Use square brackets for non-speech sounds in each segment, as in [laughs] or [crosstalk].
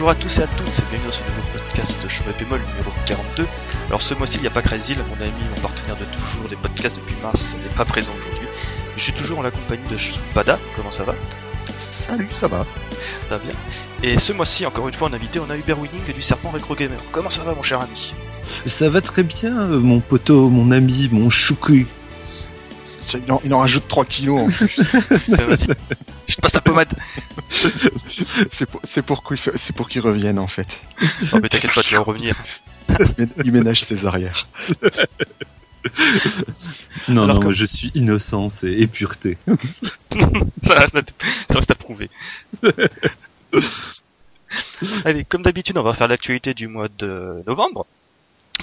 Bonjour à tous et à toutes, et bienvenue dans ce nouveau podcast de Chemin Bémol numéro 42. Alors ce mois-ci, il n'y a pas Crazy, mon ami, mon partenaire de toujours des podcasts depuis mars, n'est pas présent aujourd'hui. Je suis toujours en la compagnie de Spada, comment ça va? Salut, ça va Ça va bien. Et ce mois-ci, encore une fois, en invité, on a Hubert Winning du Serpent Retro Gamer. Comment ça va mon cher ami? Ça va très bien, euh, mon poteau, mon ami, mon choucou. Il en, il en rajoute 3 kilos en plus. [laughs] Passe ta pommade. [laughs] c'est pour, c'est pour qu'il fait- c'est pour qu'il revienne en fait. Non mais t'inquiète pas, tu vas en revenir. Il mé- Il ménage ses [laughs] arrières. Non, Alors non, je suis innocence et, et pureté. [laughs] ça, reste à, ça reste à prouver. Allez, comme d'habitude, on va faire l'actualité du mois de novembre,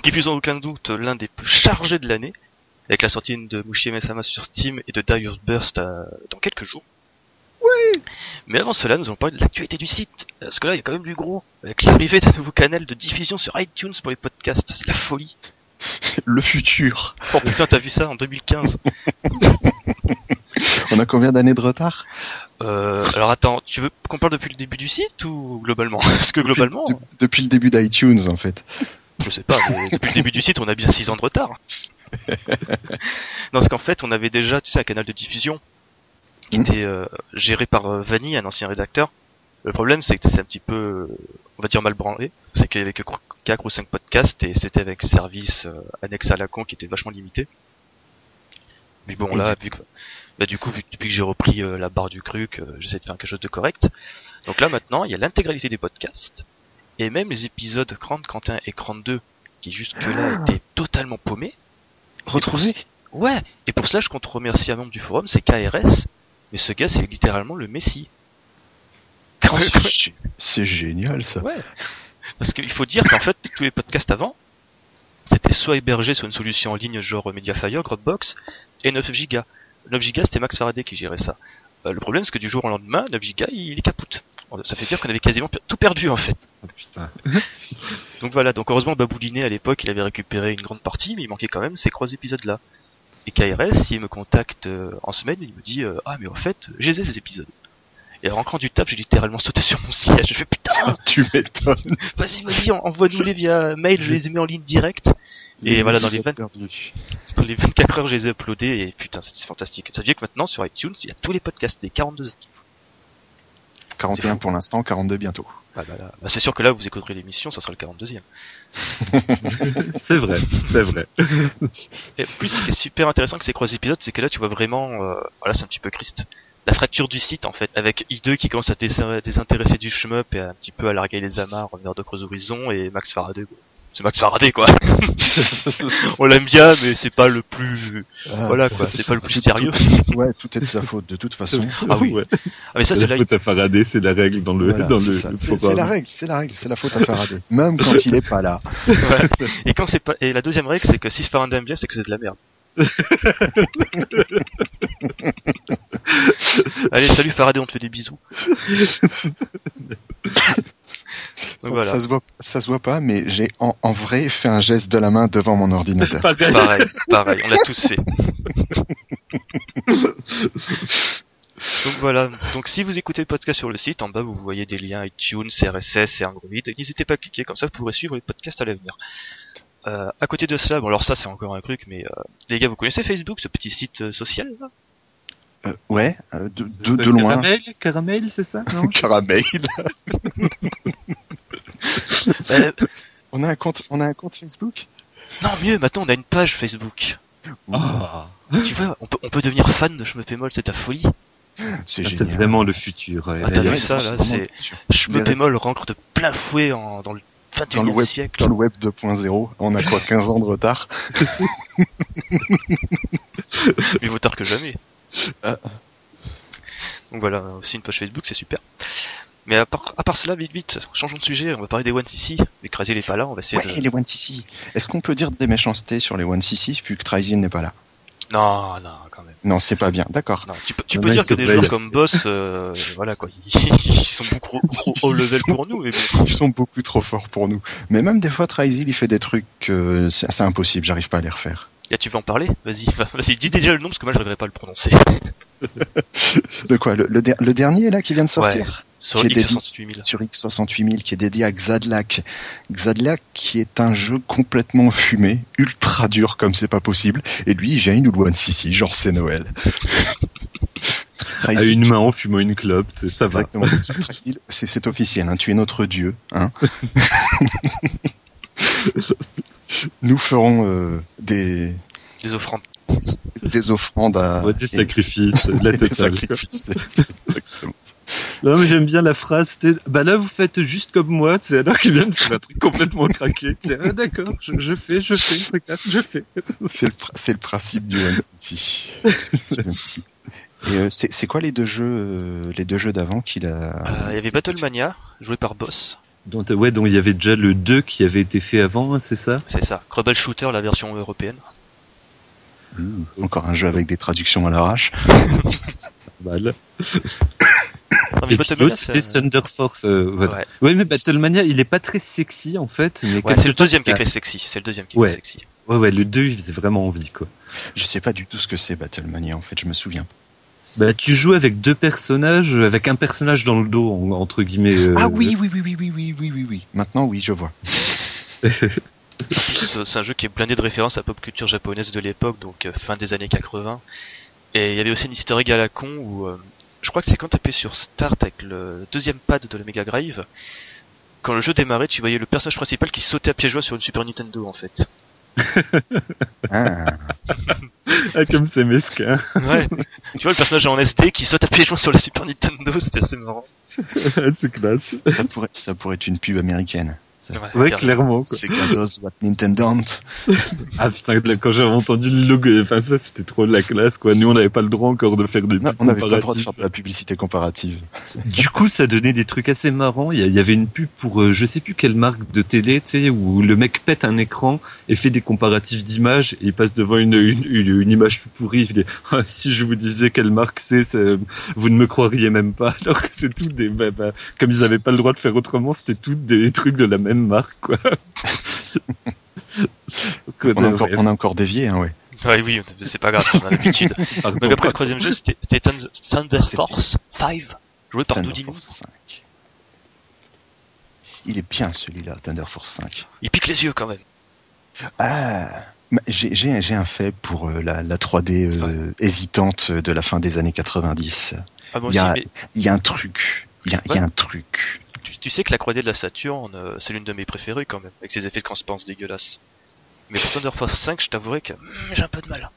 qui fut sans aucun doute l'un des plus chargés de l'année, avec la sortie de Mushime Sama sur Steam et de Darius Burst euh, dans quelques jours. Oui Mais avant cela, nous allons parler de l'actualité du site, parce que là, il y a quand même du gros, avec l'arrivée d'un nouveau canal de diffusion sur iTunes pour les podcasts, c'est la folie. [laughs] Le futur. Oh putain, t'as vu ça en 2015 [laughs] On a combien d'années de retard? Euh, Alors attends, tu veux qu'on parle depuis le début du site ou globalement? [laughs] Parce que globalement... Depuis, de- depuis le début d'iTunes en fait. Je sais pas, mais depuis le début du site, on a bien 6 ans de retard. non, parce qu'en fait, on avait déjà, tu sais, un canal de diffusion qui était euh, géré par euh, Vanny, un ancien rédacteur. Le problème, c'est que c'est un petit peu, on va dire, mal branlé. C'est qu'il y avait que 4 ou 5 podcasts et c'était avec service euh, annexe à la con qui était vachement limité. Mais bon, là, vu que, bah, du coup, vu, depuis que j'ai repris euh, la barre du cruc, euh, j'essaie de faire quelque chose de correct. Donc là, maintenant, il y a l'intégralité des podcasts et même les épisodes 30, 31 et 32 qui jusque-là étaient totalement paumés. Retrouvé Ouais, et pour cela, je compte remercier un membre du forum, c'est KRS, mais ce gars, c'est littéralement le Messie. [laughs] Oh, c'est [laughs] gé- C'est génial ça. Ouais. Parce qu'il faut dire qu'en fait, tous les podcasts avant, c'était soit hébergé sur une solution en ligne genre Mediafire, Dropbox, et 9 Go. 9 Go, c'était Max Faraday qui gérait ça. Euh, le problème, c'est que du jour au lendemain, 9 Go, il est capoute. Ça fait dire qu'on avait quasiment tout perdu, en fait. Oh, putain. [laughs] Donc voilà, donc heureusement Babouliné à l'époque il avait récupéré une grande partie, mais il manquait quand même ces trois épisodes là. Et KRS, il me contacte euh, en semaine, il me dit euh, Ah mais en fait, j'ai ces épisodes. Et en rentrant du taf, j'ai littéralement sauté sur mon siège, je fais putain, tu m'étonnes. [laughs] vas-y, vas-y, en- envoie-nous-les via mail, je les ai mis en ligne direct. Et voilà, dans les épisodes 20 perdus. Dans les 24 heures, je les ai uploadés et putain, c'est fantastique. Ça veut dire que maintenant sur iTunes, il y a tous les podcasts, les 42. 41 pour l'instant, 42 bientôt. Ah bah, là, bah, c'est sûr que là, vous écouterez l'émission, ça sera le 42e. [laughs] C'est vrai, c'est vrai. Et en plus, ce qui est super intéressant avec ces trois épisodes, c'est que là, tu vois vraiment, euh, voilà, c'est un petit peu Christ. La fracture du site, en fait, avec I2 qui commence à dés- désintéresser du shmup et un petit peu à larguer les amarres vers d'autres horizons et Max Faraday. C'est Max Faraday, quoi. [laughs] On l'aime bien, mais c'est pas le plus, Ah, voilà, quoi, c'est pas le plus tout- sérieux. tout- ouais, tout est de sa [laughs] faute de toute façon. Ah oui. Ouais. Ah, mais ça, C'est la faute à Faraday, c'est la règle dans le, Voilà, dans c'est le, la règle, c'est la règle, c'est la faute à Faraday. Même quand il est pas là. ouais. Et quand c'est pas, et la deuxième règle, c'est que si Faraday aime bien, c'est que c'est de la merde. [laughs] Allez, salut Faraday, on te fait des bisous. Ça, Voilà. ça se voit, ça se voit pas, mais j'ai en, en vrai fait un geste de la main devant mon ordinateur. Pareil. Pareil, pareil, on l'a tous fait. [laughs] Donc voilà, donc si vous écoutez le podcast sur le site, en bas vous voyez des liens iTunes, RSS et Android, n'hésitez pas à cliquer, comme ça vous pourrez suivre les podcasts à l'avenir. Euh, à côté de cela, bon alors ça c'est encore un truc, mais euh, les gars vous connaissez Facebook, ce petit site euh, social là? Euh, ouais, euh, de, de, de loin. Caramel, caramel, c'est ça? Non? [laughs] Caramel. [laughs] Euh, On a un compte, on a un compte Facebook? Non mieux, maintenant on a une page Facebook. Ah, Tu vois, on peut, on peut devenir fan de Shmepémol, c'est ta folie. C'est c'est génial. vraiment le futur. ouais. Ah, t'as vu ça, là, c'est- rentre de plein fouet en, dans le Dans le 21 web, siècle. dans le web 2.0, on a quoi, 15 ans de retard? [laughs] Mieux vaut tard que jamais. Ah. Donc voilà, aussi une page Facebook, c'est super. Mais à part, à part cela, vite vite, changeons de sujet, on va parler des One CC. Mais Crazy il est pas là, on va essayer Ouais, de... les One CC. Est-ce qu'on peut dire des méchancetés sur les One CC vu que Trizin n'est pas là? Non, non, quand même. Non, c'est pas bien. D'accord. Non, tu peux, tu peux dire que des joueurs comme Boss, euh, voilà quoi, ils, [laughs] ils sont beaucoup trop haut level sont- pour nous, mais bon. Ils sont beaucoup trop forts pour nous. Mais même des fois, Trizil, il fait des trucs, euh, c'est impossible, j'arrive pas à les refaire. Là, tu veux en parler? Vas-y, [laughs] va- vas-y, dis déjà le nom parce que moi j'arriverai pas à le prononcer. [laughs] De quoi? Le, le, le dernier là qui vient de sortir? Sur qui est dédié- X68000. sur X68000 qui est dédié à Xadlak. Xadlak qui est un jeu complètement fumé, ultra dur comme c'est pas possible. Et lui, il vient, il nous le one CC, genre c'est Noël. À une main en fumant une clope, c'est- ça va. Exactement. C'est c'est officiel, hein, tu es notre dieu. Hein. [laughs] Nous ferons euh, des, Des offrandes. Des offrandes à... Des et- sacrifices, la [laughs] totale. sacrifices. C'est Exactement. Non, mais j'aime bien la phrase, c'était, bah là, vous faites juste comme moi, sais, alors qu'il vient de faire un truc complètement craqué. Ah, d'accord, je, je fais, je fais, regarde, je fais. C'est le, c'est le principe du one CC. C'est le one CC. Et euh, c'est c'est quoi les deux jeux, euh, les deux jeux d'avant qu'il a Euh, Il y avait Battlemania, joué par Boss. Donc, ouais, donc il y avait déjà le 2 qui avait été fait avant, hein, c'est ça? C'est ça. Crumble Shooter, la version européenne. Ouh, Encore un jeu avec des traductions à l'arrache. [laughs] Mal. Non, mais l'autre, c'était c'est- Thunder Force, euh, voilà. Ouais, Ouais, mais Battlemania, il est pas très sexy, en fait, mais Ouais, quelque c'est le deuxième qui est très sexy. C'est le deuxième qui est Ouais. sexy. Ouais, ouais, le 2, il faisait vraiment envie, quoi. Je sais pas du tout ce que c'est Battlemania en fait, je me souviens. Bah, tu joues avec deux personnages, avec un personnage dans le dos, en- entre guillemets. euh, Ah oui, oui, oui, oui, oui, oui, oui, oui, oui. Maintenant oui, je vois. [laughs] C'est c'est un jeu qui est blindé de références à la pop culture japonaise de l'époque, donc euh, fin des années 80. Et il y avait aussi une easter egg à la con où euh, je crois que c'est quand t'appuyais sur Start avec le deuxième pad de la Mega Drive. Quand le jeu démarrait, tu voyais le personnage principal qui sautait à pieds joints sur une Super Nintendo en fait. [laughs] Ah, Ah, comme c'est mesquin. Ouais. tu vois le personnage en SD qui saute à pieds joints sur la Super Nintendo, c'était assez marrant. [laughs] c'est classe. ça pourrait, ça pourrait être une pub américaine. Ouais, clairement, quoi. Sega does what Nintendo don't. [laughs] Ah putain, quand j'avais entendu le logo, enfin ça, c'était trop de la classe, quoi. Nous, on n'avait pas le droit encore de faire des Non, on n'avait pas le droit de faire de la publicité comparative. Du coup, ça donnait des trucs assez marrants. Il y, avait une pub pour, euh, je sais plus quelle marque de télé, tu sais, où le mec pète un écran et fait des comparatifs d'images et il passe devant une, une, une, une image tout pourrie. Il dit, Ah, si je vous disais quelle marque c'est, c'est- vous ne me croiriez même pas. [laughs] Alors que c'est tout des, bah, bah, comme ils n'avaient pas le droit de faire autrement, c'était tout des trucs de la même marque, quoi. [laughs] On a encore, on a encore dévié, hein, ouais. Ouais, oui, c'est pas grave, on a l'habitude. [laughs] Donc après le troisième jeu, c'était Thunder- Force 5, joué par Thunder Force 5. Il est bien celui-là, Thunder Force 5. Il pique les yeux quand même. Ah, j'ai un fait pour euh, la, la 3D euh, hésitante de la fin des années 90. Ah, moi Il y a- mais Il y a un truc. Il y a, il y a un truc. Tu, tu sais que la 3D de la Saturn, euh, c'est l'une de mes préférées quand même, avec ses effets de transparence dégueulasses. Mais pour Thunder Force 5, je t'avouerai que hum, j'ai un peu de mal.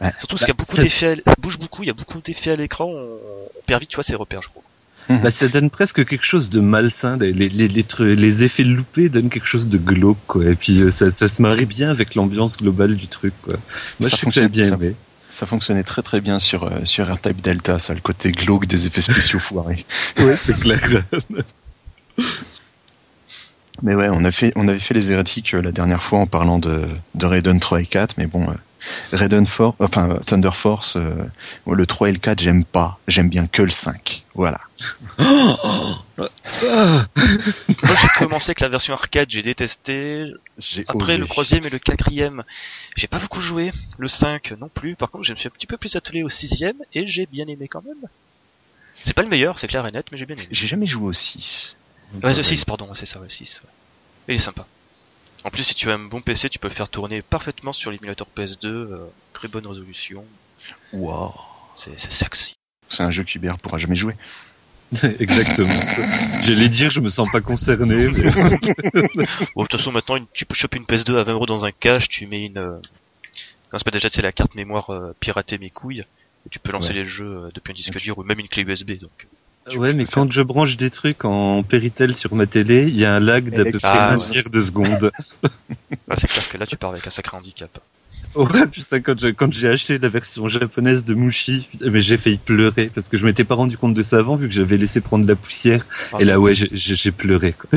Ouais. Surtout parce Bah, qu'il y a beaucoup d'effets, ça bouge beaucoup, il y a beaucoup d'effets à l'écran, on, on perd vite, tu vois, ses repères, je trouve. Bah, ça donne presque quelque chose de malsain. Les, les, les, les, tru- les effets loupés donnent quelque chose de glauque, quoi. Et puis, euh, ça, ça se marie bien avec l'ambiance globale du truc, quoi. Moi, Ça je sais que j'avais bien aimé. Ça fonctionnait très très bien sur, euh, sur R-Type Delta, ça, le côté glauque des effets spéciaux [laughs] foirés. Ouais, c'est [laughs] clair. Mais ouais, on, a fait, on avait fait les hérétiques euh, la dernière fois en parlant de, de Raiden 3 et 4, mais bon, euh, Raiden Force, enfin Thunder Force, euh, le 3 et le 4, j'aime pas. J'aime bien que le 5. Voilà. Moi, j'ai commencé avec la version arcade, j'ai détesté. Après osé. le troisième et le quatrième, j'ai pas beaucoup joué. Le 5 non plus. Par contre, je me suis un petit peu plus attelé au sixième et j'ai bien aimé quand même. C'est pas le meilleur, c'est clair et net, mais j'ai bien aimé. J'ai jamais joué au 6. Ouais, le 6, pardon, c'est ça, le 6. ouais. Il est sympa. En plus, si tu as un bon PC, tu peux le faire tourner parfaitement sur l'émulateur PS2, euh, très bonne résolution. Wow. C'est c'est sexy. C'est un jeu qu'Hubert pourra jamais jouer. [laughs] Exactement. J'allais dire, je me sens pas concerné, mais... [laughs] Bon, de toute façon, maintenant, une- tu peux choper une PS2 à 20 euros dans un cache, tu mets une... Euh, comment c'est pas déjà, c'est la carte mémoire euh, piratée mes couilles, et tu peux lancer Ouais. les jeux euh, depuis un disque dur ou même une clé USB, donc... Tu- ouais, tu mais quand je branche des trucs en Péritel sur ma télé, il y a un lag d'à peu près Ah, un ouais. tiers de seconde. Ah, c'est clair que là, tu pars avec un sacré handicap. Ouais, putain, quand j'ai acheté la version japonaise de Mushi, mais j'ai failli pleurer parce que je m'étais pas rendu compte de ça avant vu que j'avais laissé prendre la poussière. Et là, ouais, j'ai- pleuré. [laughs]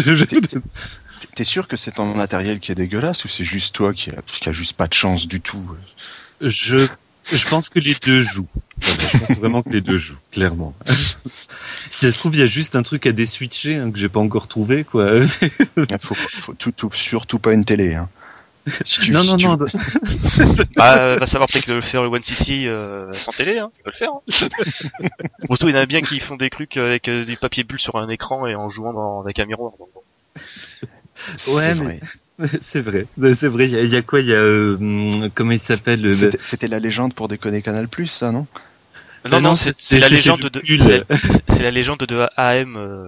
T'es- sûr que c'est ton matériel qui est dégueulasse ou c'est juste toi qui a, qui a juste pas de chance du tout Je, je pense que les deux jouent. Je pense vraiment que les deux jouent, clairement. si ça se trouve, il y a juste un truc à déswitcher hein, que j'ai pas encore trouvé, quoi. faut, faut tout, tout- surtout pas une télé. Hein. Si tu- non, si non, tu- non. Bah, va savoir peut-être le faire le One CC euh, sans télé, hein. Il peut le faire. Hein. [laughs] Surtout, il y en a bien qui font des trucs avec euh, du papier bulle sur un écran et en jouant dans, avec un miroir. Donc, bon. Ouais, mais- vrai. [laughs] C'est vrai. C'est vrai. Il y a, il y a quoi Il y a euh, hum, comment il s'appelle le- C'était la légende pour déconner Canal Plus, ça, non? Non, non, non, c'est la légende de, c'est la- c'est la légende de AM euh,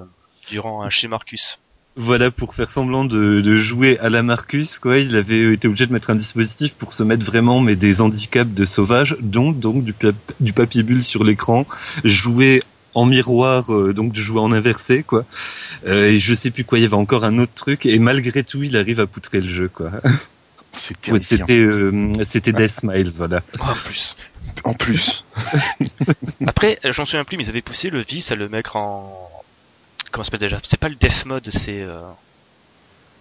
durant un chez Marcus. Voilà, pour faire semblant de, de jouer à la Marcus, quoi, il avait été obligé de mettre un dispositif pour se mettre vraiment mais des handicaps de sauvage, donc donc du, pap- du papier bulle sur l'écran, jouer en miroir, euh, donc de jouer en inversé, quoi. Euh, et je sais plus quoi, il y avait encore un autre truc, et malgré tout, il arrive à poutrer le jeu, quoi. [laughs] Ouais, terrifiant. C'était euh, c'était Death Smiles, voilà. Oh, [laughs] en plus. En plus, [laughs] Après, euh, j'en souviens plus, mais ils avaient poussé le vice à le mettre en... Comment ça s'appelle déjà? C'est pas le Def Mode, c'est... Euh...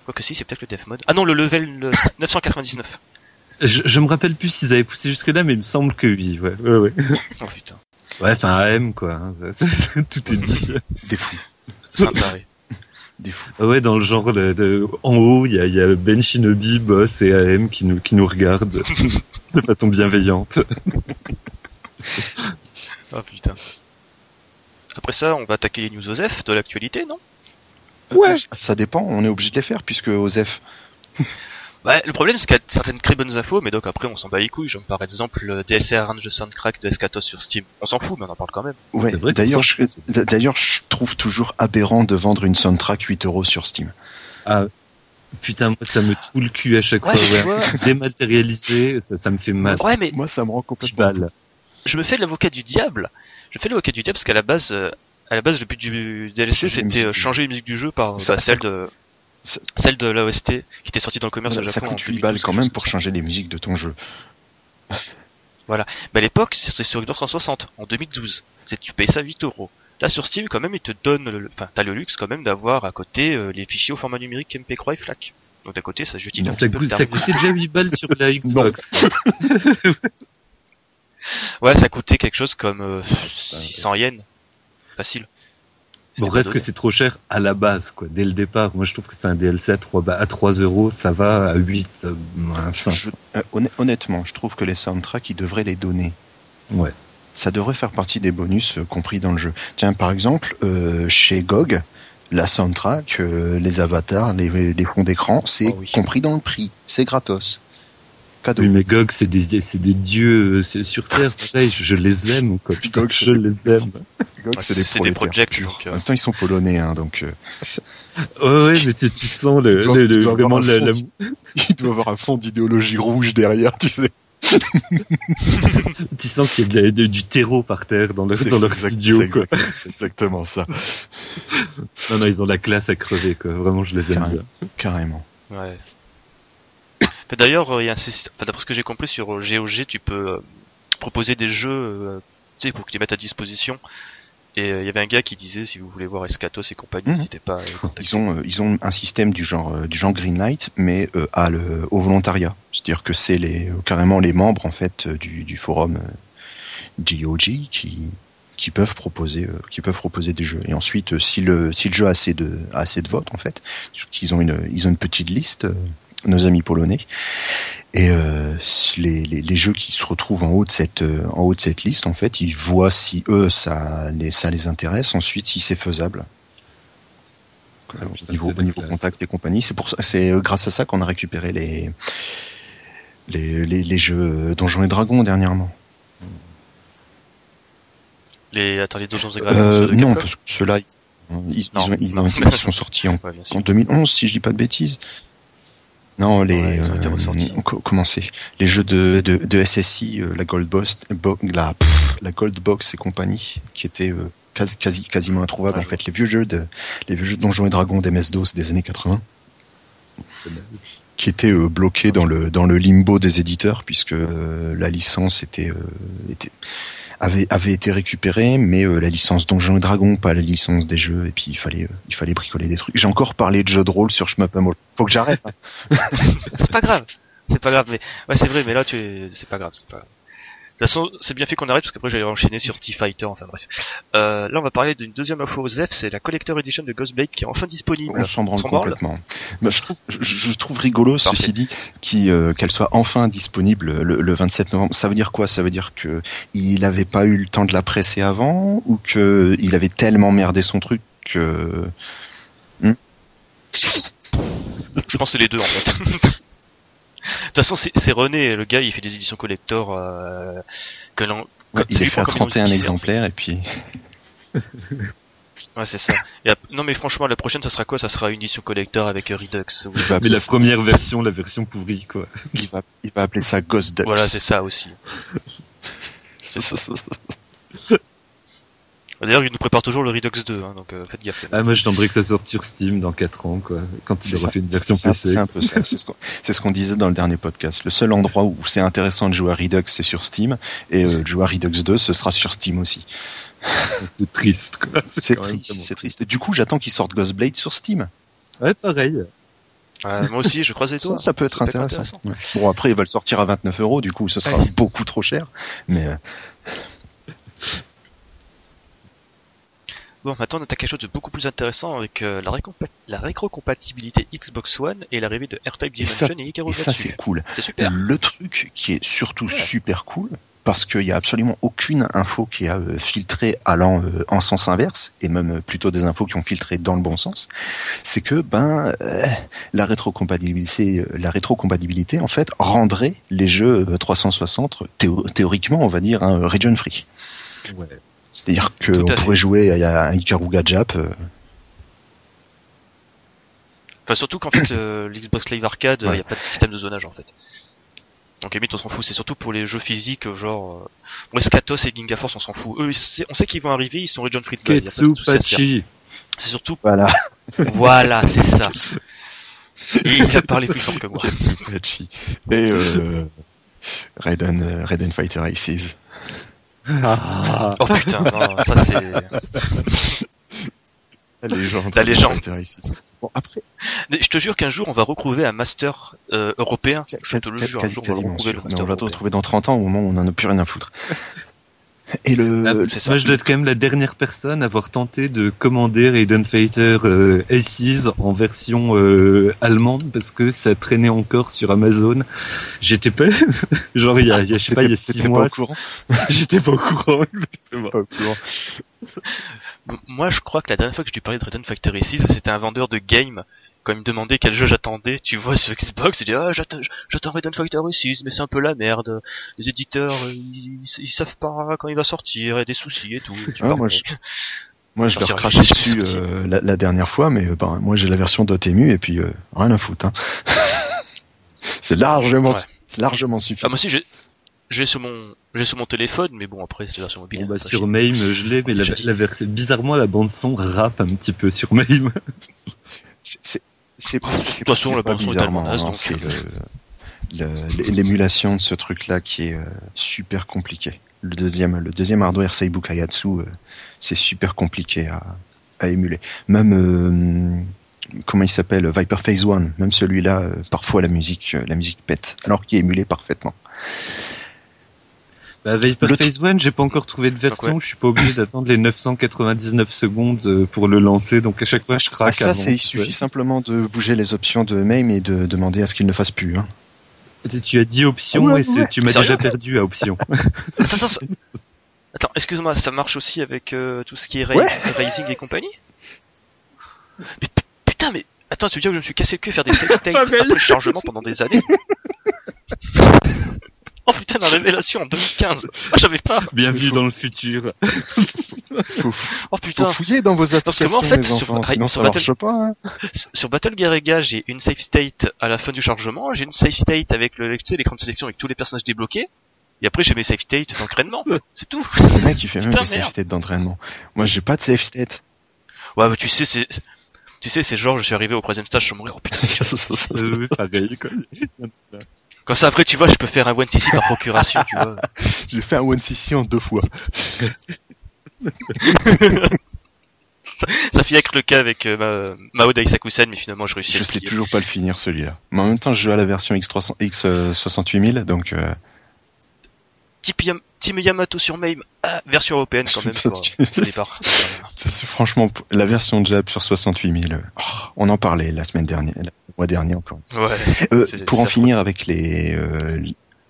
Quoi que si, c'est peut-être le Def Mode. Ah non, le level euh, 999. Je, je me rappelle plus s'ils avaient poussé jusque là, mais il me semble que oui, ouais, ouais, ouais. Oh putain, Ouais, enfin AM, quoi. [laughs] Tout est dit. des fous. c'est un taré. [laughs] Des fous. Ah Ouais, dans le genre de, de- en haut, il y a, il y a Ben Shinobi, Boss et AM qui nous qui nous regardent [laughs] de façon bienveillante. Oh putain. Après ça, on va attaquer les news OSEF de l'actualité, non? Ouais. Ça dépend, on est obligé de les faire, puisque Osef, Ouais, le problème c'est qu'il y a certaines très bonnes infos, mais donc après on s'en bat les couilles. Genre par exemple le DSR Range Soundcrack de Escatos sur Steam. On s'en fout, mais on en parle quand même. Ouais, C'est vrai qu'on d'ailleurs, je, d'ailleurs, je trouve toujours aberrant de vendre une soundtrack 8 euros sur Steam. Ah, putain, moi, ça me troue le cul à chaque Ouais, fois. Ouais. [laughs] Dématérialisé, ça, ça me fait mal. Ouais, mais Moi, ça me rend 10 complètement. balles. je me fais l'avocat du diable. Je fais l'avocat du diable parce qu'à la base, euh, à la base, le but du DLC c'était euh, changer les musiques du jeu par Ça- bah, celle de celle de l'OST qui était sortie dans le commerce Voilà, au ça Japon. coûte en 8 balles 2012, quand même pour changer les musiques de ton jeu. [laughs] Mais à l'époque, c'était sur Xbox 360 en 2012. C'est tu payes ça 8 euros. Là sur Steam, quand même, ils te donnent, le- enfin, t'as le luxe quand même d'avoir à côté euh, les fichiers au format numérique MP3 et FLAC. Donc d'à côté, ça justifie un Ça, petit peu ça coûtait déjà 8 balles sur la [laughs] Xbox. [laughs] Ouais, ça coûtait quelque chose comme euh, 600 yens. Facile. Bon, reste que c'est trop cher à la base, quoi. Dès le départ, moi je trouve que c'est un DLC à 3, ba- à 3 euros, ça va à 8, euh, à 5. Je- euh, honn- honnêtement, je trouve que les soundtracks, ils devraient les donner. Ouais. Ça devrait faire partie des bonus euh, compris dans le jeu. Tiens, par exemple, euh, chez GOG, la soundtrack, euh, les avatars, les, les fonds d'écran, c'est Oh oui. compris dans le prix. C'est gratos. Cadeau. Oui, mais GOG, c'est des, c'est des dieux euh, c'est- sur Terre, [laughs] pareil, je, je les aime, quoi. Putain, GOG, je les aime. GOG, c'est des, purs. euh. En même temps, ils sont polonais, hein, donc euh, Ouais, ouais, mais tu, tu sens le, Ils doivent- le- le- ils doivent vraiment avoir un la, [laughs] ils doivent avoir un fond d'idéologie rouge derrière, tu sais. [laughs] tu sens qu'il y a de la- de- du terreau par terre dans leur, C'est dans leur exact- studio, c'est quoi. exact- C'est exactement ça, Non, non, ils ont la classe à crever, quoi. Vraiment, je les aime Carrément. bien. carrément. Ouais. D'ailleurs, euh, il y a un système- enfin, d'après ce que j'ai compris sur euh, GOG, tu peux euh, proposer des jeux, euh, tu sais, pour que tu les mettes à disposition. Et euh, il y avait un gars qui disait, si vous voulez voir Escatos et compagnie, Mhm. n'hésitez pas à. Ils ont, euh, ils ont un système du genre, euh, du genre Greenlight, mais euh, à le, au volontariat. C'est-à-dire que c'est les, euh, carrément les membres en fait euh, du, du forum euh, GOG qui, qui peuvent proposer, euh, qui peuvent proposer des jeux. Et ensuite, euh, si le, si le jeu a assez de, a assez de votes en fait, ils ont une, ils ont une petite liste, euh, nos amis polonais. Et euh, les, les, les jeux qui se retrouvent en haut de cette euh, en haut de cette liste, en fait, ils voient si eux ça les ça les intéresse. Ensuite, si c'est faisable. Ah, au putain, niveau, au niveau classe. contact et compagnie, c'est pour c'est euh, grâce à ça qu'on a récupéré les les, les, les jeux Donjons et Dragons dernièrement. Les, attends, les Dungeons et Dragons Euh, non, parce que ceux-là, ils, ils, Non, ils ont- ils non. ont été- ils sont sortis en, [laughs] Ouais, en sûr. 2011, si je dis pas de bêtises. Non, les Ouais, euh, comment Les jeux de, de, de SSI, euh, la Gold Box, bo- la, pff, la Gold Box et compagnie, qui étaient euh, quasi, quasi, quasiment introuvables en fait. Les vieux jeux de, les vieux jeux de Donjons et Dragons d'MS DOS des années 80, qui étaient euh, bloqués dans le dans le limbo des éditeurs puisque euh, la licence était, euh, était avait avait été récupérée, mais euh, la licence Donjons et Dragons, pas la licence des jeux, et puis il fallait euh, il fallait bricoler des trucs. J'ai encore parlé de jeux de rôle sur Shmup. Faut que j'arrête. hein. [laughs] C'est pas grave. C'est pas grave, mais ouais, c'est vrai, mais là, tu, c'est pas grave, c'est pas. Toute façon, c'est bien fait qu'on arrête parce qu'après j'allais enchaîner sur T-Fighter, enfin bref. Euh, là, on va parler d'une deuxième info aux F, c'est la Collector Edition de Ghostblade qui est enfin disponible. On s'en branle complètement. Bah, je, trouve, je, je trouve rigolo, Parfait. ceci dit, euh, qu'elle soit enfin disponible le, le 27 novembre. Ça veut dire quoi? Ça veut dire que il avait pas eu le temps de la presser avant ou que il avait tellement merdé son truc que Je pense que c'est les deux en fait. [laughs] De toute façon, c'est René, le gars, il fait des éditions collector. Euh, que l'on- Ouais, il fait à pour comme 31 il dit, exemplaires et puis [laughs] Ouais, c'est ça. Et ap- non, mais franchement, la prochaine, ça sera quoi? Ça sera une édition collector avec euh, Redux. ou- il va, Mais appeler la première version, la version pourrie, quoi. il va, il va appeler ça Ghost Ducks. Voilà, c'est ça aussi. [laughs] [laughs] D'ailleurs, il nous prépare toujours le Redux 2, hein, donc euh, faites gaffe. Ah, moi, j'aimerais que ça sorte sur Steam dans 4 ans, quoi. Quand il aura ça, fait une version c'est- PC. C'est un peu ça. C'est ce qu'on ce disait dans le dernier podcast. Le seul endroit où c'est intéressant de jouer à Redux, c'est sur Steam. Et euh, de jouer à Redux 2, ce sera sur Steam aussi. [laughs] C'est triste, quoi. C'est triste, c'est triste. Et du coup, j'attends qu'ils sortent Ghostblade sur Steam. Ouais, pareil. Euh, moi aussi, je croise les Ça, doigts. ça peut être Ça peut être intéressant. Ouais. Bon, après, ils va le sortir à 29 euros, du coup, ce sera Ouais. beaucoup trop cher. Mais Bon, maintenant on attaque quelque chose de beaucoup plus intéressant avec euh, la, récompa- la rétrocompatibilité Xbox One et l'arrivée de R-Type et ça, Dimension et Icaro et ça c'est cool. C'est super. Le truc qui est surtout super cool, parce qu'il y a absolument aucune info qui a euh, filtré allant euh, en sens inverse, et même euh, plutôt des infos qui ont filtré dans le bon sens, c'est que ben euh, la rétrocompatibilité, euh, la rétrocompatibilité en fait rendrait les jeux euh, 360 théo- théoriquement, on va dire, hein, region free. Ouais. C'est-à-dire qu'on à fait. pourrait jouer à un Ikaruga Jap. euh, Enfin, surtout qu'en fait, euh, l'Xbox Live Arcade, il Ouais. n'y a pas de système de zonage en fait. Donc, limite, on s'en fout. C'est surtout pour les jeux physiques, genre. Euh... Bon, Escatos et Ginga Force, on s'en fout. Eux, on sait qu'ils vont arriver, ils sont region free de base, y a pas de Ketsu souci à se faire. Pachi. C'est surtout. Voilà. Voilà, c'est ça. Et [laughs] il a parlé plus fort que moi. Ketsupachi. Et euh, Raiden, euh, Raiden Fighter Aces. Ah. Oh putain, non, ça c'est. [laughs] La légende. La légende. Bon, après, Mais Je te jure qu'un jour on va retrouver un master euh, européen. Quasi- Je te le jure, un jour on va retrouver le Mais master on va te européen. retrouver dans 30 ans au moment où on n'en a plus rien à foutre. Et le, Ah, ça. Moi, je dois être quand même la dernière personne à avoir tenté de commander Raiden Fighter euh, Aces en version euh, allemande parce que ça traînait encore sur Amazon. J'étais pas, [laughs] genre il y a, il y a, je sais pas, il y a six pas mois, au courant. [laughs] j'étais pas au courant. [laughs] exactement. Pas au courant. Moi je crois que la dernière fois que je lui parlais de Raiden Factory 6, c'était un vendeur de game. Quand il me demandait quel jeu j'attendais, tu vois, sur Xbox, il dit ah j'attends, j'attends Raiden Factory 6, mais c'est un peu la merde. Les éditeurs, euh, ils, ils- ils savent pas quand il va sortir, il y a des soucis et tout. Tu Ah, vois, moi, je leur crachais dessus euh, la, la dernière fois, mais euh, ben, moi j'ai la version Dotemu et puis euh, rien à foutre. Hein. [laughs] c'est largement, Ouais. c'est largement Ah suffisant. moi aussi j'ai, j'ai sur mon, j'ai sur mon téléphone, mais bon après c'est la version mobile. Bon, bah, sur. MAME, je l'ai, mais la, Déjà dit. la version, bizarrement, la bande son rappe un petit peu sur MAME. C'est- c'est c'est toute façon, pas bizarrement, hein, c'est l'émulation de ce truc-là qui est euh, super compliqué. Le deuxième, le deuxième hardware Seibu Kayatsu, euh, c'est super compliqué à, à émuler. Même euh, comment il s'appelle Viper Phase One, même celui-là, euh, parfois la musique, euh, la musique pète, alors qu'il est émulé parfaitement. Bah, Vapor Le Phase One, j'ai pas encore trouvé de version, Donc, je suis pas obligé d'attendre les 999 secondes euh, pour le lancer, donc à chaque fois je Ah, craque. ça, avant. c'est il suffit simplement de bouger les options de MAME et de demander à ce qu'il ne fasse plus. Hein. Tu- as dit option Ah ouais, et ouais. tu m'as déjà perdu à option. [laughs] Attends, attends, attends, excuse-moi, ça marche aussi avec euh, tout ce qui est Ouais. Rising et compagnie? Mais putain, mais attends, tu veux dire que je me suis cassé le cul à faire des [laughs] Pareil. après le chargement pendant des années? [laughs] Oh putain, la révélation en 2015 Ah, j'avais pas Bienvenue dans le futur. Faut, [laughs] Oh faut putain fouiller dans vos Parce que moi, applications, en fait, les sur- enfants, sur sinon ça Battle- marche pas. Hein. Sur Battle Garega, j'ai une save state à la fin du chargement, j'ai une save state avec le, tu sais, l'écran de sélection avec tous les personnages débloqués, et après j'ai mes save states d'entraînement. [laughs] C'est tout Le mec, il fait même des save states d'entraînement. Moi, j'ai pas de save state. Ouais, bah tu sais, c'est... Tu sais, c'est genre, je suis arrivé au troisième stage sans mourir, oh putain, [laughs] Euh, pareil, quoi. Comme ça, après, tu vois, je peux faire un one cc par [laughs] procuration, tu vois. J'ai fait un one cc en deux fois. Ça finit avec le cas avec euh, ma, Mao Daisakusen, mais finalement, je réussis à Je le sais plier. toujours pas le finir celui-là. Mais en même temps, je joue à la version X300, X68000, donc euh, Team Yamato sur MAME, ah, version européenne quand même [laughs] sur, au départ. [laughs] Franchement, la version Jab sur 68 000, euh, oh, on en parlait la semaine dernière, mois dernier encore. Ouais. Euh, pour en finir avec les euh,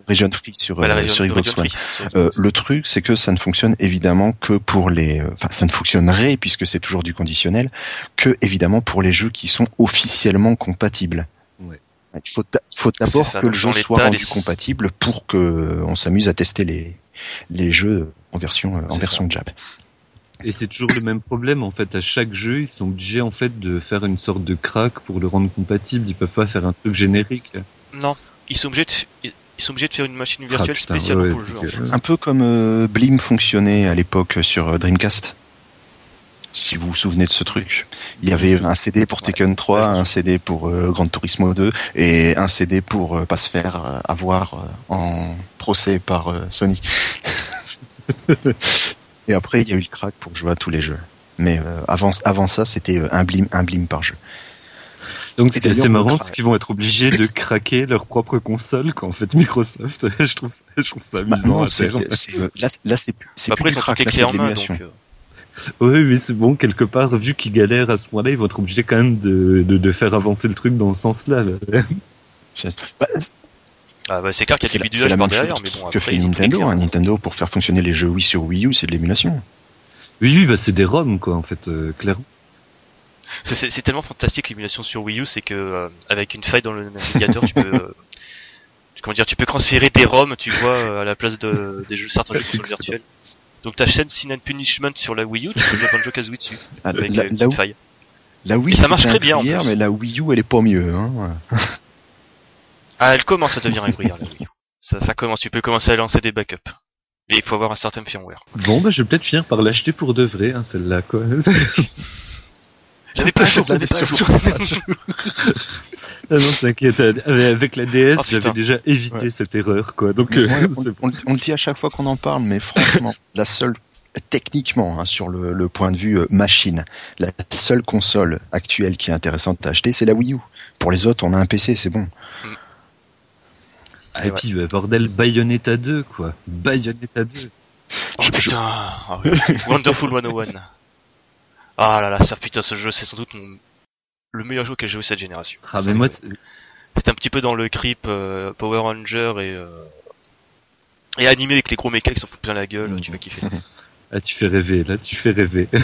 Region Free sur, Bah, euh, région- sur le Xbox One. Free, sur Euh, le truc, c'est que ça ne fonctionne évidemment que pour les, euh, enfin, ça ne fonctionnerait puisque c'est toujours du conditionnel, que évidemment pour les jeux qui sont officiellement compatibles. Ouais. Il faut, faut d'abord que le jeu soit rendu les- compatible pour que on s'amuse à tester les les jeux en version euh, en version Jab. Et c'est toujours le même problème en fait. À chaque jeu, ils sont obligés en fait de faire une sorte de crack pour le rendre compatible. Ils peuvent pas faire un truc générique. Non, ils sont obligés de, ils sont obligés de faire une machine virtuelle Ah, putain, spécialement ouais, pour le jeu. en donc, fait. Un peu comme euh, Blim fonctionnait à l'époque sur euh, Dreamcast. Si vous vous souvenez de ce truc, il y avait un CD pour Tekken 3, un CD pour euh, Gran Turismo 2 et un CD pour euh, pas se faire euh, avoir euh, en procès par euh, Sony. [laughs] et après, il y a eu le crack pour jouer à tous les jeux. Mais euh, avant, avant ça, c'était euh, un blim, un blim par jeu. Donc ce Et qui est assez marrant, c'est qu'ils vont être obligés de craquer leur propre console qu'en fait Microsoft. [laughs] je trouve ça, je trouve ça Bah, amusant non, à c'est- c'est, euh, là, c'est- là, c'est plus, c'est Après, plus ils crack, là, c'est en main, donc. euh, Oui, mais c'est bon, quelque part, vu qu'ils galèrent à ce point-là, ils vont être obligés quand même de, de, de faire avancer le truc dans ce sens-là. là. Bah, Ah bah c'est clair qu'il y a c'est des bidouillages la par même chose derrière, mais bon, que après, fait Nintendo. hein. main. Nintendo, pour faire fonctionner les jeux Wii sur Wii U, c'est de l'émulation. Oui, oui, bah c'est des ROM, quoi, en fait, euh, clairement. C'est- C'est c'est tellement fantastique l'émulation sur Wii U, c'est que euh, avec une faille dans le navigateur, tu peux euh, comment dire, tu peux transférer des ROM, tu vois, euh, à la place de des jeux certains jeux qui sont virtuels. Donc ta chaîne Sin and Punishment sur la Wii U, tu peux jouer Banjo Kazooie dessus Ah, avec la, euh, une la- faille. la Wii, Et ça marche très bien, en plus. mais la Wii U, elle est pas mieux. Hein. Ah, elle commence à devenir un gruyère la Wii U. Ça, ça commence, tu peux commencer à lancer des backups. Mais il faut avoir un certain firmware. Bon, bah je vais peut-être finir par l'acheter pour de vrai, hein, celle-là, quoi. [laughs] J'avais pas pas à jour. [laughs] ah non, t'inquiète, avec la DS, Oh, j'avais déjà évité Ouais. cette erreur, quoi. Donc, euh, moi, [laughs] on, c'est on- on le dit à chaque fois qu'on en parle, mais franchement, la seule, techniquement, hein, sur le, le point de vue euh, machine, la seule console actuelle qui est intéressante à acheter, c'est la Wii U. Pour les autres, on a un PC, c'est bon. Ah, et puis, bah, bordel, Bayonetta 2, quoi. Bayonetta 2. Oh Je- je- putain, ah. Wonderful 101. Ah là là, ça putain, ce jeu, c'est sans doute mon... le meilleur jeu que j'ai joué cette génération. Ah, mais moi, c'est- un petit peu dans le creep euh, Power Ranger et euh, et animé avec les gros mechas qui s'en foutent plein la gueule, tu vas kiffer. [laughs] ah, tu fais rêver, là, tu fais rêver. [laughs]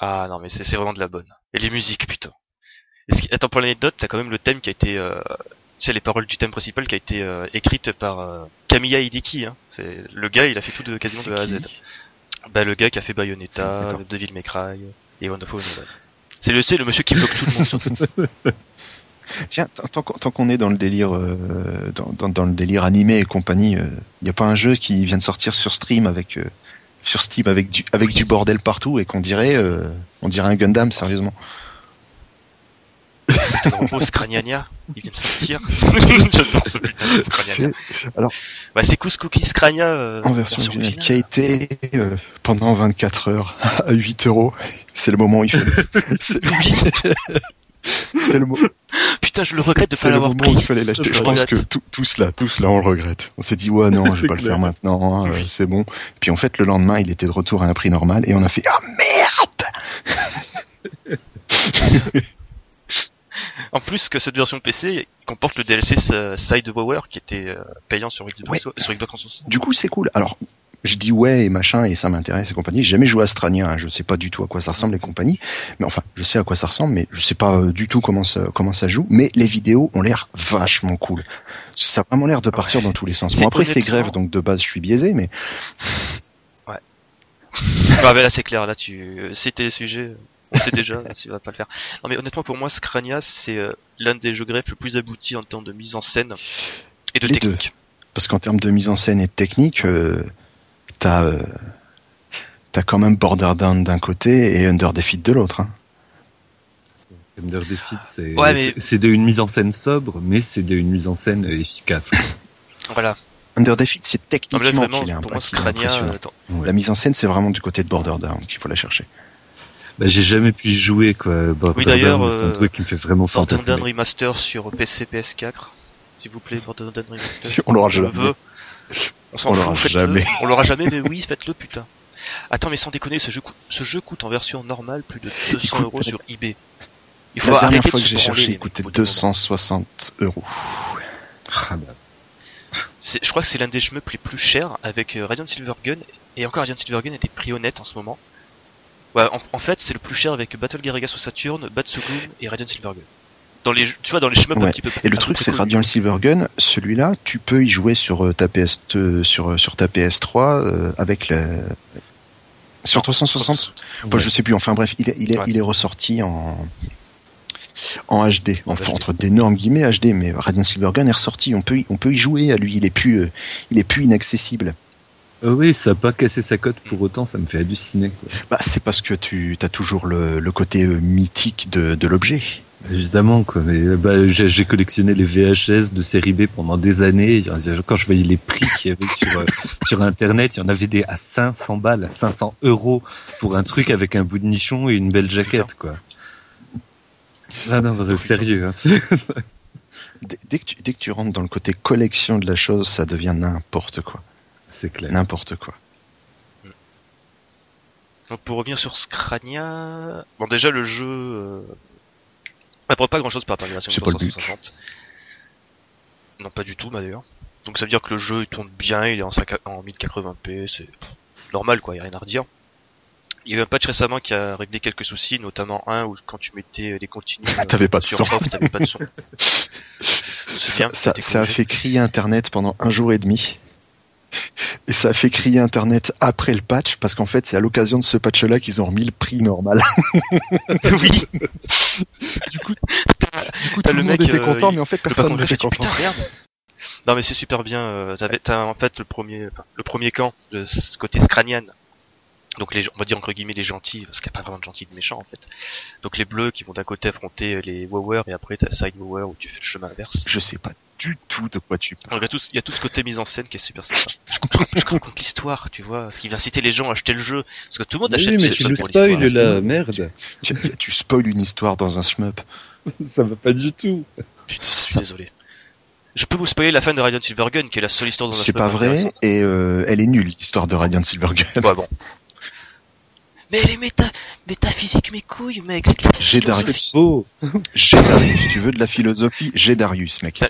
Ah non mais c'est vraiment de la bonne. Et les musiques, putain. Attends pour l'anecdote, t'as quand même le thème qui a été, euh... c'est les paroles du thème principal qui a été euh, écrite par euh, Kamiya Hideki. Hein. C'est le gars, il a fait tout de quasiment de A à Z. Bah le gars qui a fait Bayonetta. Devil May Cry et Wonderful 101. C'est le c'est le monsieur qui bloque tout le monde. [laughs] Tiens, tant- tant qu'on tant qu'on est dans le délire, euh, dans, dans, dans le délire animé et compagnie, il n'y a pas un jeu qui vient de sortir sur Stream avec, euh, sur Steam avec du, avec du bordel partout et qu'on dirait, euh, on dirait un Gundam, sérieusement? Putain, le robot Scraniania, il vient de sortir. [laughs] J'adore ce putain de Scraniania. alors- bah c'est Cous Cookie Scrania euh, en version originale, originale. qui a été euh, pendant 24 heures [laughs] à 8 euros. C'est le moment où il faut. [laughs] C'est c'est le, mo- Putain, je le regrette de c'est pas le l'avoir moment pris. où il fallait l'acheter. Je Je le pense que tout- tous là, tous là, on le regrette. On s'est dit ouais non, je C'est vais pas le faire maintenant, hein, euh, c'est bon. Puis en fait, le lendemain, il était de retour à un prix normal et on a fait ah merde. En plus que cette version PC comporte le DLC S- Side Wower qui était euh, payant sur Xbox, sur Xbox 360. Du coup, c'est cool. Alors, je dis ouais et machin et ça m'intéresse et compagnie. J'ai jamais joué à Strania, hein, je sais pas du tout à quoi ça ressemble et compagnie. Mais enfin, je sais à quoi ça ressemble, mais je sais pas euh, du tout comment ça comment ça joue. Mais les vidéos ont l'air vachement cool. Ça a vraiment l'air de partir Ouais. dans tous les sens. Bon après c'est grève, donc de base je suis biaisé, mais Ah [laughs] bah là c'est clair, là tu c'était le sujet, on sait déjà, [laughs] tu vas pas le faire. Non mais honnêtement pour moi Scrania c'est euh, l'un des jeux greffes le plus abouti en termes de mise en scène et de Les technique. parce qu'en termes de mise en scène et de technique, euh, t'as euh, t'as quand même Borderlands d'un côté et Under Defeat de l'autre. Hein. Defeat, c'est Ouais, mais- de une mise en scène sobre, mais c'est de une mise en scène euh, efficace. [laughs] Voilà. Under Defeat, c'est Non, mais là, techniquement vraiment, qu'il est, pour moi Scrania, euh, Ouais. La mise en scène, c'est vraiment du côté de Borderlands qu'il faut la chercher. Bah, j'ai jamais pu y jouer, quoi. Borderlands, d'ailleurs, c'est un euh, truc qui me fait vraiment Borderlands fantasmer. Remaster sur PC PS4. S'il vous plaît, Borderlands Remaster. [laughs] On l'aura jamais. veux. On s'en l'aura jamais. On l'aura jamais, mais [laughs] oui, faites-le, putain. Attends, mais sans déconner, ce jeu, coûte- ce jeu coûte en version normale plus de 200 coûte- euros sur eBay. Il faut La dernière fois que j'ai cherché, il coûtait mecs, au bout d'un moment. 260 euros. Ah, bah, Je crois que c'est l'un des shmups les plus chers avec euh, Radiant Silvergun et encore Radiant Silvergun est des prix honnêtes en ce moment. Ouais, en, en fait, c'est le plus cher avec Battle Garaga sur Saturn, Batsugum et Radiant Silvergun. Dans les, tu vois, dans les shmups un petit peu. Et le truc, c'est connus. Radiant Silvergun, celui-là, tu peux y jouer sur euh, ta PS, euh, sur, euh, sur ta PS3 euh, avec le sur 360. Enfin, je sais plus. Enfin bref, il est, il est, Ouais. il est ressorti en en HD, En enfin HD. entre d'énormes guillemets HD, mais Radiant Silvergun est ressorti. On peut, y- on peut y jouer à lui. Il est plus, euh, il est plus inaccessible. Euh, oui, ça a pas cassé sa cote pour autant, ça me fait halluciner. Quoi. Bah, c'est parce que tu as toujours le, le côté euh, mythique de, de l'objet. Évidemment, quoi. Mais euh, bah, j'ai j'ai collectionné les VHS de série B pendant des années. Quand je voyais les prix qu'il y avait sur euh, [laughs] sur Internet, il y en avait des à 500 balles, 500 euros pour un truc avec un bout de nichon et une belle jaquette, quoi. Ah non, c'est sérieux. Hein. c'est- [laughs] Dès, dès que tu, dès que tu rentres dans le côté collection de la chose, ça devient n'importe quoi. C'est clair. N'importe quoi. Donc pour revenir sur Scrania, bon déjà le jeu euh... apporte pas grand chose par rapport à la version C'est pas le but. 360. Non pas du tout bah, d'ailleurs. Donc ça veut dire que le jeu il tourne bien, il est en, 5 en 1080p, c'est normal quoi, y a rien à redire. Il y a eu un patch récemment qui a réglé quelques soucis, notamment un où quand tu mettais les continues euh, [laughs] T'avais pas de sur son. off, t'avais pas de son. [laughs] Ça, bien, ça, t'es ça a fait crier Internet pendant un jour et demi. Et ça a fait crier Internet après le patch, parce qu'en fait, c'est à l'occasion de ce patch-là qu'ils ont remis le prix normal. [laughs] oui. du coup, du coup tout le, monde mec, était euh, content, mais en fait, personne n'était content. Putain, merde. Non mais c'est super bien. Euh, t'avais, t'as en fait le premier, le premier camp de ce côté scranian. Donc les, on va dire entre guillemets les gentils, parce qu'il n'y a pas vraiment de gentils et de méchants en fait. Donc les bleus qui vont d'un côté affronter les Wower et après t'as Side Wower où tu fais le chemin inverse. Je sais pas du tout de quoi tu parles. Il y a tout, il y a tout ce côté mise en scène qui est super sympa. Je comprends, je comprends l'histoire, tu vois, ce qui va inciter les gens à acheter le jeu, parce que tout le monde achète Oui, mais tu nous spoil la merde. Tu, tu spoil une histoire dans un shmup. [laughs] Ça va pas du tout. Putain, je suis désolé. Je peux vous spoiler la fin de Radiant Silvergun, qui est la seule histoire dans un C'est pas vrai, et euh, elle est nulle, l'histoire de Radiant Silvergun. Ouais, bon. Mais les méta, métaphysiques, mes couilles, mec. J'ai. Darius. J'ai Darius. Tu veux de la philosophie? J'ai Darius, mec.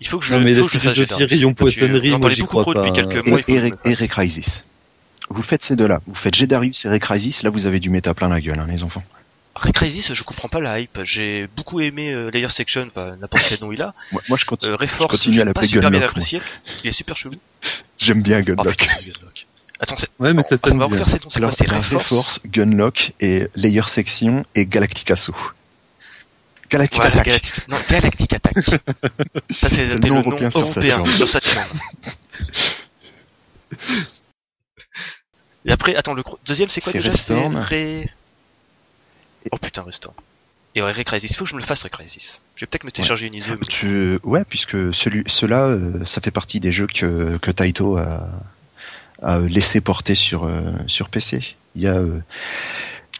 Il faut que je. Non, mais la philosophie rayon poissonnerie, moi, j'y beaucoup crois trop pas, depuis quelques mois. Et, fasse. Recrisis. Vous faites ces deux-là. Vous faites Jedarius et Recrisis. Là, vous avez du méta plein la gueule, hein, les enfants. Recrisis, je comprends pas la hype. J'ai beaucoup aimé euh, Layer Section, enfin n'importe quel nom il a. [laughs] Moi, moi, je continue. Euh, Reforce, continue à l'appeler bien Gunlock, apprécié. Il est super chelou. [laughs] J'aime bien Oh Gunlock. Attends, c'est. Ouais, mais ça on sonne va refaire ces noms. Quoi Alors, C'est t'as Reforce. Reforce, Gunlock et Layer Section et Galactic Assault. Galactic Voilà, Attack. Galactic... Non, Galactic Attack. [laughs] Ça, c'est le nom le européen nom sur Saturn. sur Saturn. Et après, attends, le deuxième, c'est quoi C'est déjà? Restorm. Ré... Oh putain, Restorm. Et ouais, Recrisis, il faut que je me le fasse, Recrisis. Je vais peut-être me télécharger une ISO. mais- Tu, ouais, puisque celui, ceux-là, euh, ça fait partie des jeux que, que Taito a, a laissé porter sur, euh, sur PC. Il y a, euh,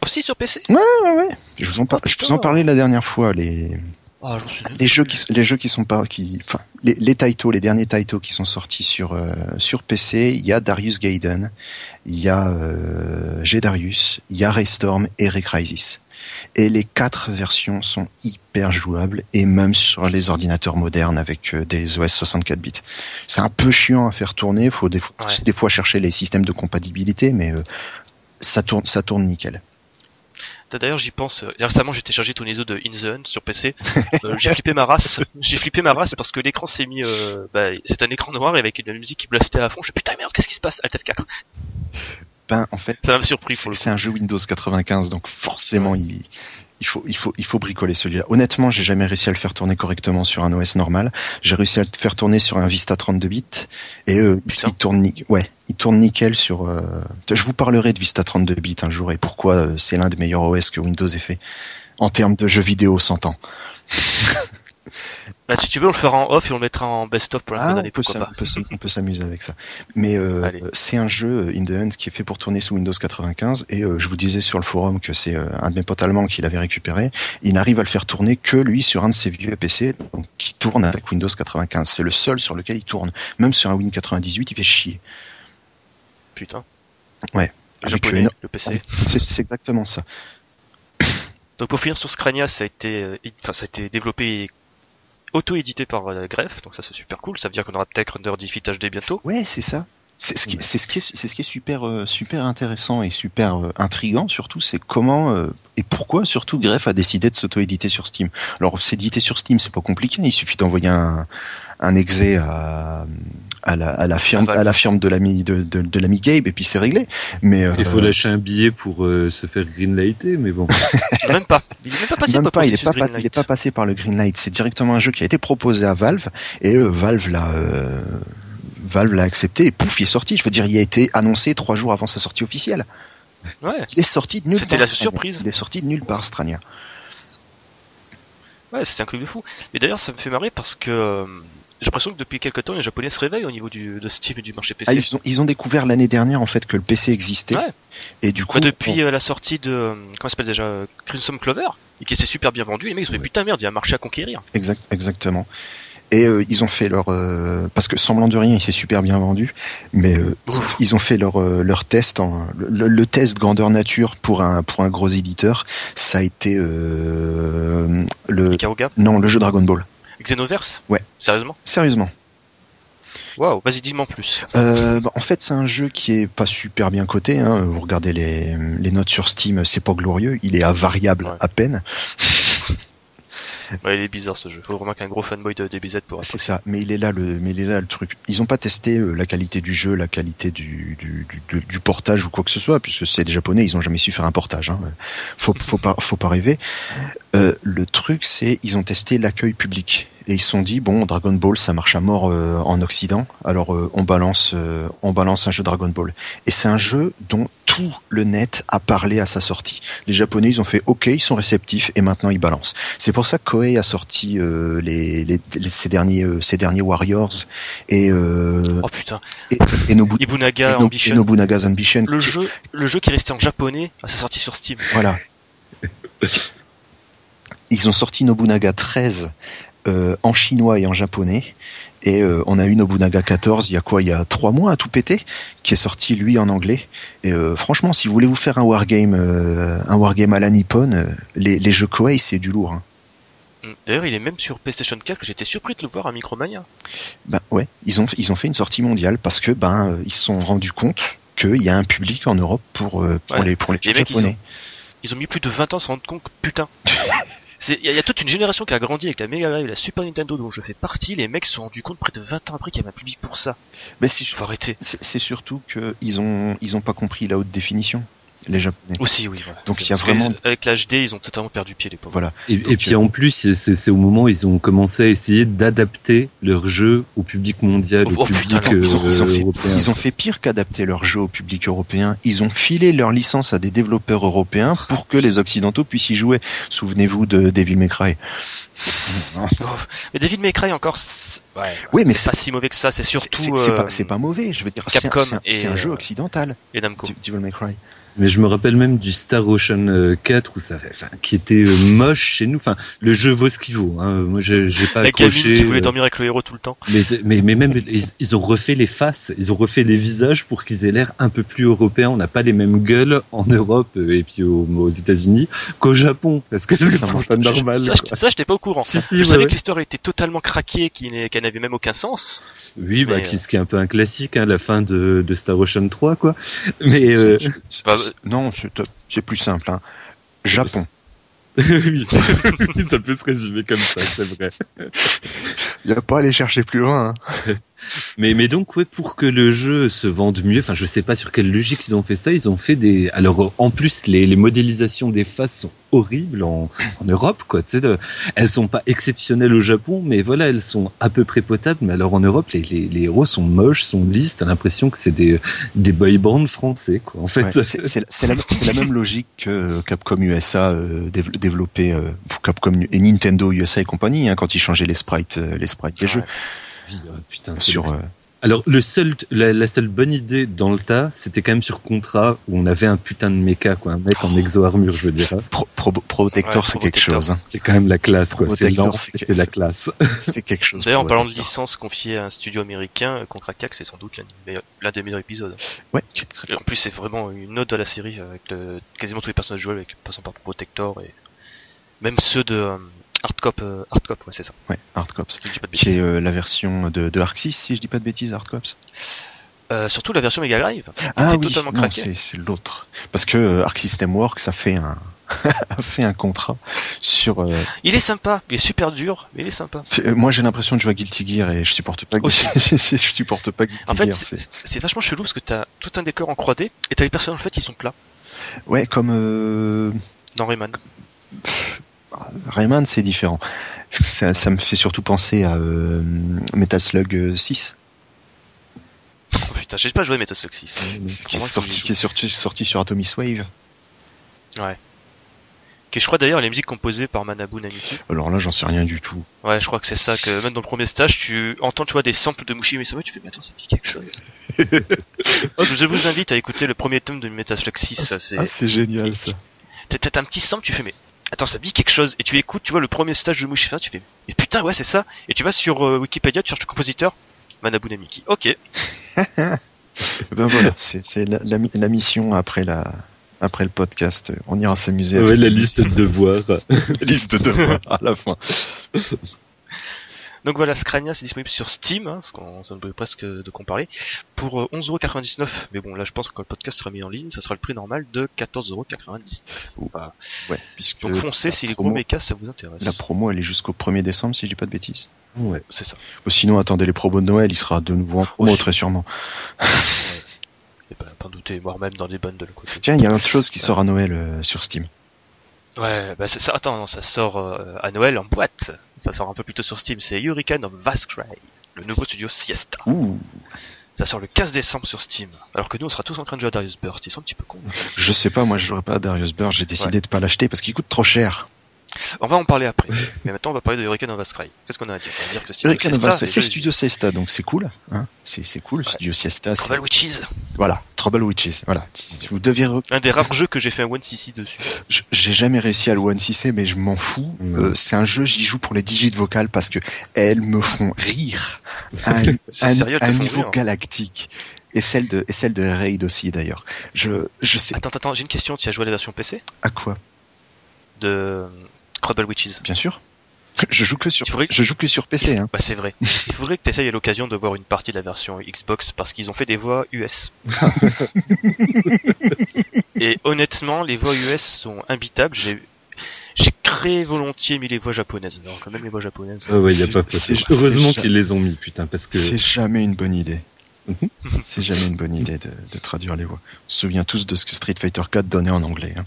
Aussi sur PC ouais, ouais. Je vous en, par- je vous en parlais la dernière fois, les, Ah, les jeux qui, les jeux qui sont pas, qui, enfin, les, les Taito, les derniers Taito qui sont sortis sur, euh, sur PC, il y a Darius Gaiden, il y a, euh, G Darius, il y a Raystorm et Recrisis. Et les quatre versions sont hyper jouables et même sur les ordinateurs modernes avec euh, des OS 64 bits. C'est un peu chiant à faire tourner, faut des, fois- Ouais. des fois chercher les systèmes de compatibilité, mais euh, ça tourne, ça tourne nickel. D'ailleurs, j'y pense. euh, Récemment, j'ai téléchargé ton ISO de In the Hunt sur PC. Euh, j'ai flippé ma race. [laughs] J'ai flippé ma race parce que l'écran s'est mis. Euh, bah, c'est un écran noir et avec une musique qui blastait à fond. Je putain merde, qu'est-ce qui se passe? Alt F4. Ben, en fait, Ça m'a surpris C'est un jeu Windows 95, donc forcément il, il faut il faut il faut bricoler celui-là. Honnêtement, j'ai jamais réussi à le faire tourner correctement sur un OS normal. J'ai réussi à le faire tourner sur un Vista 32 bits et euh, il, Putain. il tourne ni- ouais, il tourne nickel sur. euh, Je vous parlerai de Vista 32 bits un jour et pourquoi euh, c'est l'un des meilleurs OS que Windows ait fait en termes de jeux vidéo 100 ans. [laughs] [laughs] Bah, si tu veux, on le fera en off et on le mettra en best-of pour la fin Ah, on d'année, on peut s'amuser avec ça. Mais euh, c'est un jeu euh, In the End qui est fait pour tourner sous Windows 95 et euh, je vous disais sur le forum que c'est euh, un de mes potes allemands qui l'avait récupéré. Il n'arrive à le faire tourner que lui sur un de ses vieux PC donc, qui tourne avec Windows 95. C'est le seul sur lequel il tourne. Même sur un Win 98, il fait chier. Putain. Ouais. Le Avec, japonais, le PC. C'est exactement ça. Donc pour finir sur Scrania, ça a été, enfin, ça a été développé et auto-édité par euh, Grefg, donc ça c'est super cool. Ça veut dire qu'on aura peut-être Render Defeat HD bientôt. Ouais, c'est ça. C'est ce qui, c'est ce qui est, c'est ce qui est super, euh, super intéressant et super euh, intrigant surtout, c'est comment euh, et pourquoi surtout Grefg a décidé de s'auto-éditer sur Steam. Alors s'éditer sur Steam, c'est pas compliqué, il suffit d'envoyer un, un exé à, à la, à la firme, À à la firme de l'ami de, de, de l'ami Gabe et puis c'est réglé. Mais euh, Il faut lâcher un billet pour euh, se faire greenlighter, mais bon. [laughs] même pas. Il est même pas passé même par pas, il est pas, pas- il est pas passé par le Greenlight. C'est directement un jeu qui a été proposé à Valve et euh, Valve l'a, euh, Valve l'a accepté et pouf, il est sorti. Je veux dire, il a été annoncé trois jours avant sa sortie officielle. Ouais, Il est sorti de nulle C'était part. la Strania. surprise. Il est sorti de nulle part, Strania. ouais, c'était un truc de fou. Et d'ailleurs, ça me fait marrer parce que euh, j'ai l'impression que depuis quelques temps, les Japonais se réveillent au niveau du, de Steam et du marché PC. Ah, ils, ont, ils ont découvert l'année dernière en fait que le PC existait Ouais. et du coup Bah, depuis on- euh, la sortie de euh, comment s'appelle déjà euh, Crimson Clover et qui s'est super bien vendu, les mecs ils ont fait putain merde, il y a un marché à conquérir. exact, exactement. Et euh, ils ont fait leur euh, parce que semblant de rien, il s'est super bien vendu, mais euh, ils, ont, fait leur leur test en le, le test grandeur nature pour un pour un gros éditeur, ça a été le non le jeu Dragon Ball. Xenoverse? Ouais. Sérieusement? Sérieusement. Waouh, vas-y dis-moi en plus. Euh, bah, en fait, c'est un jeu qui est pas super bien coté. Hein. Vous regardez les, les notes sur Steam, c'est pas glorieux. Il est à variable Ouais. à peine. Ouais, il est bizarre ce jeu. Faut vraiment qu'un gros fanboy de DBZ pour. C'est ça. Mais il est là le, mais il est là le truc. Ils ont pas testé euh, la qualité du jeu, la qualité du, du, du, du- du portage ou quoi que ce soit, puisque c'est des Japonais, ils ont jamais su faire un portage. Hein. Faut, faut pas, faut pas rêver. Euh, le truc, c'est ils ont testé l'accueil public et ils se sont dit bon, Dragon Ball, ça marche à mort euh, en Occident. Alors euh, on balance, euh, on balance un jeu Dragon Ball. Et c'est un jeu dont tout le net a parlé à sa sortie. Les Japonais, ils ont fait OK, ils sont réceptifs et maintenant ils balancent. C'est pour ça que Koei a sorti euh, les, les, les- ces derniers, euh, ces derniers Warriors et euh, Oh putain. et, et, Nobu- Ibunaga et No- et Ambition. Nobunaga's Ambition. Le jeu, le jeu qui est resté en japonais à sa sortie sur Steam. Voilà. Ils ont sorti Nobunaga 13 euh, en chinois et en japonais. Et euh, on a eu Nobunaga 14 il y a quoi? Il y a trois mois à tout péter, qui est sorti lui en anglais. Et euh, franchement, si vous voulez vous faire un wargame, euh, un wargame à la Nippon, euh, les, les jeux Koei c'est du lourd. Hein. Mm. D'ailleurs, il est même sur PlayStation 4. J'étais surpris de le voir à Micromania. Ben ouais, ils ont ils ont fait une sortie mondiale parce que ben euh, ils se sont rendus compte qu'il y a un public en Europe pour pour Ouais. les pour les ils japonais. Ils ont mis plus de 20 ans à se rendre compte que putain. [laughs] C'est- Il y, a- il y a toute une génération qui a grandi avec la Mega Drive et la Super Nintendo dont je fais partie. Les mecs se sont rendus compte près de 20 ans après qu'il y avait un public pour ça. Mais c'est Faut arrêter. c'est surtout que ils ont ils ont pas compris la haute définition les japonais. Aussi, oui. Voilà. Donc, C'est- il y a vraiment- Avec l'HD, ils ont totalement perdu pied, les pauvres. Voilà. Et, Donc, et puis euh, en plus, c'est- au moment où ils ont commencé à essayer d'adapter leur jeu au public mondial, Oh, au oh, public putain, euh, ils ont, ils ont fait, européen. ils ont fait pire qu'adapter leur jeu au public européen. Ils ont filé leur licence à des développeurs européens pour que les occidentaux puissent y jouer. Souvenez-vous de Devil May Cry. Oh. Mais David May Cry encore, c'est- ouais, Oui, mais c'est pas si mauvais que ça. C'est surtout c'est- euh, pas, c'est pas mauvais. Je veux dire, c'est un, jeu occidental. et Namco. Devil May Cry. Mais je me rappelle même du Star Ocean euh, 4 où ça, enfin, qui était euh, moche chez nous. Enfin, le jeu vaut ce qu'il vaut. Hein. Moi, j'ai j'ai pas La accroché. qui voulait euh, dormir avec le héros tout le temps. mais, mais, mais même ils, ils ont refait les faces, ils ont refait les visages pour qu'ils aient l'air un peu plus européens. On n'a pas les mêmes gueules en Europe euh, et puis aux, aux États-Unis qu'au Japon, parce que c'est Ça pas marche. normal. Ça, quoi. je- ça, j'étais pas au courant. Si, si, je ouais, savais ouais. que l'histoire était totalement craquée, qu'elle n'avait même aucun sens. Oui, bah, qui, ce qui est un peu un classique, hein, la fin de, de Star Ocean 3, quoi. Mais euh, non, c'est plus simple. Hein. Japon. [laughs] oui, [laughs] ça peut se résumer comme ça, c'est vrai. [laughs] Il a pas à aller chercher plus loin. hein. Mais, mais donc, ouais, pour que le jeu se vende mieux, enfin, je sais pas sur quelle logique ils ont fait ça, ils ont fait des, alors, en plus, les, les modélisations des faces sont horribles en, en Europe, quoi, tu sais, elles sont pas exceptionnelles au Japon, mais voilà, elles sont à peu près potables, mais alors en Europe, les, les, les héros sont moches, sont lisses, t'as l'impression que c'est des, des boy bands français, quoi, en fait. Ouais, c'est la, c'est la même logique que Capcom USA euh, dév- développé euh, Capcom et Nintendo USA et compagnie hein, quand ils changeaient les sprites euh, les sprites des Ouais. jeux Putain, c'est sur euh, Alors le seul, la, la seule bonne idée dans le tas, c'était quand même sur contrat où on avait un putain de méca, quoi, un mec en exo armure, je veux dire. Pro, Pro- Protector Ouais, c'est quelque chose hein. C'est quand même la classe, quoi. C'est c'est la classe. [laughs] c'est quelque chose D'ailleurs, en parlant de licence confiée à un studio américain, euh, Contra 4, c'est sans doute l'un des meilleurs- l'un des meilleurs épisodes. ouais en plus, c'est vraiment une ode à la série, avec le- quasiment tous les personnages joués, avec, passant par Protector et même ceux de euh, Hardcop, euh, Hardcop, ouais, c'est ça. ouais Hard Cops Si je dis pas de qui est euh, la version de, de Arc 6 si je dis pas de bêtises Hard Cops Euh, surtout la version Mega Drive. ah oui totalement non c'est c'est l'autre parce que euh, Arc System Works a fait un [laughs] a fait un contrat sur euh, Il est sympa, il est super dur, mais il est sympa. euh, moi j'ai l'impression de jouer à Guilty Gear et je supporte pas Aussi. [laughs] je supporte pas Guilty En fait, Gear c'est vachement chelou parce que t'as tout un décor en 3D et t'as les personnages en fait ils sont plats ouais comme euh, dans Rayman. Rayman, c'est différent. Ça, ça me fait surtout penser à euh, Metal Slug euh, 6, Oh putain, j'ai pas joué Metal Slug 6. qui est, sorti, qui est sorti, sorti sur Atomic Wave. Qui est, je crois d'ailleurs les musiques composées par Manabu Namiki. Alors là, j'en sais rien du tout. Ouais, je crois que c'est ça que même dans le premier stage, tu entends tu vois des samples de Mushi Mesama, tu fais mais attends, ça me dit quelque chose. [laughs] je vous invite à écouter le premier tome de Metal Slug 6, ça c'est ah, c'est génial ça. t'as peut-être un petit sample, tu fais mais attends, ça me dit quelque chose et tu écoutes, tu vois le premier stage de Mushi Mesama, tu fais mais putain, ouais, c'est ça et tu vas sur euh, Wikipédia, tu cherches le compositeur Manabu Namiki. OK. [laughs] Ben voilà, c'est la, la, mi- la mission après la après le podcast. On ira s'amuser. Ouais, [laughs] la liste de devoirs. liste de devoirs à la fin. Donc voilà, Scrania c'est disponible sur Steam, hein, parce qu'on ça me brûle presque de comparer, pour euh, 11,99€. Mais bon, là je pense que quand le podcast sera mis en ligne, ça sera le prix normal de 14,90€. Voilà. Ouais, puisque Donc foncez si les promo- gros mechas ça vous intéresse. la promo, elle est jusqu'au 1er décembre, si je dis pas de bêtises. Ouais. C'est ça. Ou sinon, attendez les promos de Noël, il sera de nouveau en promo, très sûrement. Et pas, pas douter, voire même dans des bundles côté. Tiens, il y a autre chose qui sort à Noël euh, sur Steam. Ouais, bah c'est ça. Attends, non, ça sort euh, à Noël en boîte. Ça sort un peu plus tôt sur Steam. C'est Hurricane of Vascry, le nouveau studio Siesta. Ouh, Ça sort le 15 décembre sur Steam. Alors que nous, on sera tous en train de jouer à Darius Burst. Ils sont un petit peu cons. je sais pas, moi je jouerai pas à Darius Burst, j'ai décidé de pas l'acheter parce qu'il coûte trop cher. On va en parler après. Mais maintenant, on va parler de Hurricane of Vascry. Qu'est-ce qu'on a à dire? On va dire que c'est Studio Hurricane of Siesta, c'est jeux- Studio Siesta, donc c'est cool. Hein c'est cool, Studio Siesta. Trouble Witches. Voilà, Trouble Witches. Voilà, vous Un des rares jeux que j'ai fait un 1cc dessus. je- J'ai jamais réussi à le one 6 mais je m'en fous. Mm. Euh, c'est un jeu, j'y joue pour les digits vocales parce que elles me font rire à [laughs] un, un- sérieux, un niveau rire. galactique. Et celle de et celle de Raid aussi d'ailleurs. Je je sais Attends, attends, j'ai une question. Tu as joué à la version PC à quoi? de Trouble Witches Bien sûr. [laughs] Je joue que sur je joue que sur PC. Hein. Bah c'est vrai. [laughs] Il faudrait que tu essayes à l'occasion de voir une partie de la version Xbox parce qu'ils ont fait des voix US. [laughs] Et honnêtement, les voix US sont imbitables. J'ai j'ai très volontiers mis les voix japonaises. Alors quand même les voix japonaises. Ah ouais, y a pas. Heureusement qu'ils les ont mis, putain, parce que C'est jamais une bonne idée. Mhm. C'est jamais une bonne idée de, de traduire les voix. On se souvient tous de ce que Street Fighter 4 donnait en anglais. hein.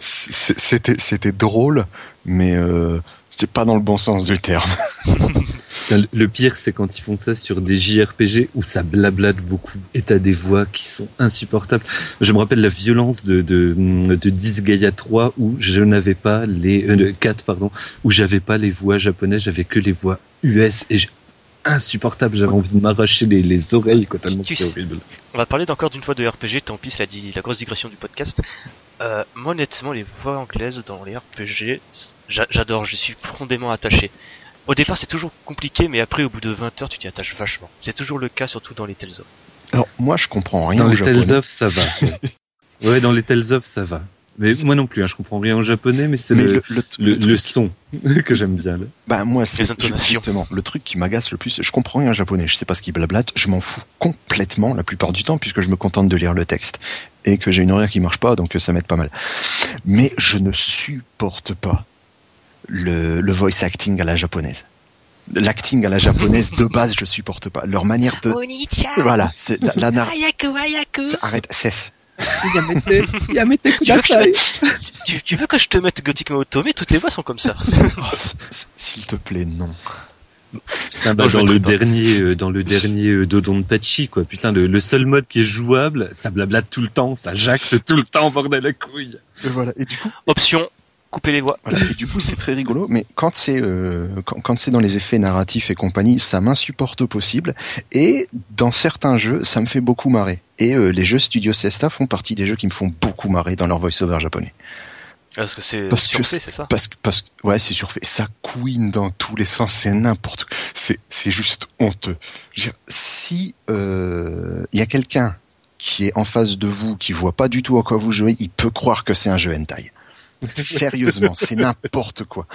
C'était c'était drôle, mais euh, c'est pas dans le bon sens du terme. [laughs] Le- pire, c'est quand ils font ça sur des JRPG où ça blablate beaucoup et t'as des voix qui sont insupportables. Je me rappelle la violence de, de, de Disgaea 3 où je n'avais pas les, euh, de 4, pardon, où j'avais pas les voix japonaises, j'avais que les voix US et j'ai- insupportable, j'avais envie de m'arracher les, les oreilles, quoi, tellement Tu c'était sais- horrible. On va parler d'encore d'une fois de RPG. Tant pis, c'est la, di- la grosse digression du podcast. Euh, moi honnêtement, les voix anglaises dans les RPG, j'a- j'adore. Je suis profondément attaché. Au départ, c'est toujours compliqué, mais après, au bout de 20 heures, tu t'y attaches vachement. C'est toujours le cas, surtout dans les Tales of. Alors moi je comprends rien Dans au les japonais. Tales of, ça va. [laughs] ouais, dans les Tales of, ça va. Mais moi non plus, hein, je comprends rien en japonais, mais c'est le, le, le, le, le le truc, son [laughs] que j'aime bien. là. bah moi c'est justement le truc qui m'agace le plus. Je comprends rien en japonais. Je sais pas ce qu'ils blablatent. Je m'en fous complètement la plupart du temps puisque je me contente de lire le texte et que j'ai une oreille qui marche pas donc ça m'aide pas mal. Mais je ne supporte pas le, le voice acting à la japonaise. L'acting à la japonaise de base, je supporte pas. Leur manière de, voilà, c'est la, la nar- Arrête, cesse. Tu veux, que je mette- tu, tu veux que je te mette Gothic Otome Toutes les voix sont comme ça. Oh, S'il te plaît, non. Putain, bah, dans, le dernier, euh, dans le dernier euh, Dodonpachi, quoi. Putain, le, le seul mode qui est jouable, ça blablate tout le temps, ça jacte tout le temps, bordel la couille. Et voilà. Et du coup, Option, couper les voix. Voilà, et du coup, c'est très rigolo, mais quand c'est euh, quand, quand c'est dans les effets narratifs et compagnie, ça m'insupporte au possible. Et dans certains jeux, ça me fait beaucoup marrer. Et euh, les jeux Studio Sesta font partie des jeux qui me font beaucoup marrer dans leur voice-over japonais. Parce que c'est surfait, c'est ça Parce parce ouais, c'est surfait. Ça couine dans tous les sens, c'est n'importe quoi. C'est c'est juste honteux. Je veux dire, si euh, il y a quelqu'un qui est en face de vous, qui voit pas du tout à quoi vous jouez, il peut croire que c'est un jeu hentai. Sérieusement, c'est [laughs] n'importe quoi.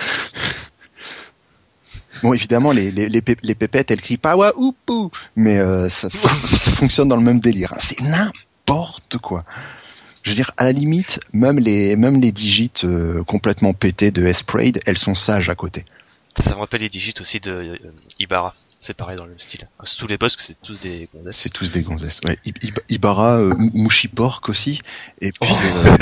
Bon, évidemment, les, les, les, pé- les pépettes, elles crient pas wa oupou, mais euh, ça, ça, [laughs] ça fonctionne dans le même délire. C'est n'importe quoi. Je veux dire, à la limite, même les, même les digits euh, complètement pétés de S-Prade, elles sont sages à côté. Ça me rappelle les digits aussi de euh, Ibarra. C'est pareil dans le même style. C'est tous les boss, que c'est tous des gonzesses. C'est tous des gonzesses. Ouais. I- I- Ibarra, euh, Mouchi Pork aussi. Et puis, euh,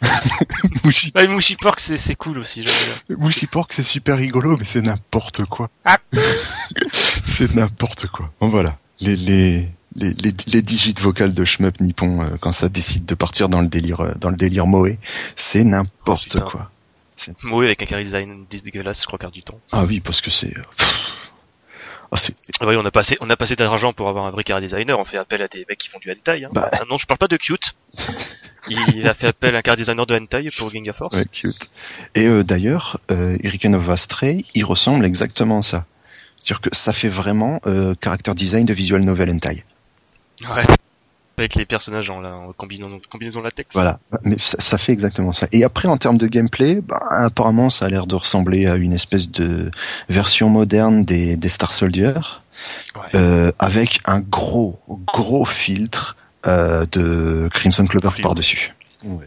[laughs] Mouchi, Ah, Mushi Pork, c'est c'est cool aussi. Mouchi Pork, c'est super rigolo, mais c'est n'importe quoi. Ah. [laughs] c'est n'importe quoi. Bon, voilà. Les, les, les, les, les digits vocales de Shmup Nippon, euh, quand ça décide de partir dans le délire, euh, dans le délire Moe, c'est n'importe putain. quoi. Moe avec un carré design dégueulasse, je crois, quart du temps. Ah oui, parce que c'est, Ah oui, on a passé, on a passé d'argent pour avoir un vrai carré designer. On fait appel à des mecs qui font du hentai. Hein. Bah. Ah non, je parle pas de cute. Il a fait appel à un carré designer de hentai pour Ginga Force. ouais, cute. Et euh, d'ailleurs, euh, Hurricane of Astray, il ressemble exactement à ça. C'est-à-dire que ça fait vraiment euh, character design de visual novel hentai. Ouais. Avec les personnages en, la- en combinaison, combinaison latex. Voilà, mais ça, ça fait exactement ça. Et après, en termes de gameplay, bah, apparemment, ça a l'air de ressembler à une espèce de version moderne des, des Star Soldier, Ouais. euh, avec un gros, gros filtre euh, de Crimson Clover par-dessus. Ouais.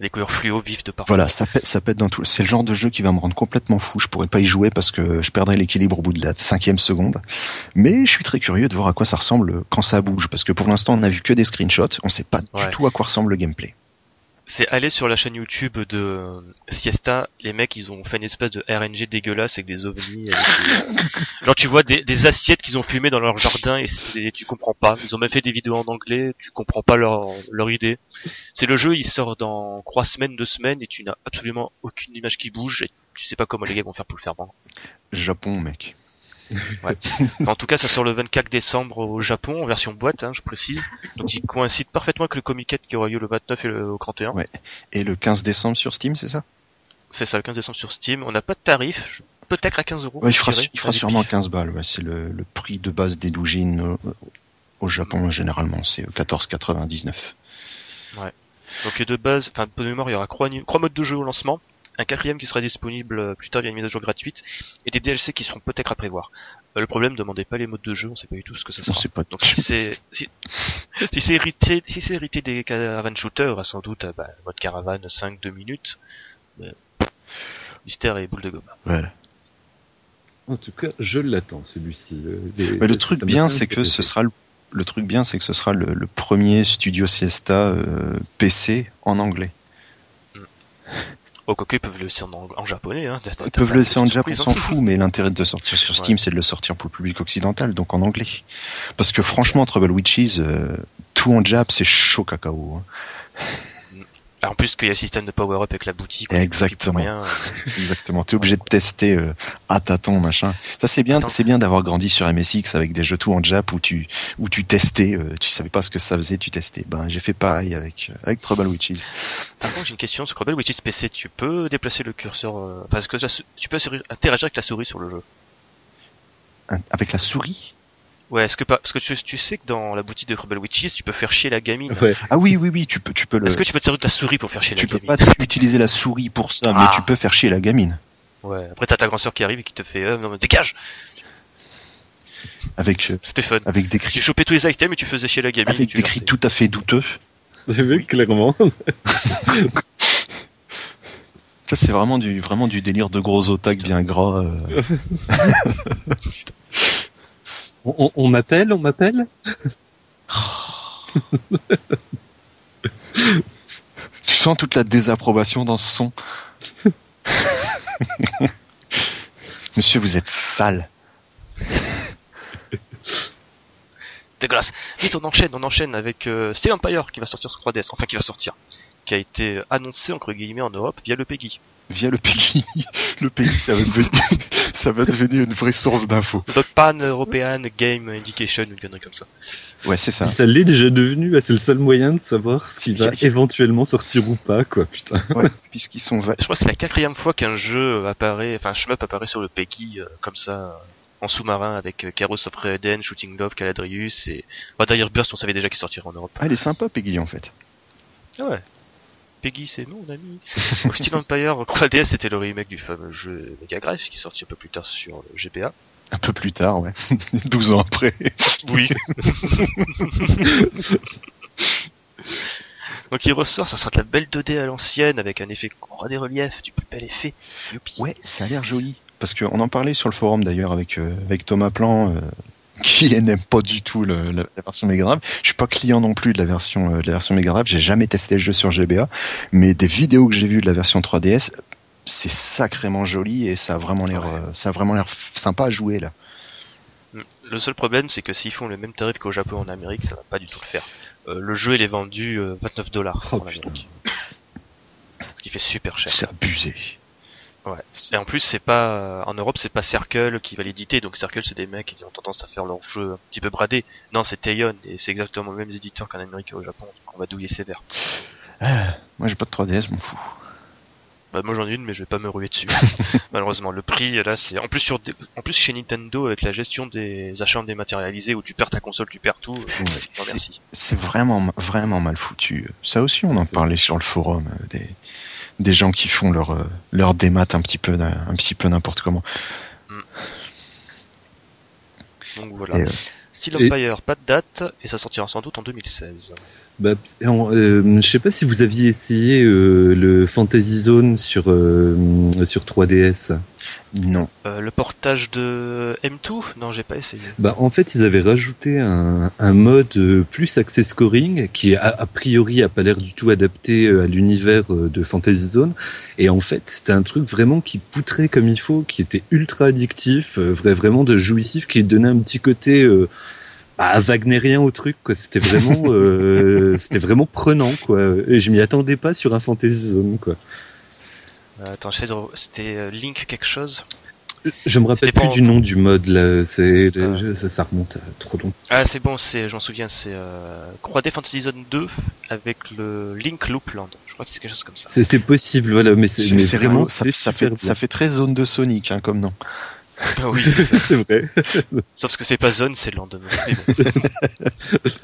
Les couleurs fluo vives de partout. Voilà, ça pète, ça pète dans tout. C'est le genre de jeu qui va me rendre complètement fou. Je pourrais pas y jouer parce que je perdrais l'équilibre au bout de la cinquième seconde. Mais je suis très curieux de voir à quoi ça ressemble quand ça bouge, parce que pour l'instant, on n'a vu que des screenshots. On sait pas Ouais. du tout à quoi ressemble le gameplay. C'est aller sur la chaîne YouTube de Siesta, les mecs ils ont fait une espèce de RNG dégueulasse avec des ovnis. avec des- Genre tu vois des, assiettes qu'ils ont fumées dans leur jardin et tu comprends pas. Ils ont même fait des vidéos en anglais, tu comprends pas leur, leur idée. C'est le jeu, il sort dans trois semaines, deux semaines et tu n'as absolument aucune image qui bouge et tu sais pas comment les gars vont faire pour le faire vendre. Japon, mec. En tout cas, ça sort le 24 décembre au Japon en version boîte, hein, je précise. Donc il coïncide parfaitement avec le Comiket qui aura lieu le 29 et le 31. Ouais. Et le 15 décembre sur Steam, c'est ça? C'est ça, le 15 décembre sur Steam. On n'a pas de tarif, peut-être à 15 euros. Ouais, il fera, il sûrement pif. 15 balles. Ouais, c'est le, le prix de base des doujines au, au Japon généralement. C'est 14,99. Donc de base, enfin de mémoire, il y aura trois modes de jeu au lancement, un quatrième qui sera disponible euh, plus tard via une mise à jour gratuite, et des DLC qui seront peut-être à prévoir. Euh, le problème, demandez pas les modes de jeu, on sait pas du tout ce que ça On sera. sait pas. Donc si c'est si, [laughs] si c'est hérité si c'est hérité des caravan shooters, aura sans doute euh, bah, mode caravane 5 2 minutes. Mais, mystère et boule de gomme. Voilà. En tout cas, je l'attends celui-ci. euh, le ça truc bien, c'est que ce sera le, le truc bien, c'est que ce sera le, le premier studio Siesta euh, PC en anglais. Oh, quoique ils peuvent le laisser en, en japonais. Hein. Ils peuvent le laisser en Jap, on s'en fout, mais l'intérêt de sortir sur Steam, c'est de le sortir pour le public occidental, donc en anglais. Parce que franchement, Trouble Witches, euh, tout en Jap, c'est chaud cacao. hein. En plus qu'il y a le système de power-up avec la boutique. Exactement. Rien. [laughs] Exactement. T'es obligé de tester euh, à tâtons, machin. Ça c'est bien, c'est bien d'avoir grandi sur MSX avec des jeux tout en Jap où tu où tu testais, euh, tu savais pas ce que ça faisait, tu testais. Ben j'ai fait pareil avec euh, avec Trouble Witches. Par contre, j'ai une question sur Rebel Witches PC. Tu peux déplacer le curseur, euh, parce que tu peux interagir avec la souris sur le jeu. Avec la souris? Ouais, est-ce que pas, parce que tu, tu sais que dans la boutique de Rebel Witches, tu peux faire chier la gamine. Ouais. Ah oui oui oui, tu peux tu peux le Est-ce que tu peux te servir de la souris pour faire chier tu la peux gamine pas utiliser la souris pour ça, mais Ah. tu peux faire chier la gamine Ouais. Après, t'as ta grande sœur qui arrive et qui te fait, euh, non, mais dégage. avec euh, C'était fun. avec des Tu cris chopais tous les items et tu faisais chier la gamine. avec tu des cris tout à fait douteux. J'ai vu clairement. Ça, c'est vraiment du, vraiment du délire de gros otak bien gras. euh. [laughs] On, m'appelle, on m'appelle Tu sens toute la désapprobation dans ce son. [laughs] Monsieur, vous êtes sale. Dégueulasse. Vite, on enchaîne, on enchaîne avec euh, Steel Empire qui va sortir sur 3DS, enfin qui va sortir, qui a été annoncé entre guillemets en Europe via le PEGI. Via le pays. [laughs] Le pays, ça va devenir, [laughs] ça va devenir une vraie source d'infos. Donc Pan European Game Indication, une connerie comme ça. Ouais, c'est ça. Ça l'est déjà devenu, ah, c'est le seul moyen de savoir s'il va éventuellement sortir ou pas, quoi, putain. Ouais, [laughs] puisqu'ils sont va- Je crois que c'est la quatrième fois qu'un jeu apparaît, enfin un shmup apparaît sur le PEGI euh, comme ça, euh, en sous-marin avec euh, Keros of Eden, Shooting Love, Caladrius et... Bah, d'ailleurs Burst on savait déjà qu'il sortirait en Europe. Ah, elle est sympa, Peggy, en fait. Ouais. Peggy c'est nous, on a mis. [laughs] Donc, Steel Empire 3DS c'était le remake du fameux jeu Mega Drive qui est sorti un peu plus tard sur le GBA. Un peu plus tard, ouais. [laughs] 12 ans après. Oui. [laughs] Donc il ressort, ça sera de la belle 2D à l'ancienne avec un effet 3D relief, du plus bel effet. Youpi. Ouais, ça a l'air joli. Parce qu'on en parlait sur le forum d'ailleurs avec, euh, avec Thomas Plan, euh, qui [laughs] n'aime pas du tout le- la, la version Mega Drive. Je suis pas client non plus de la version, euh, de la version Mega Drive. J'ai jamais testé le jeu sur GBA, mais des vidéos que j'ai vues de la version 3DS, c'est sacrément joli et ça a vraiment l'air, Ouais. euh, ça a vraiment l'air sympa à jouer là. Le seul problème c'est que s'ils font le même tarif qu'au Japon en Amérique, ça va pas du tout le faire. Euh, le jeu il est vendu euh, 29 dollars Oh, en Amérique. Ce qui fait super cher. C'est abusé. Ouais. Et en plus c'est pas en Europe c'est pas Circle qui va l'éditer, donc Circle c'est des mecs qui ont tendance à faire leur jeu un petit peu bradé. Non c'est Teion et c'est exactement le même éditeur qu'en Amérique et au Japon, donc on va douiller sévère. Moi j'ai pas de 3DS, je m'en fous. Bah moi j'en ai une mais je vais pas me ruer dessus. [laughs] Malheureusement le prix là c'est en plus sur des- en plus chez Nintendo avec la gestion des achats dématérialisés où tu perds ta console, tu perds tout. euh, C'est- vraiment, vraiment mal foutu. Ça aussi, on en parlait sur le forum euh, des, des gens qui font leur, euh, leur démat un petit peu, un petit peu n'importe comment. Donc voilà. Et, euh, Steel et- Empire, pas de date et ça sortira sans doute en 2016. Bah, euh, je sais pas si vous aviez essayé euh, le Fantasy Zone sur euh, sur 3DS. Non. Euh, le portage de M2 Non, j'ai pas essayé. Bah, en fait, ils avaient rajouté un, un mode euh, plus accès scoring qui a, a priori a pas l'air du tout adapté euh, à l'univers de Fantasy Zone. Et en fait, c'était un truc vraiment qui poutrait comme il faut, qui était ultra addictif, vrai, vraiment de jouissif, qui donnait un petit côté euh, bah, wagnérien au truc. Quoi. C'était vraiment, euh, [laughs] c'était vraiment prenant. Quoi. Et je m'y attendais pas sur un Fantasy Zone. Quoi. Euh, attends, j'essaie de re- c'était euh, Link quelque chose Je me rappelle plus du nom du mode là. C'est Ah. ça, ça remonte à trop longtemps. Ah, c'est bon, c'est, j'en souviens, c'est euh, 3D Fantasy Zone 2 avec le Link Loopland. Je crois que c'est quelque chose comme ça. C'est possible, voilà, mais c'est vraiment. Ça, fait, ça fait très zone de Sonic, hein, comme nom. Ah oui, [laughs] c'est vrai. Sauf que c'est pas Zone, c'est Land. Mais bon. [laughs]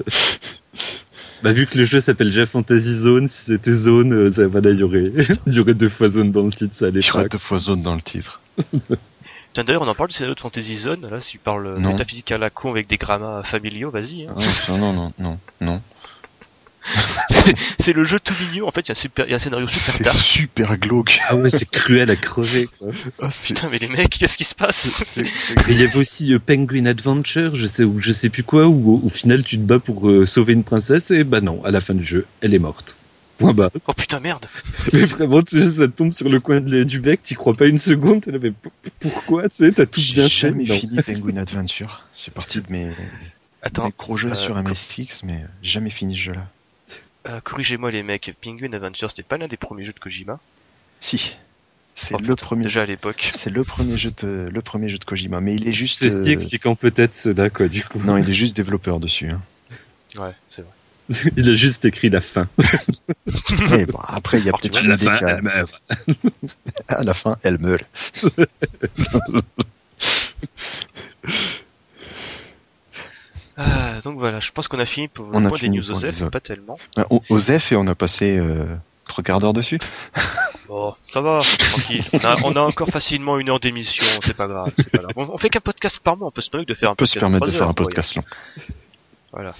Bah vu que le jeu s'appelle déjà Fantasy Zone, si c'était Zone, euh, ça, voilà, il y aurait, il y aurait deux fois Zone dans le titre, ça allait Il y deux fois zone dans le titre. [laughs] D'ailleurs, on en parle du scénario de Fantasy Zone. Là, si tu parles Non. métaphysique à la con avec des grammas familiaux, vas-y. hein. Ah, non, non, non, non. C'est le jeu tout mignon. En fait, il y a, super, il y a un scénario super C'est super glauque. Ah ouais, c'est cruel à crever. Quoi. Ah, c'est- Putain, mais les mecs, qu'est-ce qui se passe il y avait aussi euh, Penguin Adventure, je sais ou je sais plus quoi, où au, au final tu te bats pour euh, sauver une princesse et bah non, à la fin du jeu, elle est morte. Point bas. Oh putain, merde. Mais vraiment, tu sais, ça tombe sur le coin de du bec, t'y crois pas une seconde, t'es là, mais pourquoi, tu sais, t'as tout J'ai bien fait. jamais non. fini Penguin Adventure. C'est parti de mes, Attends, mes gros jeux euh, sur MSX, mais jamais fini ce jeu-là. Euh, corrigez-moi les mecs. Penguin Adventure, c'était pas l'un des premiers jeux de Kojima. Si. C'est Oh, le putain, premier Déjà à l'époque. C'est le premier jeu de, le premier jeu de Kojima, mais il est juste, Ceci euh, expliquant peut-être cela, quoi, du coup. non, il est juste développeur dessus. Hein. Ouais, c'est vrai. [laughs] Il a juste écrit la fin. [laughs] Mais bon, après, il y a peut-être une idée meurt. [laughs] à la fin, elle meurt. Ah, donc voilà, je pense qu'on a fini pour le On a point des news OSEF, pas tellement. Ah, O- Osef et on a passé euh, trois quarts d'heure dessus. [laughs] Bon, ça va, tranquille. On a, on a encore facilement une heure d'émission, c'est pas grave, c'est pas grave. On, on fait qu'un podcast par mois, on peut se permettre de faire un On peut se podcast permettre de faire un heures, podcast long. Voilà.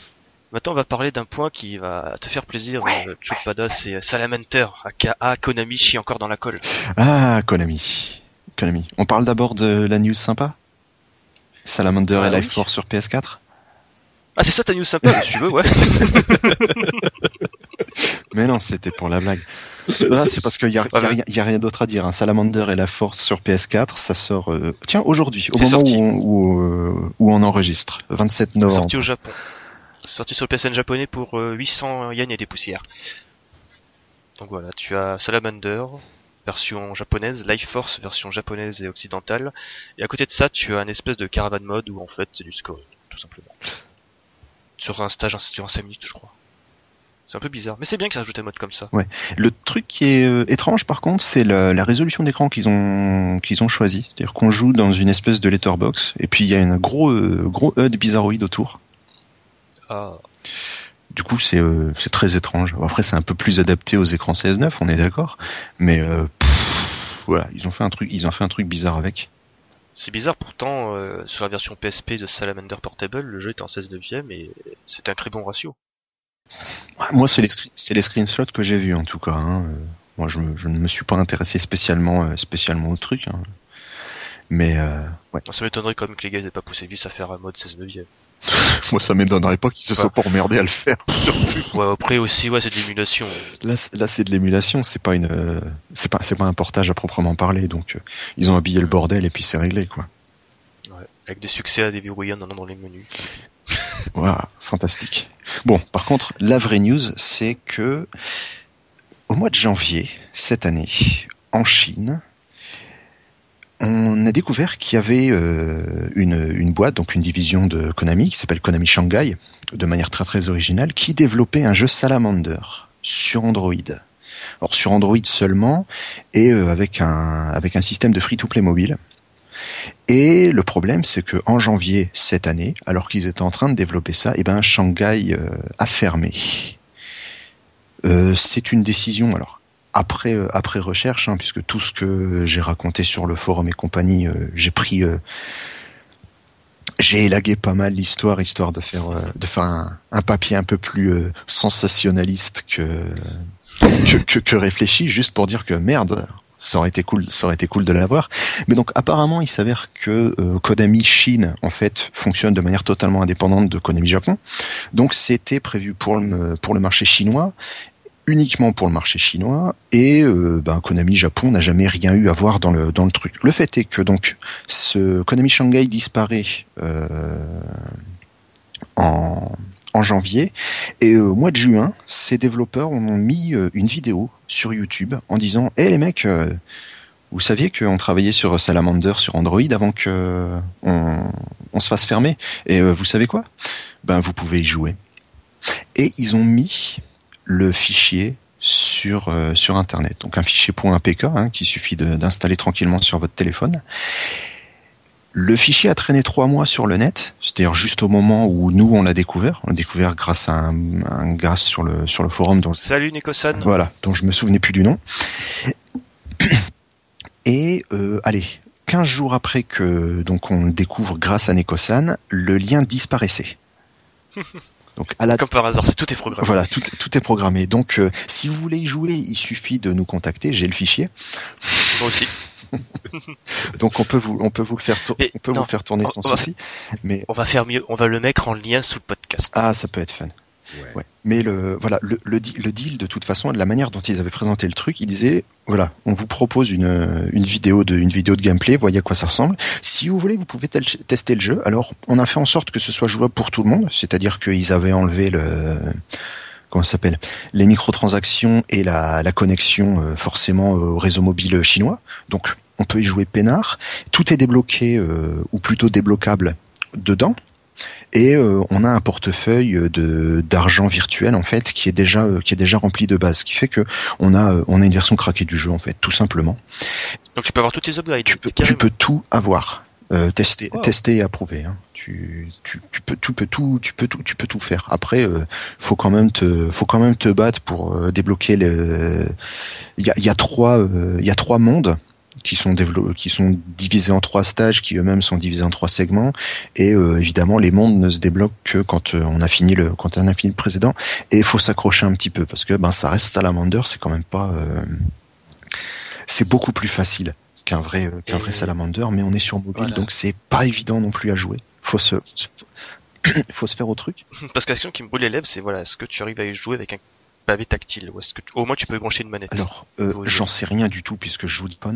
Maintenant, on va parler d'un point qui va te faire plaisir, ouais, euh, Chupada, c'est Salamander, aka Konami chie encore dans la colle. Ah, Konami. Konami. On parle d'abord de la news sympa? Salamander Ah, et Life oui. Force sur PS4 Ah, c'est ça ta news sympa, si tu veux, ouais. [laughs] Mais non, c'était pour la blague. Là, c'est parce qu'il y a, y a rien, d'autre à dire. Hein. Salamander et la Force sur PS4, ça sort. euh, Tiens, aujourd'hui, au moment sorti. où on, où, euh, où on enregistre, 27 novembre. sorti au Japon. Sorti sur le PSN japonais pour euh, 800 yens et des poussières. Donc voilà, tu as Salamander, version japonaise, Life Force, version japonaise et occidentale. Et à côté de ça, tu as un espèce de caravan mode où en fait c'est du scoring, tout simplement. Sur un stage, sur un 5 minutes, je crois. C'est un peu bizarre, mais c'est bien qu'ils rajoutent un mode comme ça. Le truc qui est euh, étrange, par contre, c'est la, la résolution d'écran qu'ils ont qu'ils ont choisi. C'est-à-dire qu'on joue dans une espèce de letterbox, et puis il y a un gros euh, gros HUD bizarroïde autour. Ah, Du coup, c'est euh, c'est très étrange. Après, c'est un peu plus adapté aux écrans CS9, on est d'accord. Mais euh, pff, voilà, ils ont fait un truc, ils ont fait un truc bizarre avec. C'est bizarre pourtant, euh, sur la version PSP de Salamander Portable, le jeu est en 16 neuvième et c'est un très bon ratio. Ouais, Moi, c'est les c'est les screenshots que j'ai vus en tout cas. hein. Euh, Moi, je, me- je ne me suis pas intéressé spécialement euh, spécialement au truc. hein. Mais euh, ouais, ça m'étonnerait quand même que les gars aient pas poussé vite à faire un mode 16 neuvième. [laughs] moi, ça m'étonnerait pas qu'ils se soient pas emmerdés à le faire. [laughs] Surtout. Ouais, après aussi, ouais, c'est de l'émulation. Là, c'est- là, c'est de l'émulation. C'est pas une, euh, c'est pas, c'est pas un portage à proprement parler. Donc, euh, ils ont habillé le bordel et puis c'est réglé, quoi. Ouais. Avec des succès à déverrouiller en allant dans les menus. [laughs] Voilà, fantastique. Bon, par contre, la vraie news, c'est que au mois de janvier cette année, en Chine, on a découvert qu'il y avait euh, une, boîte, donc une division de Konami, qui s'appelle Konami Shanghai, de manière très très originale, qui développait un jeu Salamander sur Android. Alors sur Android seulement, et euh, avec un avec un système de free-to-play mobile. Et le problème, c'est que en janvier cette année, alors qu'ils étaient en train de développer ça, eh ben Shanghai euh, a fermé. C'est une décision. Alors après euh, après recherche, hein, puisque tout ce que j'ai raconté sur le forum et compagnie, euh, j'ai pris, euh, j'ai élagué pas mal l'histoire histoire de faire de faire un, papier un peu plus sensationnaliste que, que que que réfléchi, juste pour dire que merde. Ça aurait été cool, ça aurait été cool de l'avoir. Mais donc apparemment, il s'avère que euh, Konami Chine en fait fonctionne de manière totalement indépendante de Konami Japon. Donc c'était prévu pour le pour le marché chinois, uniquement pour le marché chinois et euh, ben, Konami Japon n'a jamais rien eu à voir dans le dans le truc. Le fait est que donc ce Konami Shanghai disparaît euh, en en janvier et euh, au mois de juin, ces développeurs ont mis euh, une vidéo sur YouTube en disant "Eh les mecs, vous saviez qu'on travaillait sur Salamander sur Android avant que on, on se fasse fermer et vous savez quoi? Ben vous pouvez y jouer." Et ils ont mis le fichier sur euh, sur internet. Donc un fichier .apk hein, qui suffit d'installer tranquillement sur votre téléphone. Le fichier a traîné trois mois sur le net, c'est-à-dire juste au moment où nous on l'a découvert. On l'a découvert grâce à un, un grâce sur le sur le forum dont je Salut Nicosan. voilà, dont je me souvenais plus du nom. Et euh, allez, 15 jours après que donc on le découvre grâce à Nekosan, le lien disparaissait. [laughs] Donc à la Comme par hasard, c'est tout est programmé. voilà, tout, tout est programmé. Donc euh, si vous voulez y jouer, il suffit de nous contacter, j'ai le fichier. Moi aussi. [laughs] Donc on peut vous on peut vous le faire tour- Mais on peut non, vous le faire tourner sans on souci. Mais On va faire mieux. On va le mettre en lien sous le podcast. ah, ça peut être fun. Ouais. Mais le voilà le, le, deal de toute façon de la manière dont ils avaient présenté le truc, ils disaient voilà on vous propose une une vidéo de une vidéo de gameplay, voyez à quoi ça ressemble. Si vous voulez, vous pouvez tester le jeu. Alors on a fait en sorte que ce soit jouable pour tout le monde, c'est-à-dire qu'ils avaient enlevé le comment ça s'appelle les microtransactions et la, la connexion euh, forcément au réseau mobile chinois. Donc on peut y jouer peinard. Tout est débloqué euh, ou plutôt débloquable dedans. Et euh, on a un portefeuille de d'argent virtuel en fait qui est déjà euh, qui est déjà rempli de base, ce qui fait que on a euh, on a une version craquée du jeu en fait, tout simplement. Donc tu peux avoir toutes tes upgrades. Tu peux tu peux tout avoir, euh, tester Wow. tester et approuver. Hein. Tu, tu tu peux tu peux tout tu peux tout tu peux tout faire. Après euh, faut quand même te faut quand même te battre pour euh, débloquer le. Il y a il y a trois euh, il y a trois mondes qui sont développés, qui sont divisés en trois stages, qui eux-mêmes sont divisés en trois segments. Et évidemment, les mondes ne se débloquent que quand on a fini le quand on a fini le précédent. Et il faut s'accrocher un petit peu parce que ben ça reste Salamander, c'est quand même pas c'est beaucoup plus facile qu'un vrai qu'un vrai Salamander, mais on est sur mobile, donc c'est pas évident non plus à jouer. Faut se [coughs] faut se faire au truc. Parce que la question qui me brûle les lèvres, c'est voilà, est-ce que tu arrives à y jouer avec un pavé tactile ou est-ce que au moins tu peux brancher une manette Alors, euh, j'en sais rien du tout puisque je vous dis pas.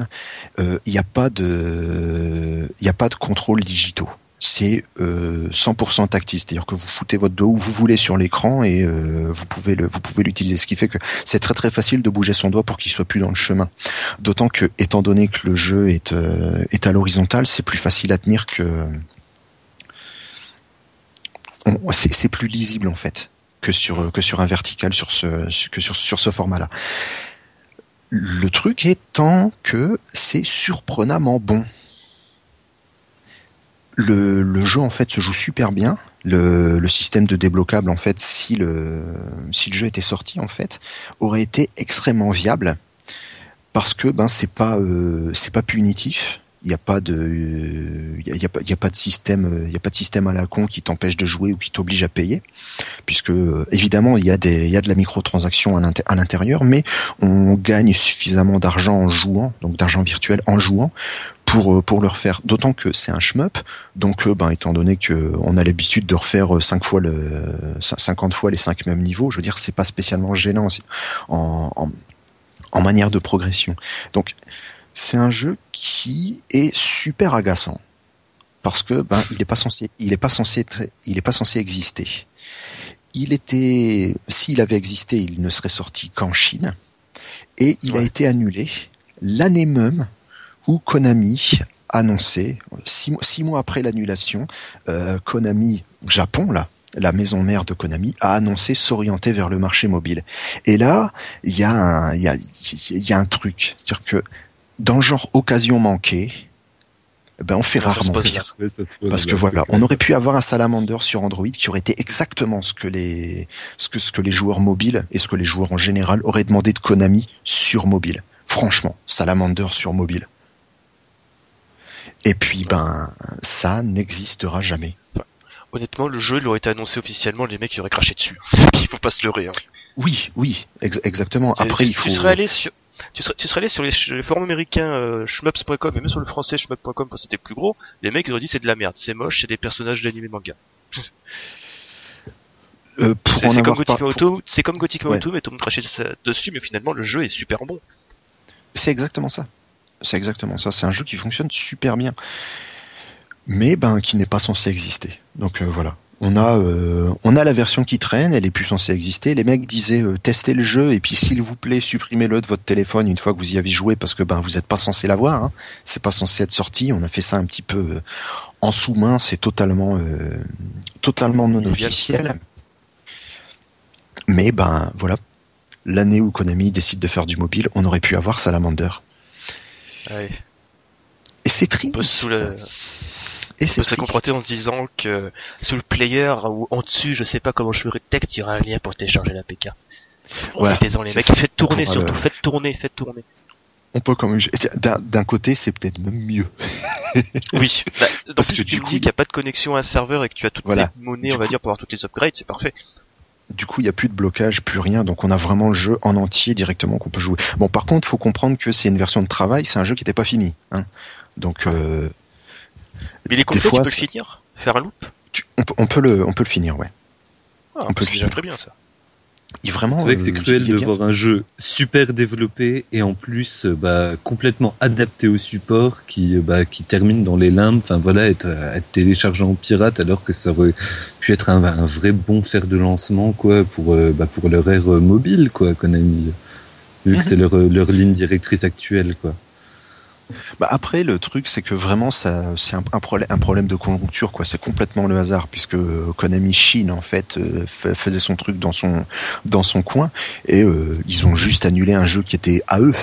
Il n'y a pas de, il a pas de contrôle digitaux c'est euh, 100% tactile, c'est-à-dire que vous foutez votre dos où vous voulez sur l'écran et euh, vous pouvez le, vous pouvez l'utiliser. Ce qui fait que c'est très très facile de bouger son doigt pour qu'il soit plus dans le chemin. D'autant que, étant donné que le jeu est euh, est à l'horizontale, c'est plus facile à tenir que c'est plus lisible en fait que sur que sur un vertical sur ce que sur sur ce format-là. Le truc étant que c'est surprenamment bon le, le, jeu en fait se joue super bien. Le, le, système de déblocable en fait, si le si le jeu était sorti en fait, aurait été extrêmement viable parce que ben c'est pas euh, c'est pas punitif. Il n'y a pas de il y a, y a, pas de système il y a pas de système à la con qui t'empêche de jouer ou qui t'oblige à payer puisque évidemment il y a des il y a de la microtransaction à l'intérieur mais on gagne suffisamment d'argent en jouant donc d'argent virtuel en jouant pour euh, pour le refaire. D'autant que c'est un shmup, donc euh, ben étant donné que on a l'habitude de refaire 5 euh, fois le 50 fois les cinq mêmes niveaux, je veux dire c'est pas spécialement gênant en, en, en manière de progression. Donc c'est un jeu qui est super agaçant parce que ben il est pas censé il est pas censé être, il est pas censé exister. Il était s'il avait existé, il ne serait sorti qu'en Chine et il a été annulé l'année même où Konami annoncé, six, six mois après l'annulation, euh, Konami Japon, là, la maison mère de Konami, a annoncé s'orienter vers le marché mobile. Et là, il y, a un, y, a, y a un truc. C'est-à-dire que dans le genre occasion manquée, ben on fait rarement rire. Parce que voilà, on aurait pu avoir un salamander sur Android qui aurait été exactement ce que les ce que ce que les joueurs mobiles et ce que les joueurs en général auraient demandé de Konami sur mobile. Franchement, salamander sur mobile. Et puis, ben, ça n'existera jamais. Honnêtement, le jeu, il aurait été annoncé officiellement, les mecs, ils auraient craché dessus. [laughs] il faut pas se leurrer. Hein. Oui, oui, exactement. Après, il faut. Tu serais allé sur, tu serais, tu serais allé sur les, forums américains euh, shmups.com et même sur le français shmup.com quand c'était plus gros, les mecs ils auraient dit c'est de la merde, c'est moche, c'est des personnages d'anime manga. Euh, c'est comme comme Gothic Auto, mais tout le monde crachait dessus, mais finalement le jeu est super bon. C'est exactement ça. C'est exactement ça. C'est un jeu qui fonctionne super bien, mais ben qui n'est pas censé exister. Donc euh, voilà. On a euh, on a la version qui traîne, elle est plus censée exister. Les mecs disaient euh, testez le jeu et puis s'il vous plaît supprimez-le de votre téléphone une fois que vous y avez joué parce que ben vous n'êtes pas censé l'avoir. Hein. C'est pas censé être sorti. On a fait ça un petit peu en sous-main. C'est totalement totalement non officiel. Mais ben voilà, l'année où Konami décide de faire du mobile, on aurait pu avoir Salamander. Et c'est triste. On peut. Et c'est se comporter en disant que sous le player ou en dessus, je sais pas comment je ferai texte, il y aura un lien pour télécharger l'APK. Ouais, les mecs, faites tourner surtout, faites tourner, faites tourner. On peut quand même. D'un côté, c'est peut-être même mieux. [laughs] oui. Bah, [laughs] Parce que tu me dis qu'il n'y a pas de connexion à un serveur et que tu as toutes les monnaies, on va dire, pour avoir toutes les upgrades, c'est parfait du coup, il n'y a plus de blocage, plus rien. Donc, on a vraiment le jeu en entier directement qu'on peut jouer. Bon, par contre, il faut comprendre que c'est une version de travail. C'est un jeu qui n'était pas fini. Hein. Donc, euh, mais il est complet, tu peux le finir, faire un loop. on, peut, le, on peut le finir, ouais. Ah, on peut le finir. très bien ça vraiment. C'est vrai que c'est euh, cruel de voir un jeu super développé et en plus euh, bah, complètement adapté au support qui euh, bah, qui termine dans les limbes. Enfin voilà, être, être téléchargé en pirate alors que ça aurait pu être un, un vrai bon fer de lancement quoi pour bah, pour leur ère mobile quoi Konami vu que mhm. c'est leur leur ligne directrice actuelle quoi. Bah après, le truc, c'est que vraiment, ça, c'est un, un, problème, un problème de conjoncture, quoi. C'est complètement le hasard, puisque Konami Chine, en fait, euh, faisait son truc dans son dans son coin, et euh, ils ont juste annulé un jeu qui était à eux.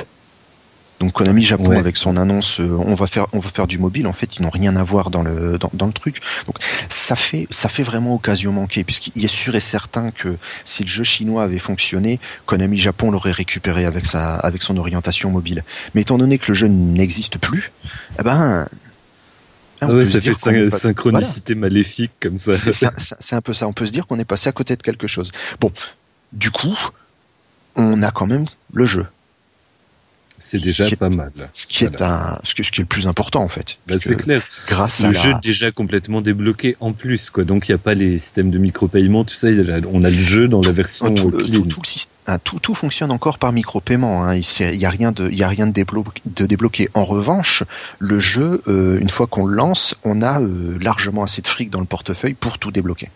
Donc Konami Japon avec son annonce, euh, on va faire on va faire du mobile. En fait, ils n'ont rien à voir dans le dans, dans le truc. Donc ça fait ça fait vraiment occasion manquée puisqu'il est sûr et certain que si le jeu chinois avait fonctionné, Konami Japon l'aurait récupéré avec sa avec son orientation mobile. Mais étant donné que le jeu n'existe plus, eh ben ah ouais, ça fait synchronicité maléfique comme ça. [laughs] C'est un peu ça. On peut se dire qu'on est passé à côté de quelque chose. Bon, du coup, on a quand même le jeu. C'est déjà pas mal. Ce qui est un, ce, qui est le plus important en fait. Bah, c'est clair. Grâce le à jeu déjà complètement débloqué en plus quoi. Donc il n'y a pas les systèmes de micro-paiement, tout ça. On a le jeu dans la version tout, ah, tout, tout, fonctionne encore par micro-paiement. Hein. Il n'y a rien de, il y a rien de, de débloqué. En revanche, le jeu, euh, une fois qu'on le lance, on a euh, largement assez de fric dans le portefeuille pour tout débloquer.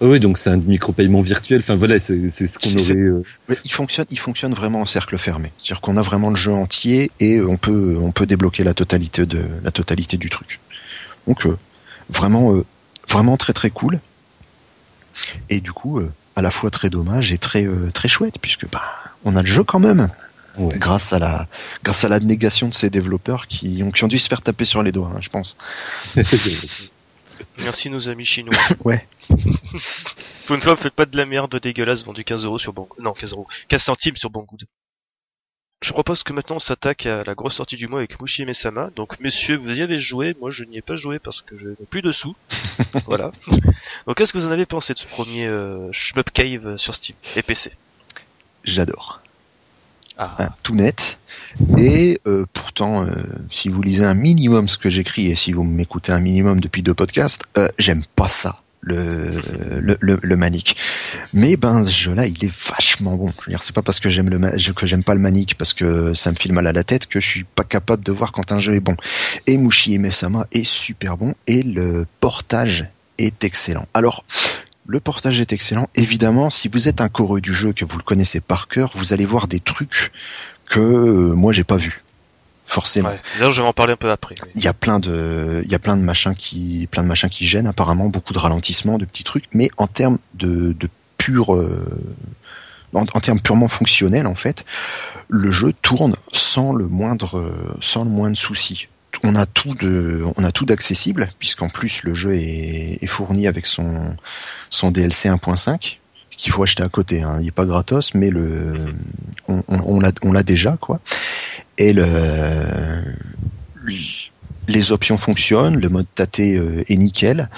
Ah oui, donc c'est un micro-paiement virtuel. Enfin voilà, c'est ce qu'on aurait. Euh, il fonctionne, il fonctionne vraiment en cercle fermé. C'est-à-dire qu'on a vraiment le jeu entier et on peut, on peut débloquer la totalité de la totalité du truc. Donc vraiment, vraiment très très cool. Et du coup, à la fois très dommage et très euh, très chouette puisque bah on a le jeu quand même. Grâce à la grâce à la négation de ces développeurs qui ont qui ont dû se faire taper sur les doigts, hein, je pense. [laughs] Merci nos amis chinois. [laughs] ouais. Pour une fois, faites pas de la merde dégueulasse vendue 15 euros sur Banggood. Non, 15 euros. 15 centimes sur Banggood. Je propose que maintenant on s'attaque à la grosse sortie du mois avec Mushi Mesama. Donc messieurs, vous y avez joué, moi je n'y ai pas joué parce que je n'ai plus de sous. [laughs] voilà. Donc qu'est-ce que vous en avez pensé de ce premier euh, Shmup Cave sur Steam et PC J'adore. Ah. Hein, tout net. Et euh, pourtant, euh, si vous lisez un minimum ce que j'écris et si vous m'écoutez un minimum depuis deux podcasts, euh, j'aime pas ça le, le, le, le, manique. Mais ben ce jeu-là, il est vachement bon. Je veux dire, c'est pas parce que j'aime le que j'aime pas le manique parce que ça me file mal à la tête que je suis pas capable de voir quand un jeu est bon. Et Mushi Mesama est super bon et le portage est excellent. Alors le portage est excellent. Évidemment, si vous êtes un coreux du jeu, que vous le connaissez par cœur, vous allez voir des trucs que euh, moi j'ai pas vu forcément. Ouais, je vais en parler un peu après. Il y a plein de, il y a plein de machins qui, plein de machins qui gênent apparemment, beaucoup de ralentissements, de petits trucs, mais en termes de, de pur, euh, en, termes purement fonctionnels en fait, le jeu tourne sans le moindre, sans le moindre souci. On a tout de, on a tout d'accessible puisqu'en plus le jeu est, fourni avec son, son DLC 1.5 qu'il faut acheter à côté. Hein. Il n'est pas gratos, mais le, on l'a déjà quoi et le, les options fonctionnent, le mode tâté euh, est nickel.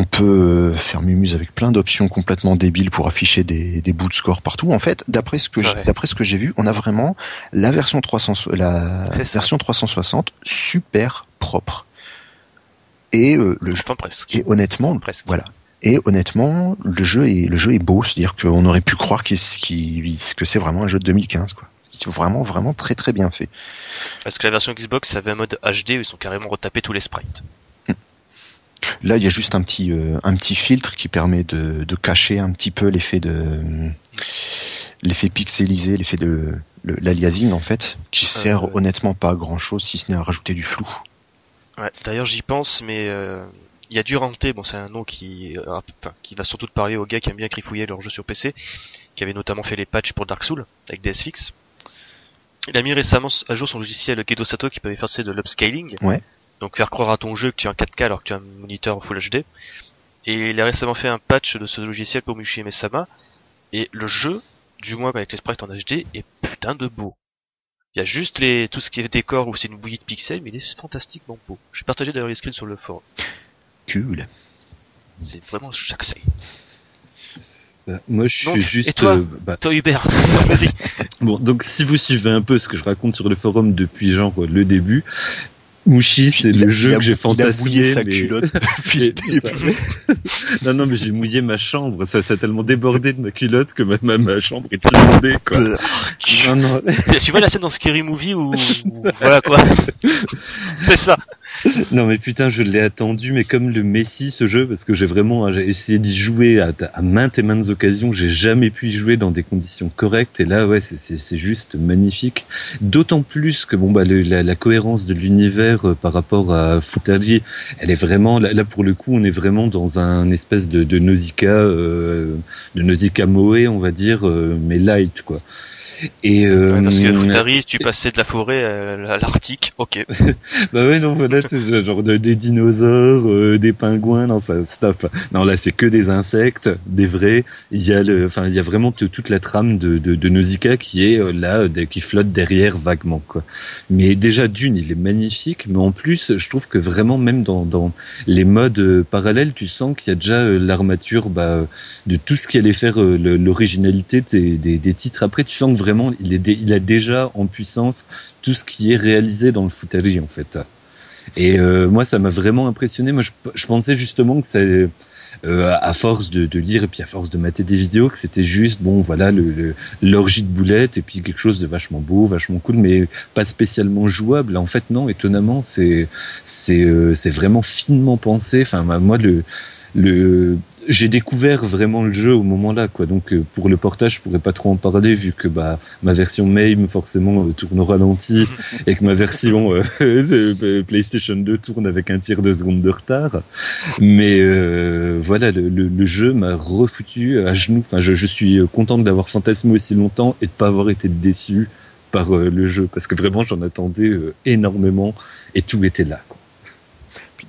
On peut faire mumuse avec plein d'options complètement débiles pour afficher des, des bouts de score partout. En fait, d'après ce que d'après ce que j'ai vu, on a vraiment la version 300 la version 360 super propre. Et euh, le jeu presque. Et honnêtement, presque. voilà. Et honnêtement, le jeu est le jeu est beau, c'est-à-dire qu'on aurait pu croire qu que c'est vraiment un jeu de 2015 quoi vraiment vraiment très très bien fait. Parce que la version Xbox avait un mode HD où ils sont carrément retapés tous les sprites. Là, il y a juste un petit euh, un petit filtre qui permet de, de cacher un petit peu l'effet de l'effet pixelisé, l'effet de l'aliasing en fait, qui euh, sert honnêtement pas à grand chose si ce n'est à rajouter du flou. Ouais, d'ailleurs j'y pense, mais euh, il y a Durante, bon c'est un nom qui qui va surtout parler aux gars qui aiment bien grifouiller leurs jeux sur PC, qui avait notamment fait les patchs pour Dark Souls avec DSFix. Il a mis récemment à jour son logiciel Gedo Sato qui permet faire de l'upscaling. Ouais. Donc faire croire à ton jeu que tu es en 4K alors que tu as un moniteur Full HD. Et il a récemment fait un patch de ce logiciel pour Mushi Mesama. Et le jeu, du moins avec les sprites en HD, est putain de beau. Il y a juste les, tout ce qui est décor où c'est une bouillie de pixels, mais il est fantastiquement beau. J'ai partagé d'ailleurs les screens sur le forum. Cool. C'est vraiment chaque bah, moi, je suis juste. Et toi, euh, bah... toi Hubert, [laughs] vas-y. Bon, donc si vous suivez un peu ce que je raconte sur le forum depuis genre le début, Mouchi, c'est le jeu que j'ai fantasmé. Sa culotte [laughs] depuis [laughs] non, non, mais j'ai mouillé ma chambre. Ça, ça a tellement débordé de ma culotte que ma, ma, chambre est inondée, quoi. non, non. [laughs] Tu vois la scène dans Scary Movie où, voilà quoi. c'est ça. non mais putain, je l'ai attendu, mais comme le Messi ce jeu, parce que j'ai vraiment essayé d'y jouer à, maintes et maintes occasions, j'ai jamais pu y jouer dans des conditions correctes, et là ouais, c'est juste magnifique. D'autant plus que bon bah la, cohérence de l'univers euh, par rapport à Futari, elle est vraiment là, pour le coup, on est vraiment dans un espèce de, de Nausicaa, euh, de Nausicaa Moe, on va dire, euh, mais light quoi. Et euh, Ouais, parce que Futari, [laughs] si tu passais de la forêt à l'Arctique, ok. [laughs] bah ouais non voilà c'est genre de- des dinosaures, euh, des pingouins, non ça stop. Non là c'est que des insectes, des vrais. Il y a le, enfin il y a vraiment toute la trame de, de, de Nausicaa qui est euh, là, de- qui flotte derrière vaguement quoi. Mais déjà d'une il est magnifique, mais en plus je trouve que vraiment même dans, dans les modes euh, parallèles tu sens qu'il y a déjà euh, l'armature bah, de tout ce qui allait faire euh, l'originalité des, des, des titres. Après tu sens que vraiment dé- il a déjà en puissance tout ce qui est réalisé dans le Futari en fait. Et euh, moi, ça m'a vraiment impressionné. Moi, je, pensais justement que ça, euh, à force de, lire et puis à force de mater des vidéos, que c'était juste bon, voilà, l'orgie de boulettes et puis quelque chose de vachement beau, vachement cool, mais pas spécialement jouable. En fait, non. Étonnamment, c'est c'est euh, c'est vraiment finement pensé. Enfin, moi, le le j'ai découvert vraiment le jeu au moment-là, quoi. Donc euh, pour le portage, je pourrais pas trop en parler vu que bah ma version MAME forcément euh, tourne au ralenti [laughs] et que ma version euh, [laughs] euh, PlayStation 2 tourne avec un tiers de seconde de retard. Mais euh, voilà, le, le, le jeu m'a refoutu à genoux. Enfin, je, je suis content de l'avoir fantasmé aussi longtemps et de pas avoir été déçu par le jeu parce que vraiment j'en attendais énormément et tout était là. Quoi.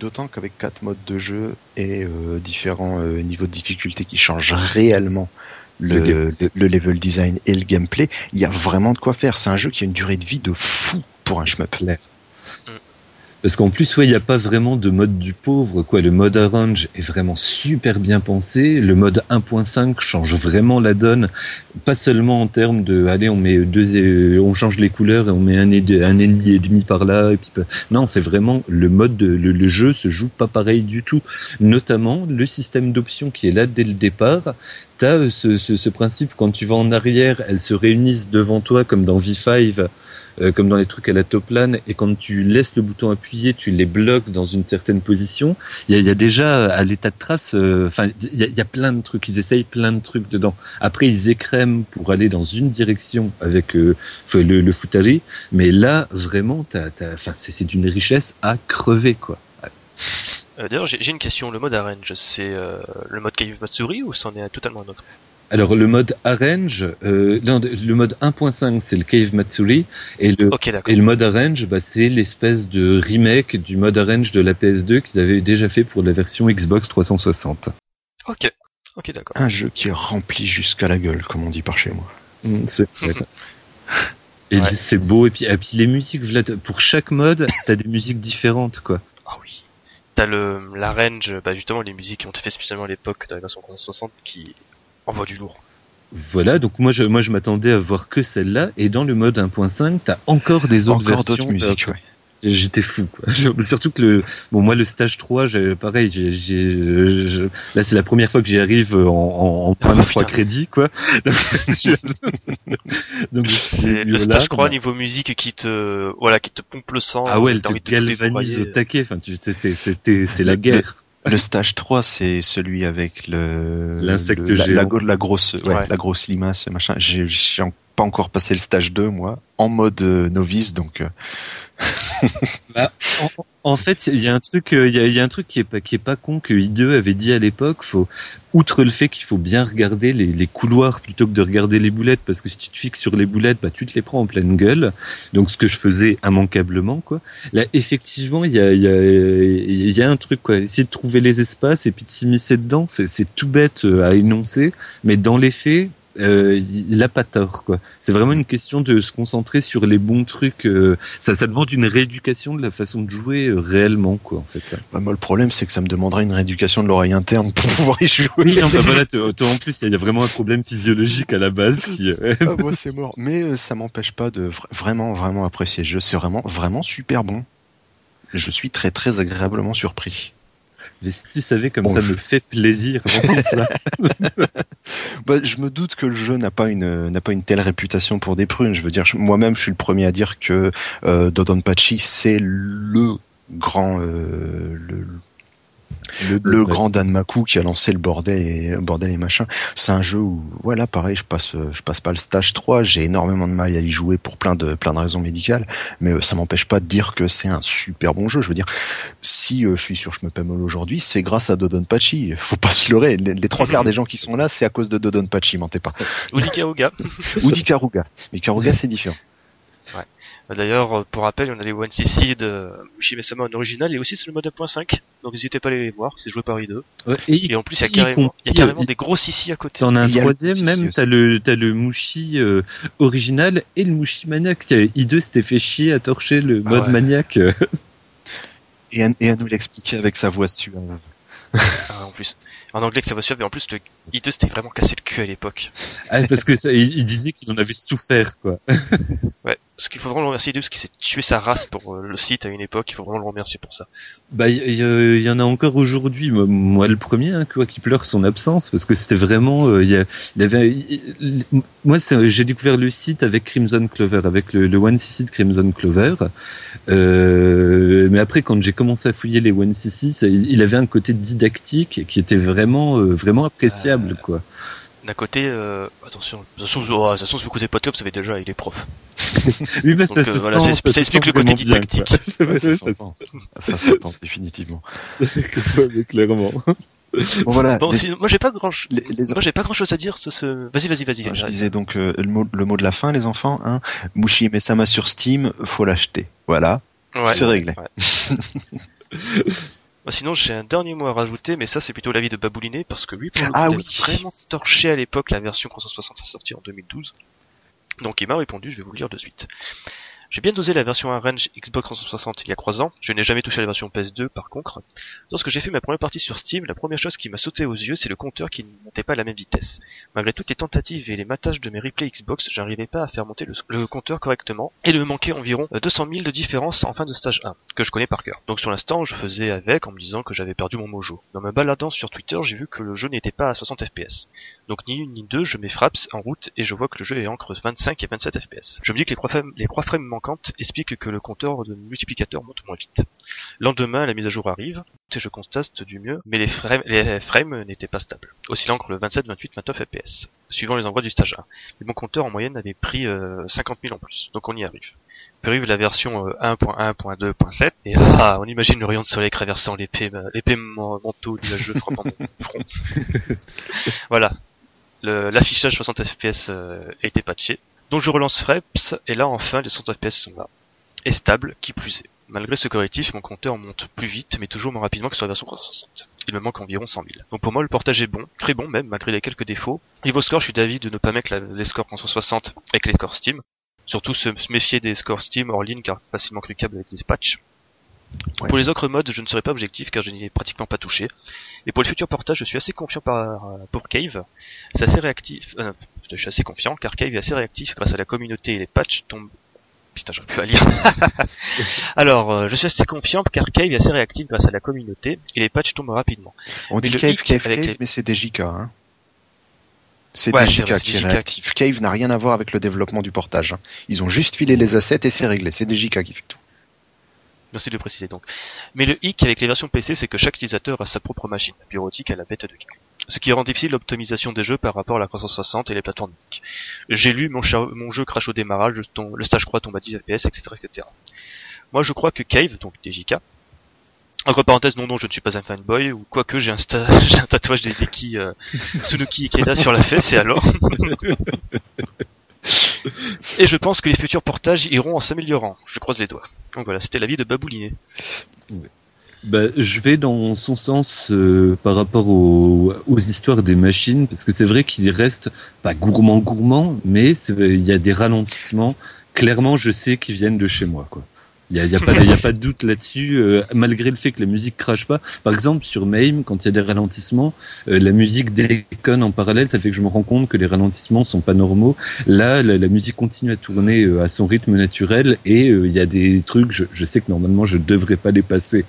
D'autant qu'avec quatre modes de jeu et euh, différents euh, niveaux de difficulté qui changent réellement le, Le game- le, le level design et le gameplay, il y a vraiment de quoi faire. C'est un jeu qui a une durée de vie de fou pour un shmup. Parce qu'en plus, ouais, il n'y a pas vraiment de mode du pauvre, quoi. Le mode arrange est vraiment super bien pensé. Le mode 1.5 change vraiment la donne. Pas seulement en termes de, allez, on met deux, euh, on change les couleurs et on met un, un ennemi et demi par là. Et non, c'est vraiment le mode, de, le, jeu se joue pas pareil du tout. Notamment le système d'options qui est là dès le départ. T'as euh, ce principe quand tu vas en arrière, elles se réunissent devant toi comme dans V5 euh, comme dans les trucs à la top lane, et quand tu laisses le bouton appuyé, tu les bloques dans une certaine position. Il y a, déjà à l'état de trace, euh, enfin, il, y a- plein de trucs, ils essayent plein de trucs dedans. Après, ils écrèment pour aller dans une direction avec euh, le, le futari, mais là, vraiment, c'est, d'une richesse à crever, quoi. Euh, D'ailleurs, j'ai une question. Le mode arrange, c'est euh, le mode Cave Matsuri ou c'en est totalement un autre? Alors le mode arrange, euh, non, le mode 1.5 c'est le Cave Matsuri et le. Et mode arrange, bah, c'est l'espèce de remake du mode arrange de la PS2 qu'ils avaient déjà fait pour la version Xbox 360. Ok, ok, d'accord. Un jeu qui est rempli jusqu'à la gueule, comme on dit par chez moi. Mm, c'est vrai. [laughs] Et Ouais. c'est beau. Et puis, et puis les musiques, Vlad, pour chaque mode, t'as des musiques différentes, quoi. Ah oui. T'as le l'arrange, bah justement les musiques qui ont été faites spécialement à l'époque de la version 360 qui envoient du lourd. Voilà, donc moi je, moi je m'attendais à voir que celle-là, et dans le mode 1.5, t'as encore des autres Encore versions. d'autres musiques, ouais. J'étais fou, quoi. [laughs] Surtout que le, bon, moi, le stage 3, j'ai, pareil, j'ai, là, c'est la première fois que j'y arrive en, en, en point de Ah, 3 putain. crédits, quoi. [laughs] Donc, je- C'est le stage larmes. 3 niveau musique qui te voilà qui te pompe le sang. Ah ouais, elle te galvanise au taquet. Enfin, tu, c'était, c'était, c'est la guerre. Le stage 3, c'est celui avec le L'insecte la, la, grosse, ouais, Ouais. la grosse limace, machin. J'ai pas encore passé le stage 2, moi, en mode euh, novice, donc euh, En, fait, il y a un truc, euh, il y un truc qui est pas, qui est pas con que I2 avait dit à l'époque. Faut, outre le fait qu'il faut bien regarder les, couloirs plutôt que de regarder les boulettes, parce que si tu te fixes sur les boulettes, bah tu te les prends en pleine gueule. Donc ce que je faisais immanquablement, quoi. Là, effectivement, il y a, un truc, quoi. Essayer de trouver les espaces et puis de s'immiscer dedans, c'est, c'est tout bête euh, à énoncer, mais dans les faits. Euh, il a pas tort quoi. C'est vraiment une question de se concentrer sur les bons trucs. euh, ça, ça demande une rééducation de la façon de jouer euh, réellement quoi en fait. bah, moi le problème c'est que ça me demanderait une rééducation de l'oreille interne pour [laughs] pouvoir y jouer. Oui, non, bah voilà, toi, toi, en plus, il y a vraiment un problème physiologique à la base qui. euh, [laughs] Ah, moi c'est mort. Mais ça m'empêche pas de vra- vraiment vraiment apprécier le jeu. C'est vraiment vraiment super bon. Je suis très très agréablement surpris. Mais si tu savais comme Bon, ça je- me fait plaisir [laughs] ça. [laughs] Bah, je me doute que le jeu n'a pas une n'a pas une telle réputation pour des prunes. Je veux dire, moi-même, je suis le premier à dire que euh, Dodonpachi c'est le grand euh, le, le, grand Danmaku qui a lancé le bordel et bordel et machin. C'est un jeu où voilà, pareil, je passe je passe pas le stage 3, j'ai énormément de mal à y jouer pour plein de plein de raisons médicales, mais ça m'empêche pas de dire que c'est un super bon jeu. Je veux dire, si je suis sur Je me mal aujourd'hui, c'est grâce à Dodonpachi. Faut pas se leurrer. Les, trois quarts des gens qui sont là, c'est à cause de Dodonpachi, mentez pas. Ou Dikaruga. Ou Dikaruga. Mais Karuga, c'est différent. D'ailleurs, pour rappel, on a les One CC de Mushime-sama en original et aussi sur le mode 1.5. Donc n'hésitez pas à les voir, c'est joué par I2. et, en plus, il y a carrément, y a carrément des gros CC à côté. T'en as un troisième même, t'as le, t'as le Mushi euh, original et le Mushi Maniac. I2 s'était fait chier à torcher le ah mode maniaque. et, à, et à nous l'expliquer avec sa voix suave. Ah, en plus en anglais que ça va suivre, et en plus le I2 c'était vraiment cassé le cul à l'époque. Ah, parce que ça, il, disait qu'il en avait souffert, quoi. ouais, ce qu'il faut vraiment le remercier I2, parce qu'il s'est tué sa race pour euh, le site à une époque, il faut vraiment le remercier pour ça. Bah, il y, en a encore aujourd'hui, moi, le premier, hein, quoi, qui pleure son absence, parce que c'était vraiment, euh, il y, avait, moi j'ai découvert le site avec Crimson Clover, avec le, le One CC de Crimson Clover, euh, mais après quand j'ai commencé à fouiller les One CC, il avait un côté didactique qui était vraiment vraiment euh, vraiment appréciable euh, quoi. D'un côté, euh, attention, de toute façon, oh, si vous écoutez Podcop, ça fait déjà il est prof. [laughs] oui, mais ça, se voilà, sent, ça, ça explique le côté didactique. [laughs] ça, s'entend. ça s'entend définitivement. [laughs] Clairement. Bon voilà. Bon, moi j'ai pas grand, moi j'ai pas grand chose à dire. Ce, ce... Vas-y, vas-y, vas-y. je disais donc euh, le, mot, le mot de la fin, les enfants. Hein. Mushi Mesama sur Steam, faut l'acheter. Voilà. Ouais, c'est réglé. Ouais. Bah, sinon, j'ai un dernier mot à rajouter, mais ça, c'est plutôt l'avis de Babouliné, parce que lui, pour le ah coup, il a vraiment torché à l'époque la version 360 sortie en 2012. Donc il m'a répondu, je vais vous le lire de suite. J'ai bien dosé la version Range Xbox 360 il y a 3 ans, je n'ai jamais touché la version PS2 par contre. Lorsque j'ai fait ma première partie sur Steam, la première chose qui m'a sauté aux yeux c'est le compteur qui ne montait pas à la même vitesse. Malgré toutes les tentatives et les matages de mes replays Xbox, j'arrivais pas à faire monter le, compteur correctement et il me manquait environ 200 000 de différence en fin de stage 1, que je connais par cœur. Donc sur l'instant je faisais avec en me disant que j'avais perdu mon mojo. Dans me baladant sur Twitter j'ai vu que le jeu n'était pas à 60 fps. Donc ni une ni deux je mets fraps en route et je vois que le jeu est entre 25 et 27 fps. Je me dis que les croix frames, les explique que le compteur de multiplicateur monte moins vite. Lendemain, la mise à jour arrive, et je constate du mieux, mais les frames, les frames n'étaient pas stables, oscillant entre le 27, 28, 29 fps, suivant les envois du stage 1. Mais mon compteur en moyenne avait pris 50 euh, 000 en plus, donc on y arrive. Puis arrive la version 1.1.2.7, euh, et ah, on imagine le rayon de soleil traversant l'épée, euh, l'épée manteau nuageux frappant mon [laughs] front. voilà. L'affichage 60 fps a été patché, donc je relance Freps, et là enfin les 100 FPS sont là. Et stable, qui plus est. Malgré ce correctif, mon compteur monte plus vite, mais toujours moins rapidement que sur la version 360. Il me manque environ 100 000. Donc pour moi, le portage est bon, très bon même, malgré les quelques défauts. Niveau score, je suis d'avis de ne pas mettre les scores 360 avec les scores Steam. Surtout se méfier des scores Steam hors ligne, car facilement cliquable avec des patchs. Pour les autres modes, je ne serai pas objectif car je n'y ai pratiquement pas touché. Et pour le futur portage, je suis assez confiant par, euh, pour Cave. C'est assez réactif, euh, je suis assez confiant car Cave est assez réactif grâce à la communauté et les patchs tombent Putain, j'aurais pu à lire. [laughs] Alors, euh, je suis assez confiant car Cave est assez réactif grâce à la communauté et les patchs tombent rapidement. On dit Cave, Cave, Cave, mais c'est des JK, hein. C'est ouais, qui est réactif. Cave n'a rien à voir avec le développement du portage. Hein. Ils ont juste filé les assets et c'est réglé. C'est des JK qui fait tout. Merci de préciser donc. Mais le hic avec les versions PC, c'est que chaque utilisateur a sa propre machine, bureautique à la bête de guerre. Ce qui rend difficile l'optimisation des jeux par rapport à la 360 et les plateformes J'ai lu mon, jeu crash au démarrage, le stage 3 tombe à 10 fps, etc., etc. Moi, je crois que Cave, donc DJK, entre parenthèses, non, non, je ne suis pas un fanboy, ou quoique j'ai un, [laughs] un tatouage des Deki euh, Tsunuki Ikeda sur la fesse, et alors [laughs] Et je pense que les futurs portages iront en s'améliorant. Je croise les doigts. Donc voilà, c'était l'avis de Babouliné. Bah, je vais dans son sens euh, par rapport aux, aux, histoires des machines, parce que c'est vrai qu'il reste pas gourmand gourmand, mais il y a des ralentissements. Clairement, je sais qu'ils viennent de chez moi, quoi. Il y a, y a, pas, y a pas de doute là-dessus, euh, malgré le fait que la musique crache pas. Par exemple, sur MAME, quand il y a des ralentissements, euh, la musique déconne en parallèle, ça fait que je me rends compte que les ralentissements sont pas normaux. Là, la, musique continue à tourner euh, à son rythme naturel et il y a des trucs, je, je, sais que normalement je devrais pas les passer.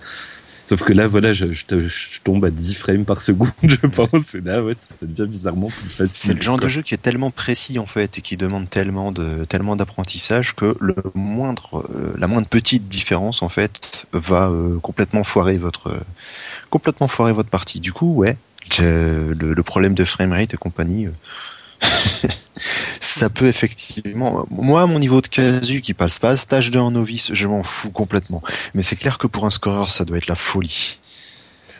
Sauf que là, voilà, je, je, je tombe à 10 frames par seconde, [laughs] je pense. Et là, ouais, ça devient bizarrement plus facile. C'est le genre quoi. de jeu qui est tellement précis en fait et qui demande tellement de tellement d'apprentissage que le moindre euh, la moindre petite différence en fait va euh, complètement foirer votre euh, complètement foirer votre partie. Du coup, ouais, le, le problème de framerate et compagnie euh, [laughs] ça peut effectivement moi mon niveau de casu qui passe pas stage 2 en novice, je m'en fous complètement. Mais c'est clair que pour un scoreur, ça doit être la folie.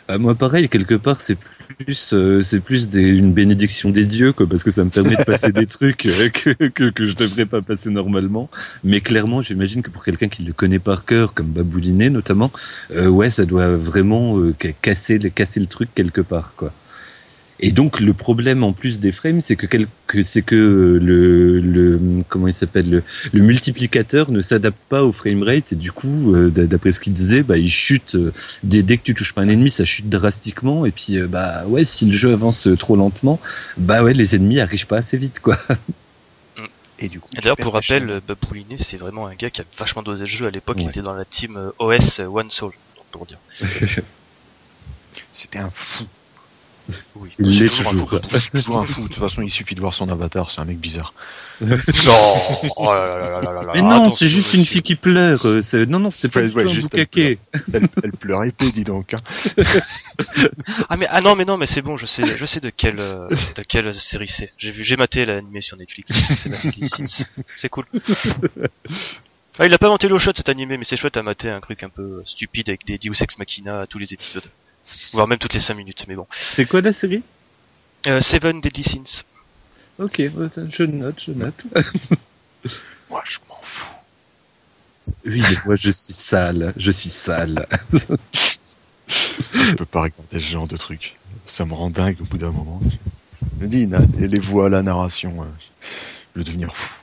Ah, moi, pareil, quelque part, c'est plus, euh, c'est plus des, une bénédiction des dieux, quoi, parce que ça me permet de passer des [laughs] trucs euh, que, que, que je devrais pas passer normalement. Mais clairement, j'imagine que pour quelqu'un qui le connaît par cœur, comme Babouliné notamment, euh, ouais, ça doit vraiment ca- casser, le- casser le truc quelque part, quoi. Et donc le problème en plus des frames, c'est que, quel- que c'est que le, le comment il s'appelle le, le multiplicateur ne s'adapte pas au framerate et du coup, euh, d'après ce qu'il disait, bah il chute euh, dès, dès que tu touches pas un ennemi, ça chute drastiquement. Et puis euh, bah ouais, si le jeu avance trop lentement, bah ouais, les ennemis arrivent pas assez vite quoi. Et du coup, d'ailleurs, pour rappel, Babouliné, c'est vraiment un gars qui a vachement dosé le jeu à l'époque. Il était dans la team OS One Soul, pour dire. [laughs] [laughs] c'était un fou. Oui. Il l'est toujours un toujours, fou, quoi. Toujours un fou. De toute façon, il suffit de voir son avatar, c'est un mec bizarre. [laughs] Non oh là là là là là là Mais là, non, attention, c'est juste une fille qui pleure. euh, c'est- Non non, c'est pas Ouais, ouais, juste elle. Elle, elle pleure épée, dis donc. hein. [laughs] Ah mais ah non mais non mais c'est bon, je sais je sais de quelle euh, de quelle série c'est. J'ai vu j'ai maté l'animé sur Netflix. C'est [laughs] cool. Ah, il a pas inventé l'eau shot cet animé, mais c'est chouette à mater un truc un peu stupide avec des Deus Ex Machina à tous les épisodes. Voire même toutes les 5 minutes, mais bon. C'est quoi la série? Euh, Seven Deadly Sins. Ok, ouais, je note, je note. [laughs] Moi, je m'en fous. Oui, mais moi je suis sale, je suis sale. Je peux pas regarder ce genre de truc. Ça me rend dingue au bout d'un moment. Je me dis, et les voix, la narration, euh, je vais devenir fou.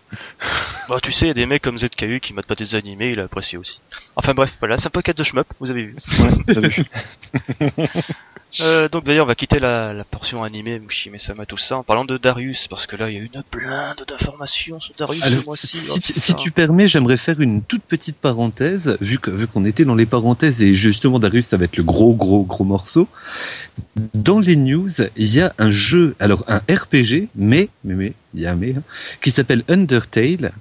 Bah tu sais, il y a des mecs comme ZKU qui matent pas des animés, il a apprécié aussi. Enfin bref, voilà, c'est un podcast de shmup, vous avez vu. Ouais, [laughs] Euh, donc d'ailleurs, on va quitter la, la portion animée, Mushime Sama, tout ça, en parlant de Darius, parce que là, il y a une blinde d'informations sur Darius ce mois-ci. si, oh, tu- si tu permets, j'aimerais faire une toute petite parenthèse, vu que vu qu'on était dans les parenthèses et justement Darius, ça va être le gros gros gros morceau. Dans les news, il y a un jeu, alors un RPG, mais mais mais il y a un mais, hein, qui s'appelle Undertale.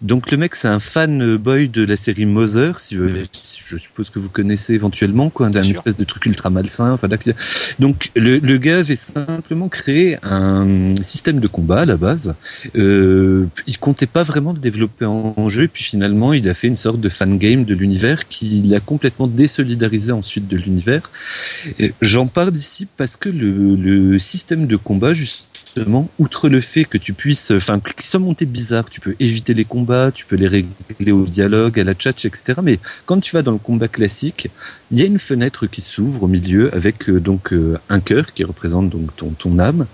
Donc le mec, c'est un fanboy de la série Mother, si euh, je suppose que vous connaissez éventuellement, quoi, d'un espèce de truc ultra malsain. Enfin, donc le, le gars avait simplement créé un système de combat à la base. Euh, il comptait pas vraiment le développer en, jeu, puis finalement il a fait une sorte de fan game de l'univers qui l'a complètement désolidarisé ensuite de l'univers. Et J'en parle ici parce que le, le système de combat justement, outre le fait que tu puisses, enfin, qu'il soit monté bizarre, tu peux éviter les combats, tu peux les régler au dialogue, à la chat, etc. Mais quand tu vas dans le combat classique, il y a une fenêtre qui s'ouvre au milieu avec euh, donc euh, un cœur qui représente donc ton, ton âme.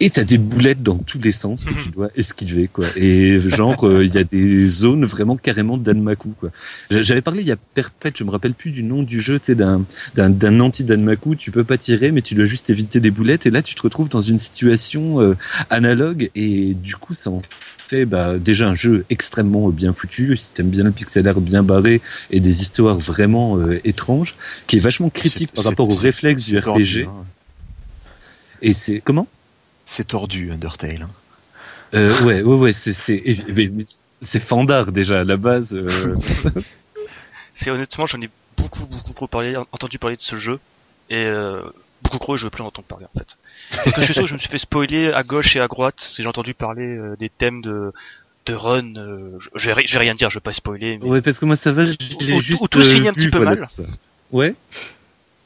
Et t'as des boulettes dans tous les sens que tu dois esquiver, quoi. Et genre, euh, il y a des zones vraiment carrément d'Anmaku, quoi. J'a- J'avais parlé il y a Perpète, je me rappelle plus du nom du jeu, tu sais, d'un d'un d'un anti-Danmaku. Tu peux pas tirer, mais tu dois juste éviter des boulettes. Et là, tu te retrouves dans une situation euh, analogue. Et du coup, ça en fait bah, déjà un jeu extrêmement bien foutu. Si t'aimes bien le pixel art bien barré et des histoires vraiment euh, étranges, qui est vachement critique par rapport au c'est- réflexe du RPG. hein. Et c'est comment? C'est tordu, Undertale. hein. euh, Ouais, ouais, ouais. C'est fandard déjà à la base. euh, [laughs] C'est honnêtement, j'en ai beaucoup, beaucoup trop parlé, entendu parler de ce jeu, et euh, beaucoup trop, et je veux plus en entendre parler en fait. Parce que je suis sûr que je me suis fait spoiler à gauche et à droite, si j'ai entendu parler euh, des thèmes de de run, euh, je, vais, je vais rien dire, je vais pas spoiler, mais Ouais, parce que moi ça va, j'ai ou- juste ou un petit peu voilà, mal. ça. Ouais.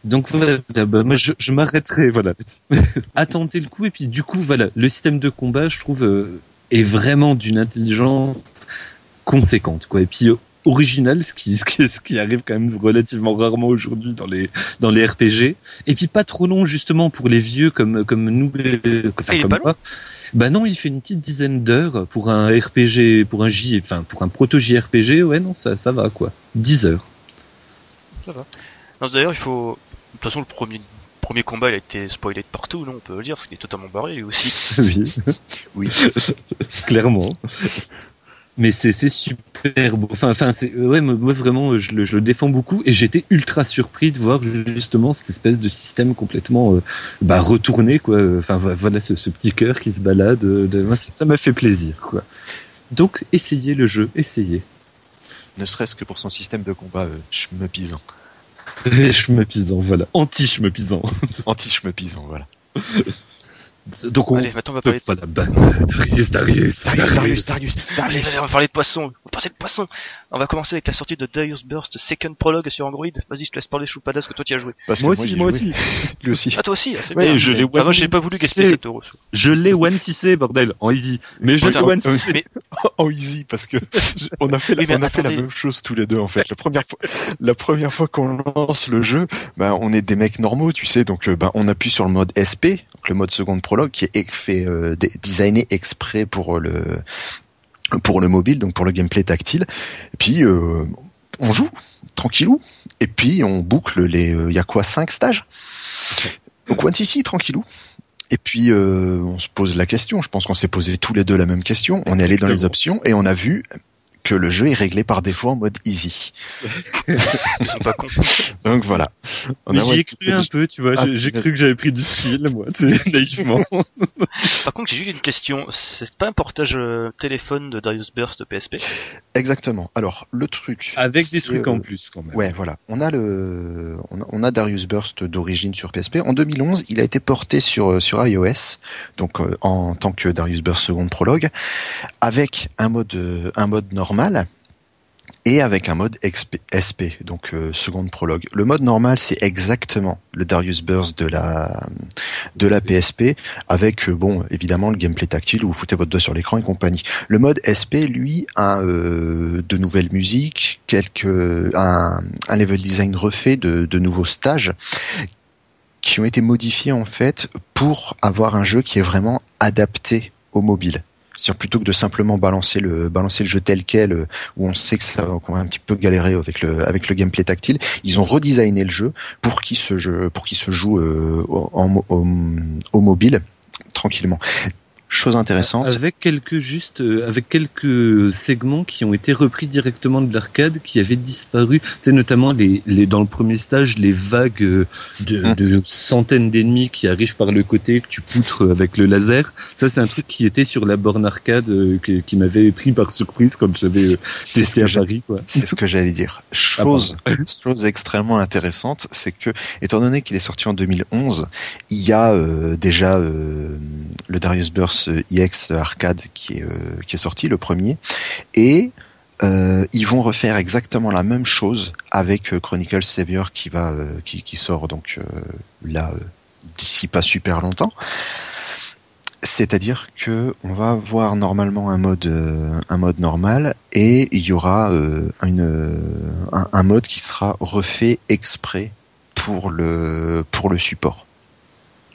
Donc voilà, bah, moi je, je m'arrêterai, voilà. [laughs] Attendez le coup et puis du coup voilà, le système de combat, je trouve, euh, est vraiment d'une intelligence conséquente, quoi. Et puis euh, original, ce qui, [laughs] ce qui, ce qui arrive quand même relativement rarement aujourd'hui dans les dans les RPG. Et puis pas trop long justement pour les vieux comme comme nous, enfin comme moi. Bah non, il fait une petite dizaine d'heures pour un RPG, pour un J, enfin pour un proto JRPG. Ouais, non, ça ça va quoi. 10 heures. Non, d'ailleurs, il faut. De toute façon, le premier premier combat, il a été spoilé de partout, non On peut le dire, parce qu'il est totalement barré lui aussi. [laughs] oui, Oui. [laughs] clairement. mais c'est c'est super beau. Enfin, enfin, c'est ouais, moi vraiment, je le, je le défends beaucoup et j'étais ultra surpris de voir justement cette espèce de système complètement euh, bah, retourné quoi. Enfin vo- voilà ce, ce petit cœur qui se balade. euh, de, ça m'a fait plaisir quoi. Donc essayez le jeu, essayez. Ne serait-ce que pour son système de combat euh, [laughs] schmeupisant. Schmepisant, voilà. Anti-schmepisant. Anti-schmeupisant, voilà. [laughs] Donc on Allez, maintenant on va parler de... voilà, bah, Darius, Darius, Darius, Darius, Darius, Allez, Darius. allez, on va parler de poisson. On va passer de poisson. On va commencer avec la sortie de Darius Burst Second Prologue sur Android. Vas-y, je te laisse parler Choupadas que toi tu as joué. Parce que Moi aussi, moi aussi. [laughs] Lui aussi. Ah toi aussi, c'est Ouais, bien. je l'ai Enfin, moi j'ai pas voulu gaspiller 7 euros. Je l'ai one 6 bordel, en easy. Mais je l'ai one euh, 6 Mais [laughs] Oh easy parce que [laughs] on a fait la, Oui, on a fait la même chose tous les deux en fait. La première fois, la première fois qu'on lance le jeu, bah on est des mecs normaux, tu sais, donc euh, bah on appuie sur le mode SP, donc le mode seconde prologue qui est fait euh, designé exprès pour euh, le pour le mobile, donc pour le gameplay tactile. Et puis euh, on joue tranquillou. Et puis on boucle les, il y a quoi cinq stages. Donc one ici tranquillou. Et puis euh, on se pose la question. Je pense qu'on s'est posé tous les deux la même question. On est allé dans les options et on a vu que le jeu est réglé par défaut en mode easy. ils sont pas. Donc voilà. J'y ai cru un peu, tu vois. Ah, j'ai- cru que j'avais pris du skill, moi, tu sais, [laughs] naïvement. Par contre, j'ai juste une question. C'est pas un portage euh, téléphone de Darius Burst PSP Exactement. Alors le truc. Avec des trucs euh, en plus, quand même. Ouais, voilà. On a le, on a, on a Darius Burst d'origine sur PSP. En 2011, il a été porté sur euh, sur iOS, donc euh, en tant que Darius Burst seconde prologue, avec un mode euh, un mode normal et avec un mode SP, donc euh, seconde prologue. Le mode normal, c'est exactement le Darius Burst de la PSP, avec euh, bon évidemment le gameplay tactile où vous foutez votre doigt sur l'écran et compagnie. Le mode SP, lui, a euh, de nouvelles musiques, quelques un, un level design refait de, de nouveaux stages qui ont été modifiés en fait pour avoir un jeu qui est vraiment adapté au mobile. C'est-à-dire plutôt que de simplement balancer le balancer le jeu tel quel euh, où on sait que ça qu'on va un petit peu galérer avec le avec le gameplay tactile, ils ont redesigné le jeu pour qu'il se pour qu'il se joue euh, au mobile tranquillement. Chose intéressante. Avec quelques juste, euh, avec quelques segments qui ont été repris directement de l'arcade, qui avaient disparu. Tu sais, notamment les, les, dans le premier stage, les vagues euh, de, Hum. de centaines d'ennemis qui arrivent par le côté, que tu poutres avec le laser. Ça, c'est un truc qui était sur la borne arcade, euh, qui m'avait pris par surprise quand j'avais euh, testé à Paris, quoi. C'est ce que j'allais dire. Chose, [laughs] chose extrêmement intéressante, c'est que, étant donné qu'il est sorti en 2011, il y a euh, déjà le Darius Burst EX Arcade qui est, euh, qui est sorti, le premier, et euh, ils vont refaire exactement la même chose avec euh, Chronicle Savior qui va, qui, sort donc là d'ici pas super longtemps. C'est-à-dire que on va avoir normalement un mode un mode normal et il y aura une, un, un mode qui sera refait exprès pour le pour le support.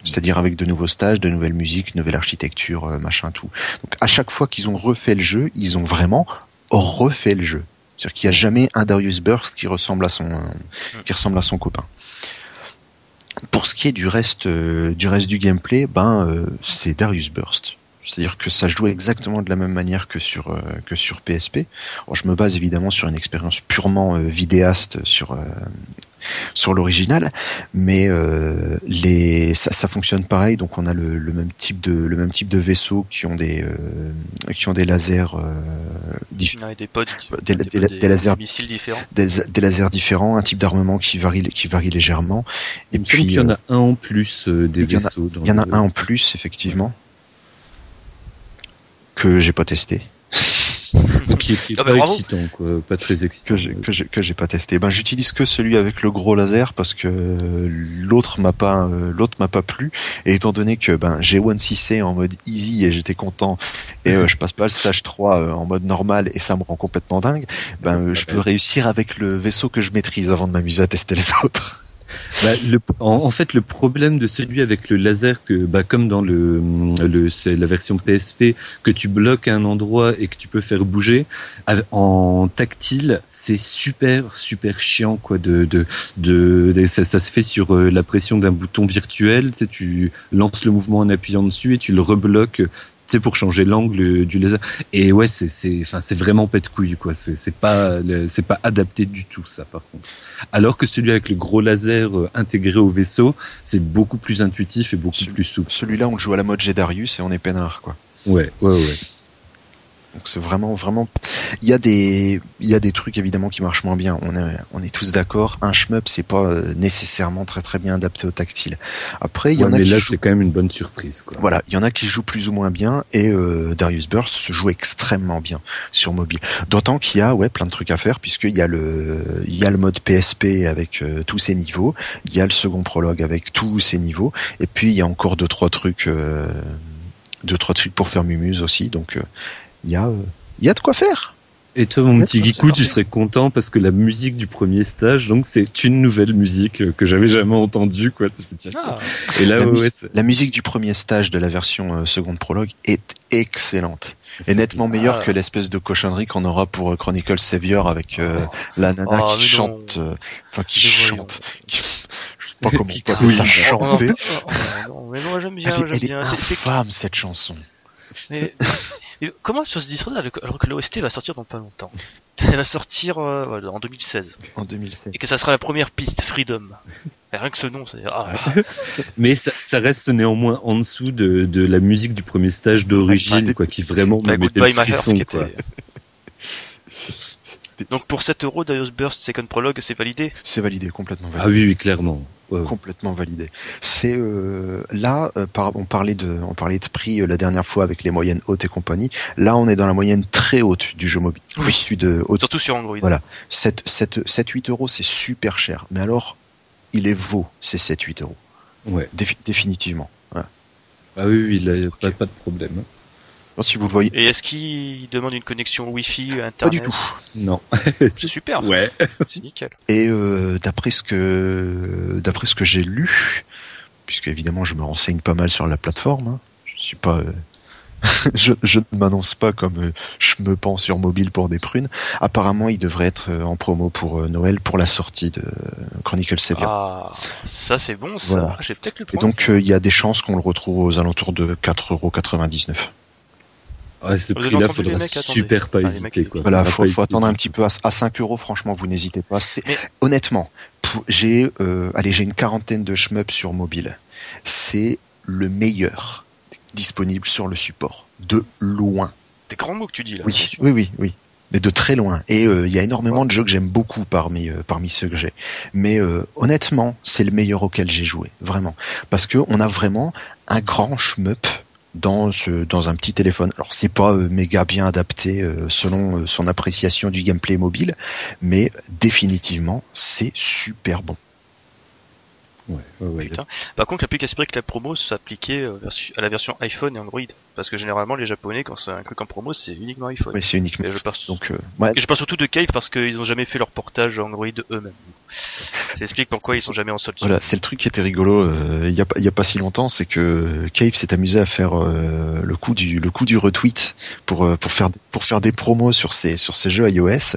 C'est-à-dire avec de nouveaux stages, de nouvelles musiques, nouvelle architecture, euh, machin tout. Donc à chaque fois qu'ils ont refait le jeu, ils ont vraiment refait le jeu. C'est-à-dire qu'il n'y a jamais un Darius Burst qui ressemble à son qui ressemble à son copain. Pour ce qui est du reste euh, du reste du gameplay, ben euh, c'est Darius Burst. C'est-à-dire que ça joue exactement de la même manière que sur euh, que sur PSP. Alors, je me base évidemment sur une expérience purement euh, vidéaste sur euh, sur l'original, mais euh, les ça, ça fonctionne pareil. Donc on a le, le même type de le même type de vaisseaux qui ont des euh, qui ont des lasers euh, diff- Non, et des Des- des, des- des des lasers. missiles différents. des, des lasers différents, un type d'armement qui varie qui varie légèrement. Et Il me semble puis qu'il y en euh, a un en plus euh, des il y en a- vaisseaux. il y en a le- un en plus effectivement que j'ai pas testé. [laughs] qui, qui est Ah bah pas bravo. excitant, quoi. Pas très excitant. que j'ai que j'ai que j'ai pas testé. Ben j'utilise que celui avec le gros laser parce que l'autre m'a pas euh, l'autre m'a pas plu et étant donné que ben j'ai One 6 en mode easy et j'étais content et euh, je passe pas le stage 3 euh, en mode normal et ça me rend complètement dingue, ben euh, je peux réussir avec le vaisseau que je maîtrise avant de m'amuser à tester les [laughs] autres. Bah, en, fait, le problème de celui avec le laser, que, bah, comme dans le, la version PSP, que tu bloques un endroit et que tu peux faire bouger, en tactile, c'est super, super chiant, quoi. De, de, ça, se fait sur euh, la pression d'un bouton virtuel. Tu tu lances le mouvement en appuyant dessus et tu le rebloques. Sais, pour changer l'angle du laser. Et ouais, c'est, c'est, enfin, c'est vraiment pète couille, quoi. C'est, c'est pas, le- c'est pas adapté du tout, ça, par contre. Alors que celui avec le gros laser euh, intégré au vaisseau, c'est beaucoup plus intuitif et beaucoup plus souple. Celui-là, on joue à la mode Jedarius et on est peinard, quoi. Ouais, ouais, ouais. Donc c'est vraiment, vraiment. Il y a des, il y a des trucs évidemment qui marchent moins bien. On est, on est tous d'accord. Un shmup, c'est pas euh, nécessairement très très bien adapté au tactile. Après, il y Ouais, en a mais qui là, jouent- c'est quand même une bonne surprise, quoi. Voilà, il y en a qui jouent plus ou moins bien et euh, Darius Burst se joue extrêmement bien sur mobile. D'autant qu'il y a ouais plein de trucs à faire puisqu'il y a le il y a le mode PSP avec euh, tous ses niveaux, il y a le second prologue avec tous ses niveaux et puis il y a encore deux trois trucs euh, deux trois trucs pour faire mumuse aussi donc euh, il y a euh, il y a de quoi faire. Et toi, mon Ouais, petit Gikou, tu serais content parce que la musique du premier stage, donc c'est une nouvelle musique euh, que j'avais jamais entendue, quoi. Ah, Et là, la, ouais, mus- ouais, c'est- la musique du premier stage de la version euh, seconde prologue est excellente. Et nettement meilleure Ah. que l'espèce de cochonnerie qu'on aura pour euh, Chronicle Savior avec euh, la nana Oh, qui chante, euh, enfin qui chante, qui, je sais pas [laughs] comment Qui on peut ça, chanter. [laughs] Oh, non, non, mais non, j'aime bien, j'aime bien. C'est- infâme cette chanson. mais- mais comment sur ce disque là alors que l'OST va sortir dans pas longtemps [laughs] Elle va sortir euh, en 2016 En 2007. et que ça sera la première piste Freedom. Et rien que ce nom, c'est ah, [laughs] Mais ça, ça reste néanmoins en dessous de, de la musique du premier stage d'origine, quoi, qui vraiment bah, me mettait le frisson, quoi. était. Donc pour 7 euros, Darius Burst Second Prologue, c'est validé. C'est validé, complètement Ah validé. oui, oui, clairement. Complètement validé. C'est euh, là, euh, par- on parlait de, on parlait de prix euh, la dernière fois avec les moyennes hautes et compagnie. Là, on est dans la moyenne très haute du jeu mobile. Oui. Au-dessus de, au Surtout sur Android. Voilà. 7, 7, 7, 8 euros, c'est super cher. Mais alors, il est vaut ces 7, 8 euros. Ouais. Défi- définitivement. Voilà. Ah oui, oui, là, pas, pas de problème. Si vous le voyez, Et est-ce qu'il demande une connexion Wi-Fi, Internet? Pas du tout. Non. [laughs] C'est super, ça. ouais. c'est nickel. Et euh, d'après ce que d'après ce que j'ai lu, puisque évidemment je me renseigne pas mal sur la plateforme, hein, je suis pas euh, [laughs] je, je ne m'annonce pas comme euh, je me pends sur mobile pour des prunes. Apparemment, il devrait être euh, en promo pour euh, Noël pour la sortie de Chronicle Savior. Ah, ça c'est bon, ça. Voilà. J'ai peut-être le Et donc euh, il y a des chances qu'on le retrouve aux alentours de 4,99€. Ouais, ce Vous avez prix-là, faudra mecs, attendez. super pas Ah, hésiter, mecs, quoi. Voilà, faut, pas faut hésiter attendre un petit peu à, à 5 euros. Franchement, vous n'hésitez pas. Mais- honnêtement, j'ai euh, allez, j'ai une quarantaine de shmups sur mobile. C'est le meilleur disponible sur le support de loin. Des grands mots que tu dis là. Oui, oui, oui, oui. Mais de très loin. Et euh, il y a énormément de jeux que j'aime beaucoup parmi euh, parmi ceux que j'ai. Mais euh, honnêtement, c'est le meilleur auquel j'ai joué, vraiment, parce que on a vraiment un grand shmup dans ce dans un petit téléphone. Alors c'est pas euh, méga bien adapté euh, selon euh, son appréciation du gameplay mobile, mais définitivement c'est super bon. Ouais, ouais, ouais. Putain. Par contre, l'application que la promo s'appliquait euh, à la version iPhone et Android. Parce que généralement, les japonais, quand c'est un truc en promo, c'est uniquement iPhone. Ouais, c'est uniquement. Et je parle, Donc euh, et je parle surtout de Cave parce qu'ils ont jamais fait leur portage Android eux-mêmes. Ça explique pourquoi ils sont jamais en solde. Voilà, c'est le truc qui était rigolo. euh, Il y a il y a pas si longtemps, c'est que Cave s'est amusé à faire euh, le coup du le coup du retweet pour euh, pour faire pour faire des promos sur ces sur ces jeux iOS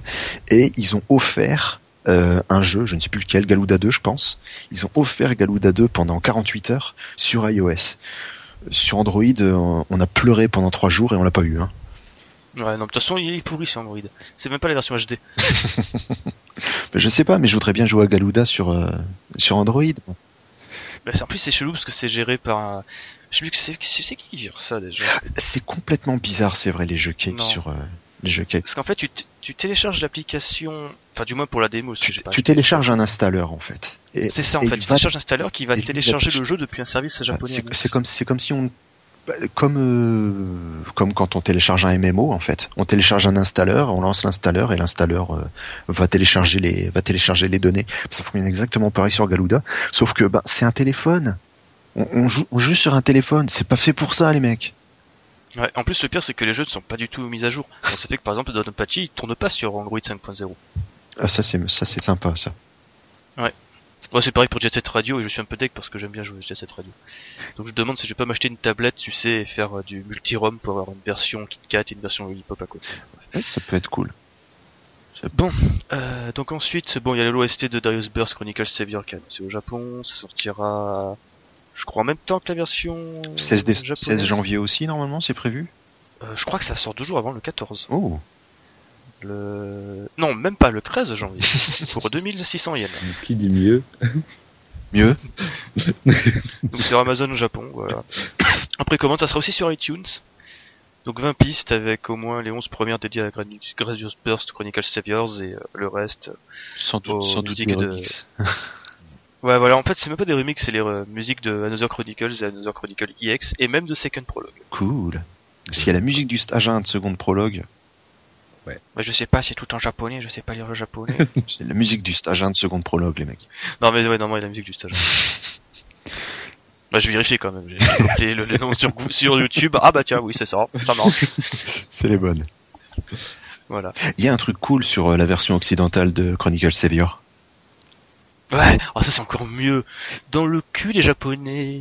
et ils ont offert euh, un jeu, je ne sais plus lequel, Galuda 2 je pense. Ils ont offert Galuda 2 pendant 48 heures sur iOS. Sur Android, euh, on a pleuré pendant trois jours et on l'a pas eu. Hein. Ouais, non, de toute façon, il est pourri sur Android. C'est même pas la version HD. [laughs] Mais je sais pas, mais je voudrais bien jouer à Galuda sur euh, sur Android. Bah, en plus, c'est chelou parce que c'est géré par un... Je sais plus que c'est, qui qui gère ça déjà. C'est complètement bizarre, c'est vrai, les jeux Non. sur euh, les jeux. Parce qu'en fait, tu, tu télécharges l'application, enfin du moins pour la démo. Tu, pas tu télécharges un installeur en fait. C'est ça en fait. Tu télécharges un installeur qui va télécharger le jeu depuis un service japonais. C'est comme comme si on bah, comme euh, comme quand on télécharge un MMO en fait. On télécharge un installeur, on lance l'installeur et l'installeur euh, va télécharger les va télécharger les données. Ça fonctionne exactement pareil sur Galuda, sauf que bah, c'est un téléphone. On, on joue on joue sur un téléphone. C'est pas fait pour ça les mecs. Ouais, en plus, le pire, c'est que les jeux ne sont pas du tout mis à jour. Donc, ça fait que par exemple, Donpachi, il tourne pas sur Android 5.0. Ah, ça c'est ça c'est sympa ça. Moi, c'est pareil pour Jet Set Radio et je suis un peu deck parce que j'aime bien jouer à Jet Set Radio. Donc, je demande si je peux m'acheter une tablette, tu sais, et faire euh, du multi-ROM pour avoir une version KitKat et une version Lollipop à côté. Ouais, ça peut être cool. Euh, donc ensuite, bon, il y a l'OST de Darius Burst Chronicles Savior Can. C'est au Japon, ça sortira je crois en même temps que la version 16, dé- japonaise. 16 janvier aussi, normalement, c'est prévu? Euh, je crois que ça sort deux jours avant le 14. Oh, Le... Non, même pas le 13 janvier. [laughs] pour 2600 yens. Qui dit mieux [laughs] mieux [laughs] Donc sur Amazon au Japon, voilà. Après commande, ça sera aussi sur iTunes. Donc 20 pistes avec au moins les 11 premières dédiées à Gradius Gradius Burst, Chronicle Saviors et euh, le reste. Sans doute, Aux sans doute des de-. Ouais, voilà, en fait, c'est même pas des remixes, c'est les euh, musiques de Another Chronicles et Another Chronicle EX et même de Second Prologue. Cool. S'il y a la musique du stage 1 de seconde prologue, Bah, je sais pas, c'est tout en japonais, je sais pas lire le japonais. [laughs] c'est la musique du stage 1 de seconde prologue, les mecs. non, mais ouais, non, moi, la musique du stage. [laughs] bah, je vais vérifier quand même. J'ai copié le, les noms sur, sur YouTube. Ah bah tiens, oui, c'est ça, ça marche. [laughs] C'est les bonnes. Voilà. Il y a un truc cool sur euh, la version occidentale de Chronicle Savior. Ouais, oh, ça c'est encore mieux. Dans le cul des japonais.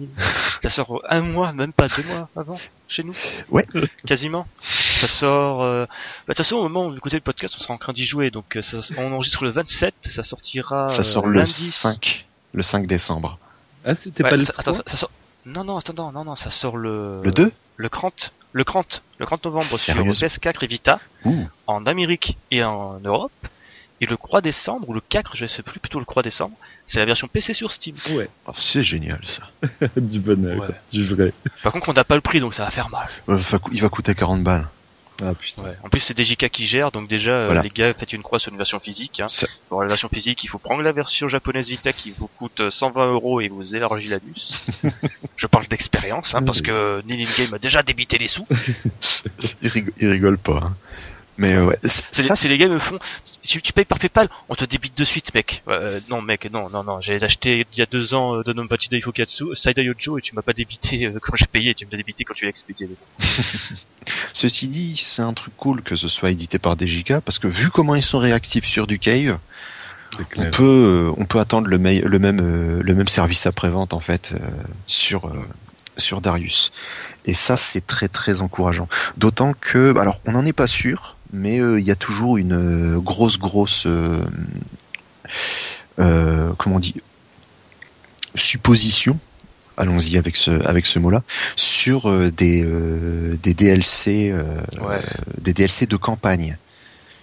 Ça sort un mois, même pas deux mois avant, chez nous. Ouais. Quasiment. Ça sort, euh... bah, de toute façon, au moment où vous écoutez le podcast, on sera en train d'y jouer. Donc, euh, ça, on enregistre le 27, ça sortira. Ça euh, sort le lundi. 5, le 5 décembre. Ah, c'était Ouais, pas le ça, 3 attends, ça, ça sort. Non, non, attends, non, non, ça sort le. Le 2 Le 30. Le 30. Le 30 novembre sur Sérieux PS4 et Vita. Ouh. En Amérique et en Europe. Et le 3 décembre, ou le 4, je sais plus, plutôt le 3 décembre, c'est la version PC sur Steam. Ouais, Oh, c'est génial ça. [laughs] du bonheur, Ouais. du vrai. Par contre, on n'a pas le prix, donc ça va faire mal. Euh, Il va coûter 40 balles. Ah putain. Ouais. En plus, c'est DJK qui gère, donc déjà, euh, Voilà. les gars, faites une croix sur une version physique. Hein. Ça- Pour la version physique, il faut prendre la version japonaise Vita qui vous coûte euh, 120 euros et vous élargit l'anus. [laughs] Je parle d'expérience, hein, parce que Ninin Game a déjà débité les sous. [laughs] Il rigole pas. hein. Mais euh, ouais, ça, c'est les gars me font, si tu payes par PayPal, on te débite de suite, mec. Euh, non, mec, non, non, non. J'ai acheté il y a deux ans euh, Dononpachi Daifukatsu, Saida Yojo, et tu m'as pas débité euh, [laughs] quand j'ai payé, tu m'as débité quand tu l'as expédié. [laughs] Ceci dit, c'est un truc cool que ce soit édité par DJK parce que vu comment ils sont réactifs sur du Cave, on peut euh, on peut attendre le, même euh, le même service après vente en fait euh, sur euh, sur Darius. Et ça c'est très très encourageant. D'autant que bah, alors on n'en est pas sûr, mais euh, il y a toujours une euh, grosse grosse euh, comment on dit supposition. Allons-y avec ce avec ce mot-là sur euh, des euh, des DLC euh, Ouais. des DLC de campagne.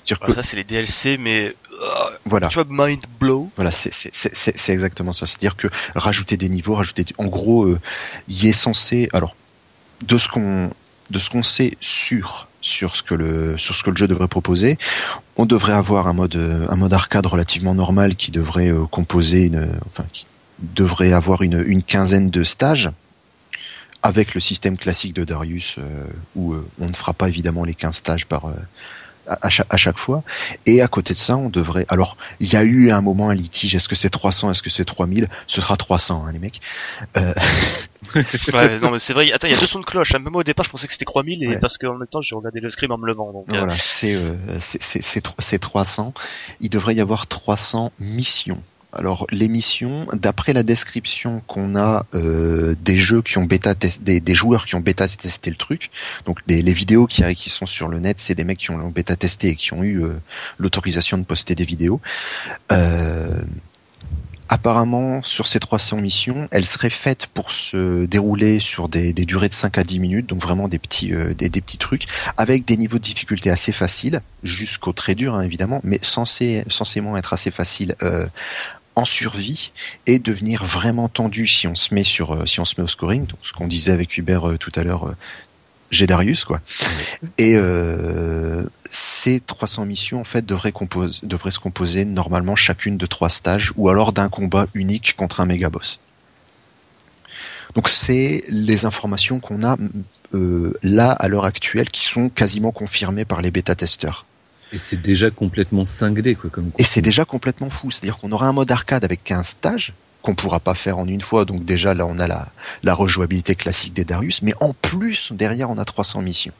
Que Voilà, ça c'est les DLC, mais voilà, tu vois, mind blow. voilà, c'est c'est exactement ça. C'est-à-dire que rajouter des niveaux, rajouter, en gros, il est censé, alors, de ce qu'on de ce qu'on sait sur sur ce que le sur ce que le jeu devrait proposer, on devrait avoir un mode un mode arcade relativement normal qui devrait euh, composer une, enfin, qui devrait avoir une une quinzaine de stages avec le système classique de Darius euh, où euh, on ne fera pas évidemment les 15 stages par à, à chaque, à chaque fois. Et à côté de ça, on devrait. Alors, il y a eu à un moment un litige. Est-ce que c'est 300 Est-ce que c'est 3000 Ce sera 300, hein, les mecs. Euh, [laughs] Ouais, non, mais c'est vrai. Attends, il y a deux sons de cloche. Même moi, au départ, je pensais que c'était 3000 et Ouais. parce qu'en même temps, j'ai regardé le scrim en me levant. Donc, euh, voilà, c'est euh, c'est- c'est c'est c'est 300. Il devrait y avoir 300 missions. Alors les missions, d'après la description qu'on a euh, des jeux qui ont bêta des, des joueurs qui ont bêta testé le truc, donc les, les vidéos qui, sont sur le net, c'est des mecs qui ont bêta testé et qui ont eu euh, l'autorisation de poster des vidéos. Euh, apparemment, sur ces 300 missions, elles seraient faites pour se dérouler sur des, des durées de 5 à 10 minutes, donc vraiment des petits, des, des petits trucs, avec des niveaux de difficulté assez faciles, jusqu'au très dur hein, évidemment, mais censé, censément être assez facile en survie et devenir vraiment tendu si on se met sur, euh, si on se met au scoring, donc ce qu'on disait avec Hubert euh, tout à l'heure. Euh, j'ai Darius quoi. Et euh, ces 300 missions en fait devraient, compose, devraient se composer normalement chacune de trois stages ou alors d'un combat unique contre un méga boss. Donc c'est les informations qu'on a euh, là à l'heure actuelle qui sont quasiment confirmées par les bêta-testeurs. Et c'est déjà complètement cinglé, quoi, comme Et c'est déjà complètement fou. C'est-à-dire qu'on aura un mode arcade avec 15 stages qu'on pourra pas faire en une fois. Donc déjà là, on a la, la rejouabilité classique des Darius. Mais en plus, derrière, on a 300 missions.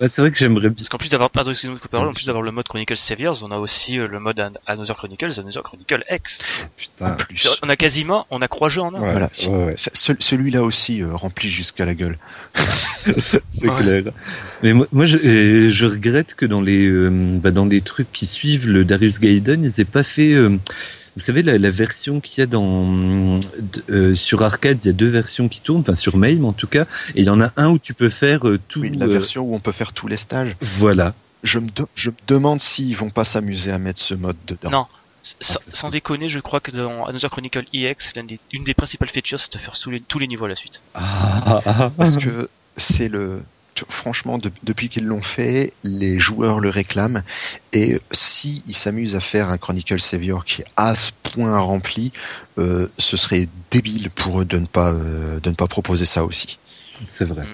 Bah, c'est vrai que j'aimerais bien. Parce qu'en plus d'avoir, pardon, excusez-moi de parole, en plus d'avoir le mode Chronicles Saviors, on a aussi euh, le mode An- Another Chronicles, Another Chronicle X. En Putain. plus. On a quasiment, on a trois jeux en un. Ouais, Voilà. ouais, ouais, Ce- ce- Celui-là aussi euh, rempli jusqu'à la gueule. [laughs] c'est Ouais. clair. Mais moi, moi je, euh, je regrette que dans les, euh, bah, dans les trucs qui suivent le Darius Gaiden, ils aient pas fait, euh, vous savez la, la version qu'il y a dans euh, sur arcade, il y a deux versions qui tournent, enfin sur MAME en tout cas, et il y en a un où tu peux faire euh, tout. Oui, la euh, version où on peut faire tous les stages. Voilà. Je me, de- je me demande s'ils vont pas s'amuser à mettre ce mode dedans. Non. S- Sans, déconner, je crois que dans Another Chronicle EX, l'une des, une des principales features, c'est de faire sous les- tous les niveaux à la suite. Ah, ah, ah. Parce que c'est le. Franchement, de- depuis qu'ils l'ont fait, les joueurs le réclament. Et si ils s'amusent à faire un Chronicle Savior qui est à ce point rempli, euh, ce serait débile pour eux de ne pas euh, de ne pas proposer ça aussi. C'est vrai.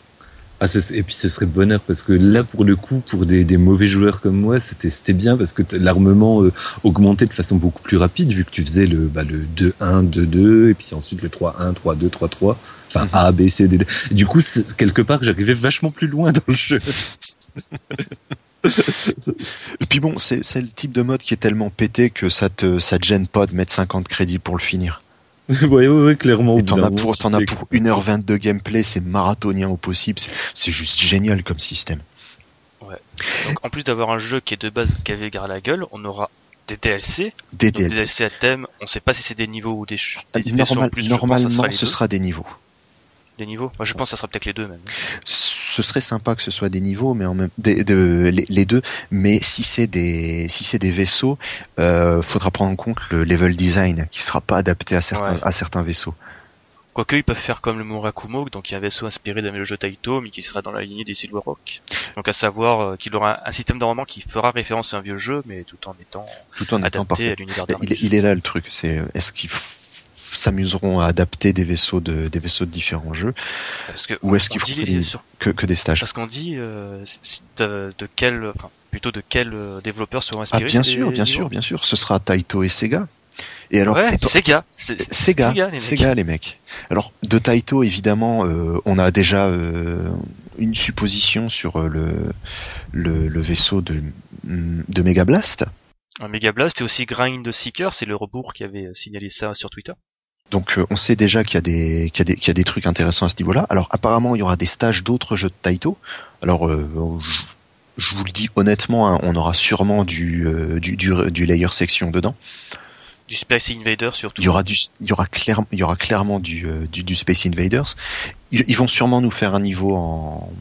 Ah, ce- et puis ce serait bonheur parce que là, pour le coup, pour des, des mauvais joueurs comme moi, c'était c'était bien parce que l'armement euh, augmentait de façon beaucoup plus rapide vu que tu faisais le bah, le 2-1, 2-2 et puis ensuite le 3-1, 3-2, 3-3. Enfin Mhm. A, B, C, D. Du coup, quelque part, j'arrivais vachement plus loin dans le jeu. Et puis bon, c'est c'est le type de mode qui est tellement pété que ça te ça te gêne pas de mettre 50 crédits pour le finir. [laughs] ouais, clairement. Et t'en as pour tu t'en as pour que- 1h22 de gameplay, c'est marathonien au possible, c'est- c'est juste génial comme système. Donc, en plus d'avoir un jeu qui est de base gavé gare à la gueule, on aura des DLC. Des Donc, des DLC. DLC à thème. On sait pas si c'est des niveaux ou des, ch- des Normal- plus. normalement, sera les ce deux. sera des niveaux. des niveaux? Moi, je pense que ça sera peut-être les deux même. Ce serait sympa que ce soit des niveaux, mais en même des, de- les, les deux. Mais si c'est des si c'est des vaisseaux, euh, faudra prendre en compte le level design qui sera pas adapté à certains Ouais. à certains vaisseaux. Quoique, ils peuvent faire comme le Murakumo, donc il y a un vaisseau inspiré d'un jeu Taito, mais qui sera dans la lignée des Silver Rock. Donc à savoir euh, qu'il aura un, système d'enrôlement qui fera référence à un vieux jeu, mais tout en étant Tout en étant adapté parfait. à l'univers Il, il est là le truc. C'est est-ce qu'ils f- s'amuseront à adapter des vaisseaux de des vaisseaux de différents jeux Parce que ou est-ce qu'ils feront dit que des- sur- que, que des stages parce qu'on dit euh, de, de quel, enfin, plutôt de quel euh, développeur seront Ah inspirés. bien ces sûr, bien sûr, bien sûr. Ce sera Taito et Sega. Et alors ouais, étant- Sega. c'est- Sega, Sega, les mecs. Sega, les mecs. Alors de Taito, évidemment, euh, on a déjà euh, une supposition sur euh, le, le le vaisseau de de Mega Blast. Un Mega Blast et aussi Grind Seeker, c'est le rebours qui avait euh, signalé ça sur Twitter. Donc euh, on sait déjà qu'il y a des qu'il y a des qu'il y a des trucs intéressants à ce niveau-là. Alors apparemment il y aura des stages d'autres jeux de Taito. Alors euh, je, je vous le dis honnêtement, hein, on aura sûrement du, euh, du du du layer section dedans. Du Space Invader surtout. Il y aura du il y aura clairement il y aura clairement du euh, du, du Space Invaders. Ils, ils vont sûrement nous faire un niveau en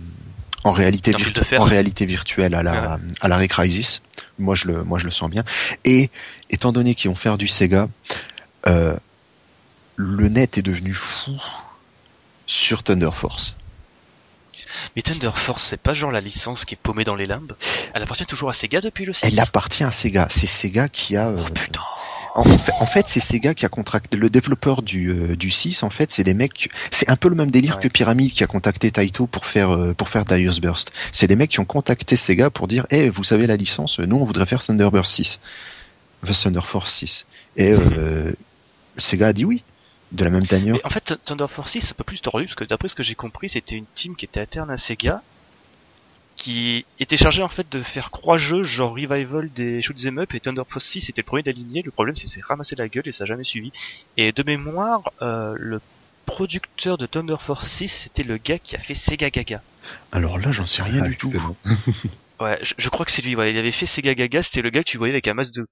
en réalité virtu- en virtuelle à la à la Crisis. Moi je le moi je le sens bien. Et étant donné qu'ils vont faire du Sega, euh, le net est devenu fou sur Thunder Force. Mais Thunder Force, c'est pas genre la licence qui est paumée dans les limbes. Elle appartient toujours à Sega depuis le 6. Elle appartient à Sega. C'est Sega qui a. euh, Oh putain. en fait, en fait, c'est Sega qui a contracté le développeur du euh, du 6. En fait, c'est des mecs. C'est un peu le même délire Ouais. que Pyramid qui a contacté Taito pour faire euh, pour faire Darius Burst. C'est des mecs qui ont contacté Sega pour dire, eh, vous savez la licence, nous on voudrait faire Thunderburst 6, enfin, Thunder Force 6. Et euh, Sega a dit oui. De la même. Mais en fait, Thunder Force 6, c'est un peu plus tordu, parce que d'après ce que j'ai compris, c'était une team qui était interne à Sega, qui était chargée en fait de faire trois jeux, genre Revival des Shoot'em Up, et Thunder Force 6 c'était le premier d'aligner, le problème c'est que c'est ramassé la gueule et ça a jamais suivi. Et de mémoire, euh, le producteur de Thunder Force 6, c'était le gars qui a fait Sega Gaga. Alors là, j'en sais rien Ah, du tout. [laughs] Ouais, je, je crois que c'est lui, ouais. Il avait fait Sega Gaga, c'était le gars que tu voyais avec un masque de...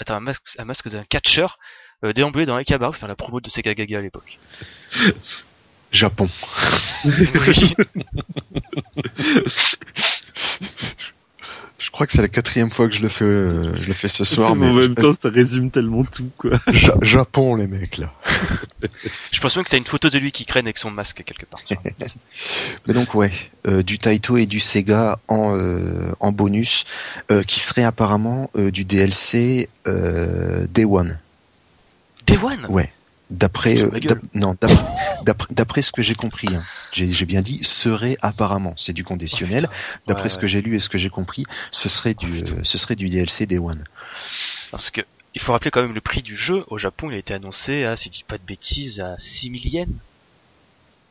Attends, un masque, un masque d'un catcher, euh, déambulé dans les cabarets pour faire la promo de Sega Gaga à l'époque. [laughs] Japon. oui. [laughs] Je crois que c'est la quatrième fois que je le fais, euh, je le fais ce soir. mais en même temps, ça résume tellement tout, quoi. [laughs] Ja- Japon, les mecs là. Je pense même que t'as une photo de lui qui traîne avec son masque quelque part. Mais donc ouais, euh, du Taito et du Sega en euh, en bonus, euh, qui serait apparemment euh, du DLC euh, Day One. Day One Ouais. D'après euh, non d'après [laughs] d'après- d'après ce que j'ai compris, hein. j'ai bien dit serait apparemment, c'est du conditionnel. D'après Ouais, ce que j'ai lu et ce que j'ai compris, ce serait du euh, ce serait du DLC Day One. Parce que il faut rappeler quand même le prix du jeu. Au Japon, il a été annoncé à, si je dis pas de bêtises, à 6000 yens.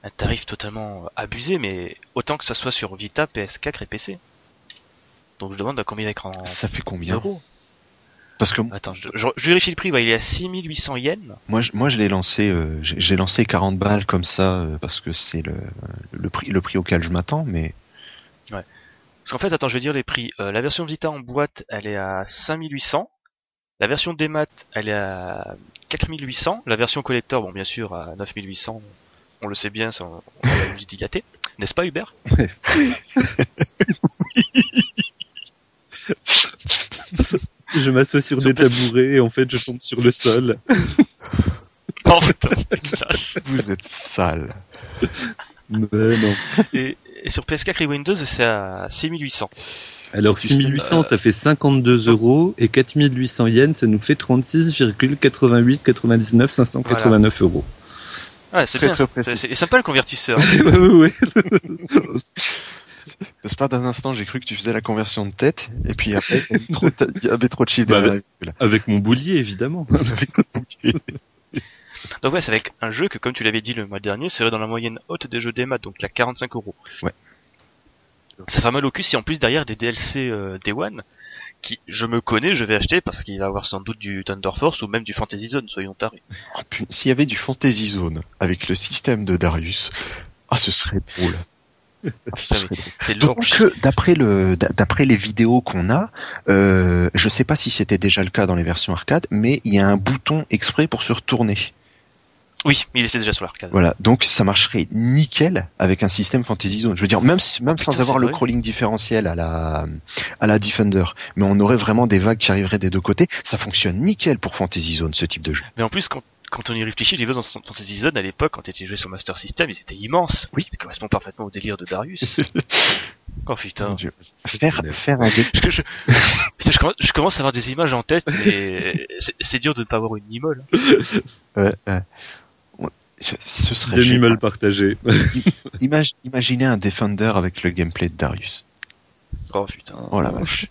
Un tarif totalement abusé, mais autant que ça soit sur Vita, PS4 et PC. Donc je demande à combien d'écrans Ça fait combien d'euros Parce que Attends, je, je- je vérifie le prix. Ouais, il est à 6800 yens. moi je, moi je l'ai lancé euh, j'ai lancé 40 balles comme ça euh, parce que c'est le le prix le prix auquel je m'attends mais Parce qu'en fait, attends, je vais dire les prix. Euh, la version Vita en boîte, elle est à 5800. La version démat, elle est à 4800. La version collector, bon, bien sûr, à 9800. On le sait bien, ça, on on l'a dit gâté. N'est-ce pas, Hubert? [laughs] [laughs] [laughs] Je m'assois sur des tabourets et en fait je tombe sur le sol. [laughs] Oh putain. Vous êtes sale. Mais non. et, et sur PS4 et Windows, c'est à 6800. Alors Tu sais, 6800 euh, ça fait 52 euros et 4800 yens ça nous fait 36,88 99 589 euros. Ouais, c'est Très, bien. très précis. C'est sympa le convertisseur. [laughs] ouais, ouais, ouais. [laughs] N'est-ce pas d'un instant, j'ai cru que tu faisais la conversion de tête, et puis après, il y avait trop de- il y avait trop de chiffres Bah, la. Avec mon boulier évidemment. [laughs] Avec ton. Donc ouais, c'est avec un jeu que, comme tu l'avais dit le mois dernier, serait dans la moyenne haute des jeux démat, donc à 45 euros. Ouais. Ça fait mal au cul si en plus derrière des DLC euh, Day One, qui, je me connais, je vais acheter parce qu'il va avoir sans doute du Thunder Force ou même du Fantasy Zone, soyons tarés. Oh, putain, S'il y avait du Fantasy Zone avec le système de Darius, ah, ce serait drôle. Ah, que d'après le d'a- d'après les vidéos qu'on a, euh, je sais pas si c'était déjà le cas dans les versions arcade, mais il y a un bouton exprès pour se retourner. Oui, il était déjà sur l'arcade. Voilà, donc ça marcherait nickel avec un système Fantasy Zone. Je veux dire, même même Putain, sans avoir le crawling différentiel à la à la Defender, mais on aurait vraiment des vagues qui arriveraient des deux côtés. Ça fonctionne nickel pour Fantasy Zone ce type de jeu. Mais en plus, quand, quand on y réfléchit, les jeux dans Fantasy Zone à l'époque, quand ils joué sur Master System, ils étaient immenses. Oui. Ça correspond parfaitement au délire de Darius. [laughs] oh putain. Faire faire un [laughs] Je, je- commence, je commence à avoir des images en tête, mais c'est- dur de ne pas avoir une Nimole. [laughs] ouais, ouais. Ce serait Demi génial. mal partagé. Imag- imaginez un Defender avec le gameplay de Darius. Oh putain. Oh la vache.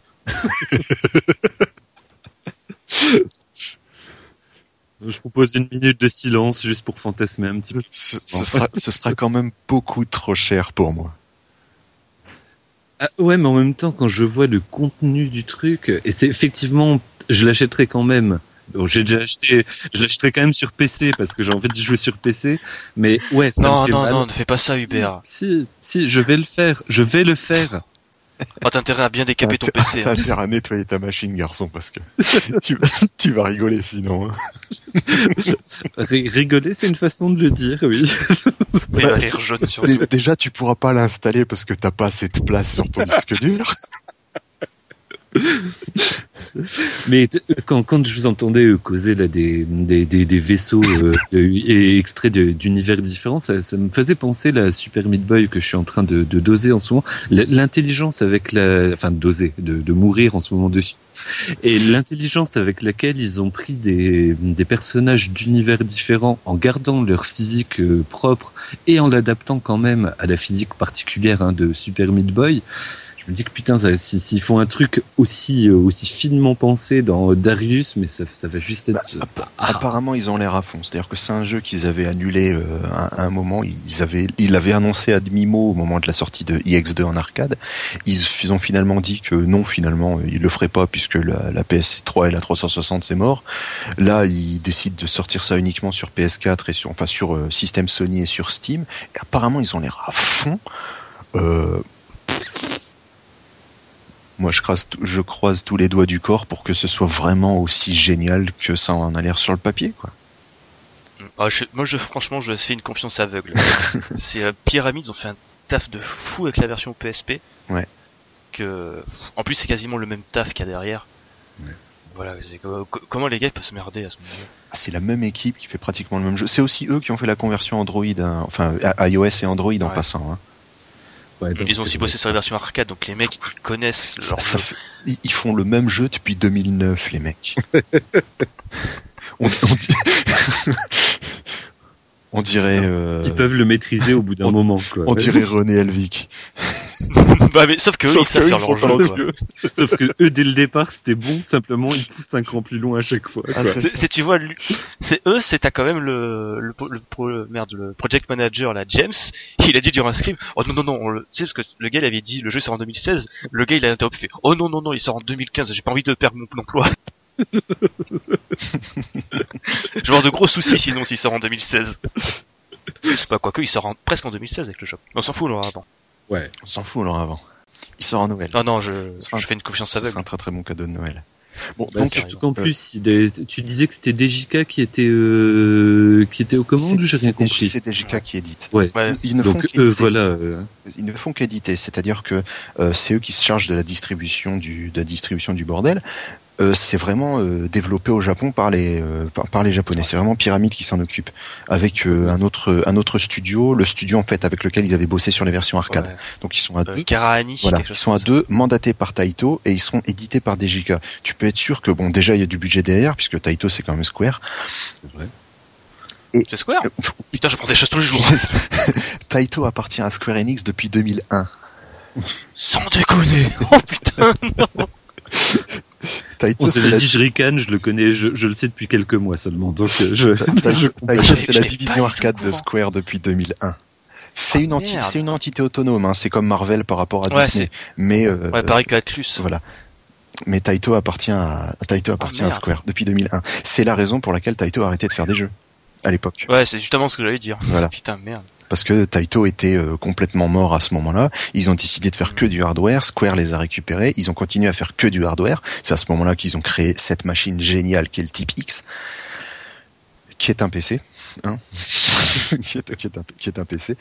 Je propose une minute de silence juste pour fantasmer un petit peu. Ce, ce sera, ce sera quand même beaucoup trop cher pour moi. Ah, ouais, mais en même temps, quand je vois le contenu du truc, et c'est effectivement, je l'achèterai quand même. Bon, j'ai déjà acheté, je l'achèterai quand même sur PC parce que j'ai envie de jouer sur PC. Mais ouais, ça Non, me fait non, mal. non, ne fais pas ça, Si, Hubert. Si, si, je vais le faire. Je vais le faire. Oh, t'as intérêt à bien décaper ton PC. t'as hein. intérêt à nettoyer ta machine, garçon, parce que [laughs] tu, vas- tu vas rigoler sinon. hein. [laughs] Ri- Rigoler, c'est une façon de le dire, oui. Rire jaune sur Déjà, tu pourras pas l'installer parce que t'as pas assez de place sur ton disque dur. [laughs] Mais t- quand, je vous entendais euh, causer là des, vaisseaux euh, et extraits d'univers différents, ça, me faisait penser la Super Meat Boy que je suis en train de, doser en ce moment. L'intelligence avec la, enfin doser, de, mourir en ce moment dessus. Et l'intelligence avec laquelle ils ont pris des, personnages d'univers différents en gardant leur physique euh, propre et en l'adaptant quand même à la physique particulière hein, de Super Meat Boy. Je me dis que putain, si- s'ils font un truc aussi euh, aussi finement pensé dans Darius, mais ça, ça va juste être. Ah. Apparemment, ils ont l'air à fond. C'est-à-dire que c'est un jeu qu'ils avaient annulé euh, à, à un moment. Ils avaient, ils l'avaient annoncé à demi-mot au moment de la sortie de IX2 en arcade. Ils, ils ont finalement dit que non, finalement, ils le feraient pas puisque la, la PS3 et la 360 c'est mort. Là, ils décident de sortir ça uniquement sur PS4 et sur, enfin, sur euh, système Sony et sur Steam. Et apparemment, ils ont l'air à fond. Euh, moi, je croise, je croise tous les doigts du corps pour que ce soit vraiment aussi génial que ça en a l'air sur le papier, quoi. Ah, je- moi, je, franchement, je fais une confiance aveugle. [laughs] c'est euh, Pyramids ont fait un taf de fou avec la version PSP. Ouais. Que, en plus, c'est quasiment le même taf qu'il y a derrière. Ouais. Voilà, comment les gars peuvent se merder à ce moment-là? Ah, c'est la même équipe qui fait pratiquement le même jeu. C'est aussi eux qui ont fait la conversion Android, hein, enfin iOS et Android en Ouais. passant. hein. Ouais, donc, Ils ont aussi euh, bossé sur la version arcade, donc les mecs ils connaissent leur ça jeu. fait- ils, font le même jeu depuis 2009, les mecs. [laughs] on, on di- [laughs] on dirait, euh, Ils peuvent le maîtriser au bout d'un moment, quoi. on dirait [laughs] René Elvic. [laughs] bah, mais sauf que eux, Sauf ils savent qu'eux, faire ils sont leur jeu. Sauf que eux, dès le départ, c'était bon. Simplement, ils poussent un cran plus loin à chaque fois. Ah, quoi. c'est tu vois, c'est eux, c'est t'as quand même le, le, le, pro- merde, le project manager là, James. Il a dit durant un script, oh non non non, on le, tu sais parce que le gars il avait dit le jeu sort en 2016, le gars il a interrompu, il fait, oh non non non, il sort en 2015, j'ai pas envie de perdre mon emploi. Je vais avoir de gros soucis sinon s'il sort en 2016. Bah quoique il sort en, presque en 2016 avec le. Mais on s'en fout on l'aura avant. Ouais. On s'en fout alors avant. Il sort en Noël. Non non, je, fais une confiance Ce aveugle. sera un très très bon cadeau de Noël. Bon, Bah, donc, surtout qu'en euh, plus, est- tu disais que c'était DJK qui était euh, qui était aux commandes ou j'ai rien c'est- c'est- compris? C'est DJK qui édite. Ouais. Ouais. Ils, ils ne font Donc eux, voilà. euh, ils ne font qu'éditer, c'est-à-dire que euh, c'est eux qui se chargent de la distribution du, de la distribution du bordel. Euh, c'est vraiment euh, développé au Japon par les euh, par, par les japonais. C'est vraiment Pyramide qui s'en occupe avec un autre un autre studio, le studio en fait avec lequel ils avaient bossé sur les versions arcade. Ouais. Donc ils sont à deux. Karahani, Voilà, quelque ils sont à deux, mandatés par Taito et ils seront édités par DJK. Tu peux être sûr que bon, déjà il y a du budget derrière puisque Taito c'est quand même Square. C'est Square Putain, je prends des choses tous les jours. [laughs] Taito appartient à Square Enix depuis 2001. Sans déconner. Oh putain. Taito [laughs] [laughs] On se c'est l'a dit, je ricane, je le connais, je, je le sais depuis quelques mois seulement. Donc euh, je, Taito, je- Taito, Je- c'est la division arcade de. Square depuis 2001. C'est une, enti- merde. c'est une entité autonome, hein. c'est comme Marvel par rapport à Ouais, Disney. Mais, euh, Ouais, pareil qu'Atlus. voilà. Mais Taito appartient à, Taito appartient à. Square depuis 2001. C'est la raison pour laquelle Taito a arrêté de faire des jeux. À l'époque. Ouais, c'est justement ce que j'allais dire. Voilà. Putain, merde. Parce que Taito était euh, complètement mort à ce moment-là. Ils ont décidé de faire que du hardware. Square les a récupérés. Ils ont continué à faire que du hardware. C'est à ce moment-là qu'ils ont créé cette machine géniale qui est le Type X, qui est un PC, hein [laughs] qui, est, un, PC.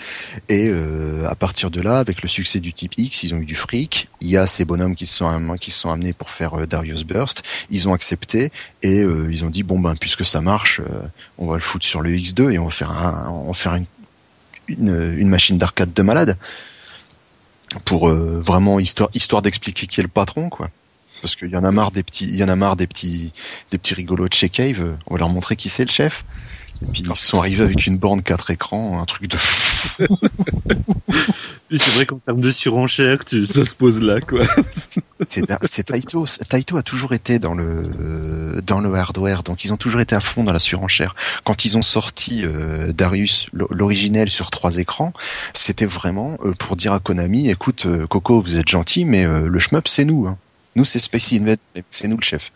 Et euh, à partir de là, avec le succès du Type X, ils ont eu du fric. Il y a ces bonhommes qui se sont, qui se sont amenés pour faire euh, Darius Burst. Ils ont accepté et ils ont dit bon ben puisque ça marche, on va le foutre sur le X2 et on va faire un, on va faire une une, une machine d'arcade de malade pour euh, vraiment histoire histoire d'expliquer qui est le patron quoi. Parce qu'il y en a marre des petits il y en a marre des petits des petits rigolos de chez Cave euh, on va leur montrer qui c'est le chef. Et puis ils sont arrivés avec une borne 4 écrans un truc de fou c'est vrai qu'en termes de surenchère, tu, ça se pose là, quoi. c'est Taito Taito a toujours été dans le dans le hardware donc ils ont toujours été à fond dans la surenchère quand ils ont sorti euh, Darius l'originel sur trois écrans c'était vraiment euh, pour dire à Konami écoute euh, Coco vous êtes gentil mais euh, le shmup c'est nous hein. nous c'est Space Invade mais c'est nous le chef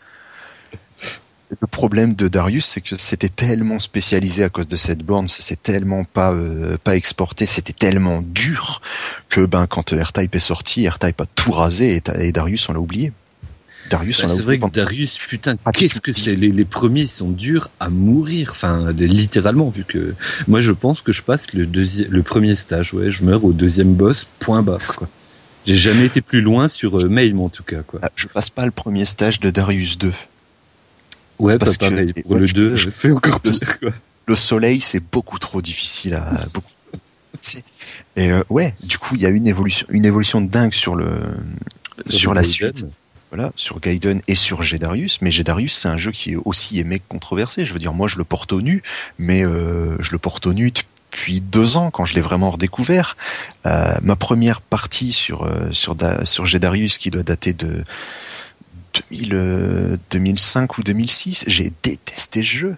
le problème de Darius, c'est que c'était tellement spécialisé à cause de cette borne, c'est tellement pas euh, pas exporté, c'était tellement dur que ben quand euh, R-Type est sorti, R-Type a tout rasé et, Darius on l'a oublié. Darius Bah, on l'a c'est vrai que Darius, putain, Ah, qu'est-ce que c'est? Les, les premiers sont durs à mourir, enfin littéralement vu que moi je pense que je passe le deuxième, le premier stage, ouais, je meurs au deuxième boss, point barre quoi. J'ai jamais été plus loin sur euh, en tout cas quoi. Ah, je passe pas le premier stage de Darius 2. Ouais, parce pas que-. Pour ouais, le je- 2, je- c'est encore pire quoi. Le soleil, c'est beaucoup trop difficile à beaucoup. Et euh, ouais, du coup, il y a une évolution, une évolution de dingue sur le sur, la Gaiden. suite. Voilà, sur Gaiden et sur Gedarius, mais Gedarius c'est un jeu qui est aussi aimé que controversé. Je veux dire, moi je le porte au nu, mais euh, je le porte au nu depuis deux ans quand je l'ai vraiment redécouvert. Euh, ma première partie sur sur Da- sur Gedarius qui doit dater de 2000, euh, 2005 ou 2006, j'ai détesté ce jeu.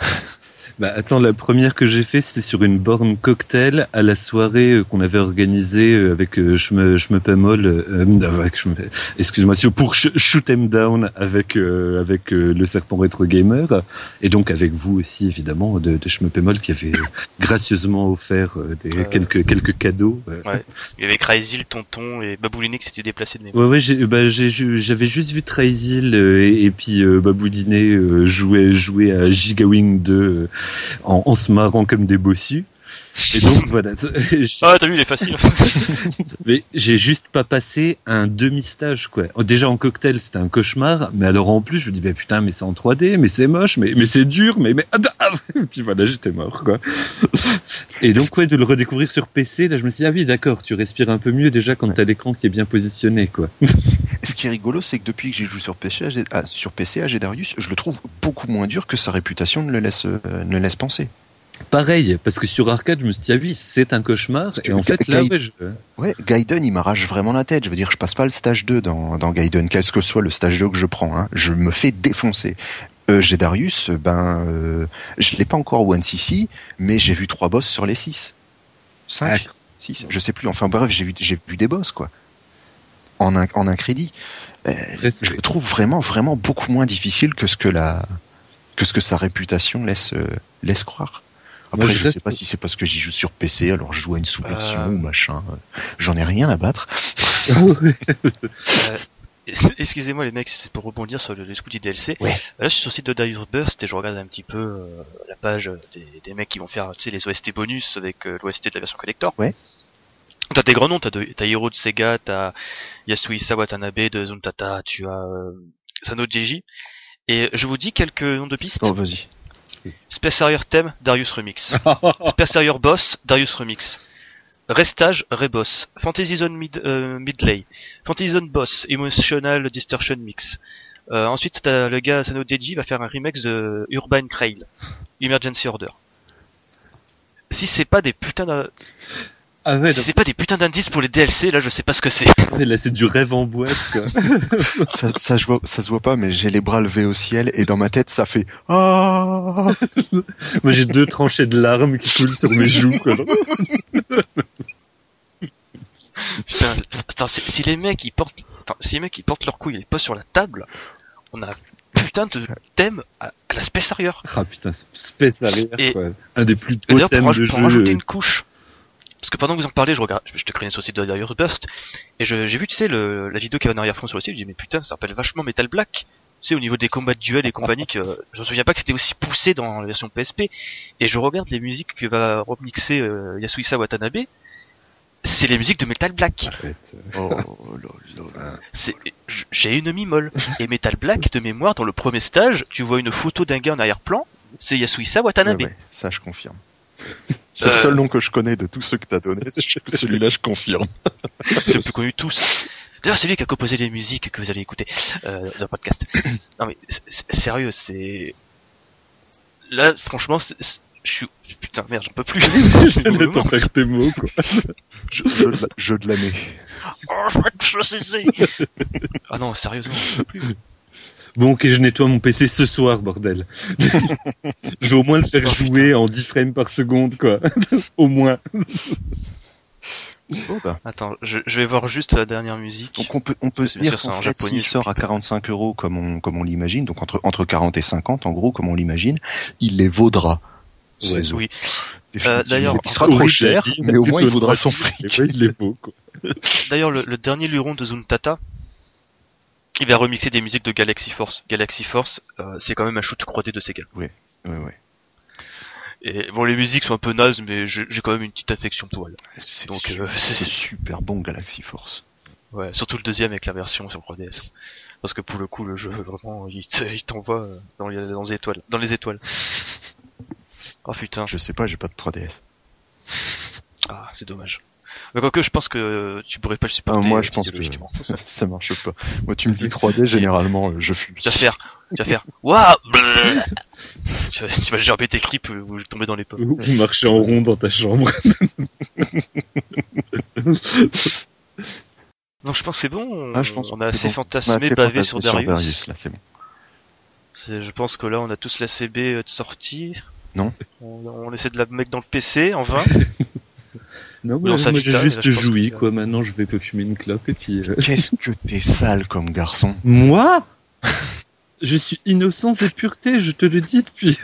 [laughs] Bah attends, la première que j'ai fait, c'était sur une borne cocktail à la soirée euh, qu'on avait organisée euh, avec euh, Shme- Shmepemol, euh, avec Shme- excuse-moi, sur- pour Sh- Shoot 'em Down avec euh, avec euh, le serpent rétro gamer et donc avec vous aussi évidemment de, de Shmepemol qui avait gracieusement offert euh, des, Euh. quelques quelques cadeaux. Ouais. Il y avait Crazy, tonton et Babouliné qui s'étaient déplacés de mes Ouais ouais, j'ai- bah, j'avais juste vu euh, et, et puis euh, Baboudiné euh, jouer jouer à Gigawing 2 euh, en, en se marrant comme des bossus. Et donc [laughs] voilà, Ah, t'as vu, il est facile. [laughs] mais j'ai juste pas passé un demi-stage quoi. Oh, Déjà en cocktail c'était un cauchemar, mais alors en plus je me dis bah putain mais c'est en 3D, mais c'est moche, mais mais c'est dur, mais mais ah, ah, et [laughs] puis voilà j'étais mort quoi. Et donc ouais de le redécouvrir sur PC là je me suis dit ah oui d'accord tu respires un peu mieux déjà quand t'as l'écran qui est bien positionné quoi. Ce qui est rigolo, c'est que depuis que j'ai joué sur PC, à sur PC à Gedarius, je le trouve beaucoup moins dur que sa réputation ne le laisse, euh, ne laisse penser. Pareil parce que sur arcade je me suis dit ah oui c'est un cauchemar Parce et en fait là Gaiden- ouais je... Ouais, Gaiden, il m'arrache vraiment la tête. Je veux dire, je passe pas le stage 2 dans, dans Gaiden, quel que soit le stage 2 que je prends. Hein. Je me fais défoncer. Euh, Gedarius, ben, euh, je l'ai pas encore one CC, mais j'ai vu trois boss sur les 6. 5 Ah. 6 Je sais plus. Enfin bref, j'ai vu, j'ai vu des boss, quoi. En un, en un crédit. Euh, je le trouve vraiment, vraiment beaucoup moins difficile que ce que la, que ce que sa réputation laisse, euh, laisse croire. Après, Moi, je je, sais pas si c'est parce que j'y joue sur PC, alors je joue à une sous-version Euh. ou machin. J'en ai rien à battre. [laughs] Euh, excusez-moi les mecs, c'est pour rebondir sur le, les scouts DLC. Ouais. Là, je suis sur le site de Dire Burst et je regarde un petit peu euh, la page des, des mecs qui vont faire, les OST bonus avec euh, l'OST de la version collector. Ouais. T'as des grands noms, t'as de- t'as Hiro de Sega, t'as Yasuhisa Watanabe de Zuntata, tu as euh, Sano Jeji. Et je vous dis quelques noms de pistes. Oh, vas-y. Space Harrier Theme, Darius Remix. [laughs] Space Harrier Boss, Darius Remix. Restage, Reboss. Fantasy Zone mid, euh, Midlay. Fantasy Zone Boss, Emotional Distortion Mix. Euh, ensuite, t'as le gars Sano Deji va faire un remix de Urban Trail. Emergency Order. Si c'est pas des putains d'un- Ah ouais, si c'est pas des putains d'indices pour les DLC, là je sais pas ce que c'est. [laughs] là c'est du rêve en boîte quoi. [laughs] Ça, ça, je vois, ça se voit pas, mais j'ai les bras levés au ciel et dans ma tête, ça fait Ah Moi j'ai deux tranchées de larmes qui coulent sur mes joues quoi. [laughs] Putain, attends, si, si les mecs ils portent, attends, si les mecs ils portent leurs couilles et posent sur la table, on a un putain de thème à, à la Space Harrier. Ah putain, Space Harrier Et- quoi. Un des plus beaux D'ailleurs, pour, thèmes raj- de pour jeu. rajouter euh, une couche, parce que pendant que vous en parlez, je regarde, je te crée sur le site de Dire Burst, et je- j'ai vu, tu sais, le, la vidéo qui avait en arrière-fond sur le site, je dis, mais putain, ça rappelle vachement Metal Black. Tu sais, au niveau des combats de duel et compagnie, que, je me souviens pas que c'était aussi poussé dans la version PSP. Et je regarde les musiques que va remixer euh, Yasuhisa Watanabe. C'est les musiques de Metal Black. Oh j- j'ai une mi-molle. Et Metal Black, de mémoire, dans le premier stage, tu vois une photo d'un gars en arrière-plan, c'est Yasuhisa Watanabe. Ouais, ouais, ça, je confirme. C'est le Euh. seul nom que je connais de tous ceux que t'as donné. Celui-là, je confirme. c'est le plus connu de tous. D'ailleurs, c'est lui qui a composé les musiques que vous allez écouter euh, dans le podcast. non mais sérieux, c'est là, franchement, je suis putain merde, j'en peux plus. Je vais t'en faire tes mots quoi. Jeu, jeu de la- jeu de l'année. oh, je vais te ah non, sérieusement, j'en peux plus. Bon ok je nettoie mon PC ce soir bordel. [laughs] je vais au moins le faire jouer en 10 frames par seconde quoi. [laughs] au moins. Bah. Attends, je, je vais voir juste la dernière musique. Donc on peut, on peut se dire qu'en en fait, japonais, s'il sort à suis 45 euros comme on, comme on l'imagine, donc entre, entre 40 et 50, en gros, comme on l'imagine, il les vaudra. Ouais, Oui. Définitivement. d'ailleurs, il sera trop cher, mais au moins il vaudra son fric. Il les vaut quoi. D'ailleurs, le, le dernier luron de Zuntata, il va remixer des musiques de Galaxy Force. Galaxy Force, euh, c'est quand même un shoot 3D de Sega. Ouais, ouais. Et bon, les musiques sont un peu nazes, mais j'ai quand même une petite affection pour elles. C'est Donc, su- euh, [laughs] c'est super bon Galaxy Force. Ouais, surtout le deuxième avec la version sur 3DS. Parce que pour le coup, le jeu, vraiment, il te- [laughs] il t'envoie dans les, dans les étoiles. Dans les étoiles. [laughs] Oh putain, Je sais pas, j'ai pas de 3DS. ah, c'est dommage. Mais quoique, je pense que tu pourrais pas le supporter. Ah, moi, euh, je pense que-. [laughs] Ça marche pas. Moi, tu me dis [laughs] 3D, généralement, euh, je fuis. Tu vas faire, tu vas faire, [laughs] waouh, tu vas, gerber tes clips ou tomber dans les pommes. Ou ou marcher en rond dans ta chambre. Donc je pense que c'est bon. On, Ah, je pense on a assez bon. fantasmé, On a assez bavé fantasmé sur Darius. là, c'est bon. C'est- Je pense que là, on a tous la CB de sortie. Non. On, on essaie de la mettre dans le PC, en vain. Non, mais moi j'ai juste joui que- quoi. Maintenant je vais pas fumer une clope et puis. euh, Qu'est-ce que t'es sale comme garçon. Moi? [laughs] Je suis innocence et pureté, je te le dis depuis.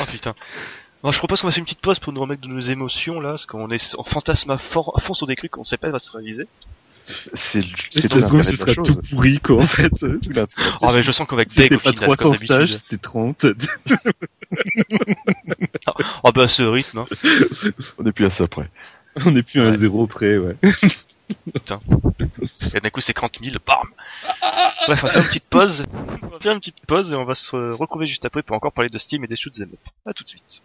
Oh putain. Bon, je propose qu'on fasse une petite pause pour nous remettre de nos émotions là, parce qu'on est en fantasme à, fort, à fond sur des trucs qu'on sait pas va se réaliser. C'est c'est tout l'intérêt ce sera tout chose. pourri quoi en fait. [laughs] Tout Oh mais je sens qu'on va être deg pas final, comme 300 stages, c'était 30. Oh bah à ce rythme, hein. On est plus à ça près. On est plus à un Ouais. zéro près, ouais. Et d'un coup c'est 40 000, bam Bref, on va faire une petite pause. On va faire une petite pause et on va se retrouver juste après pour encore parler de Steam et des shoots up. À tout de suite.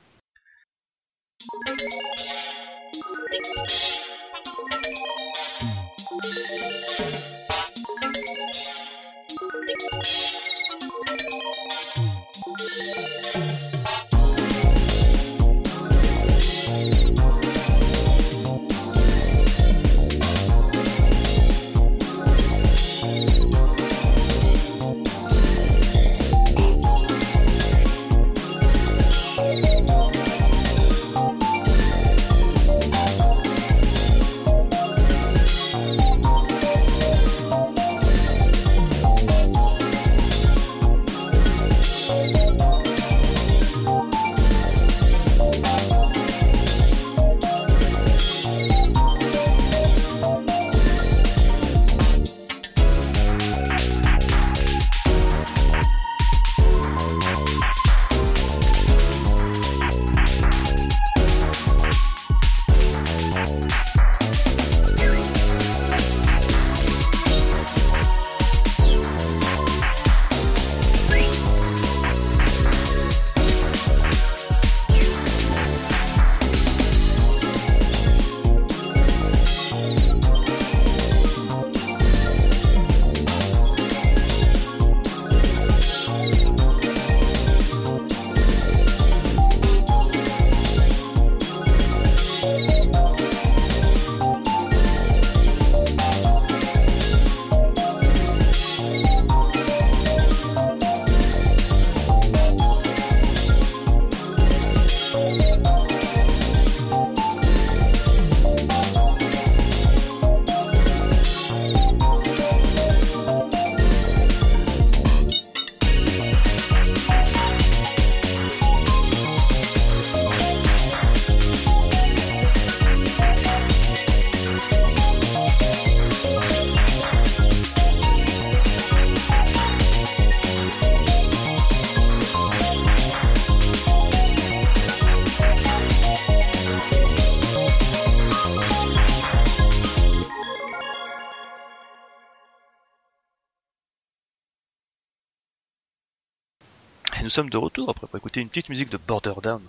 Nous sommes de retour après avoir écouté une petite musique de Border Down.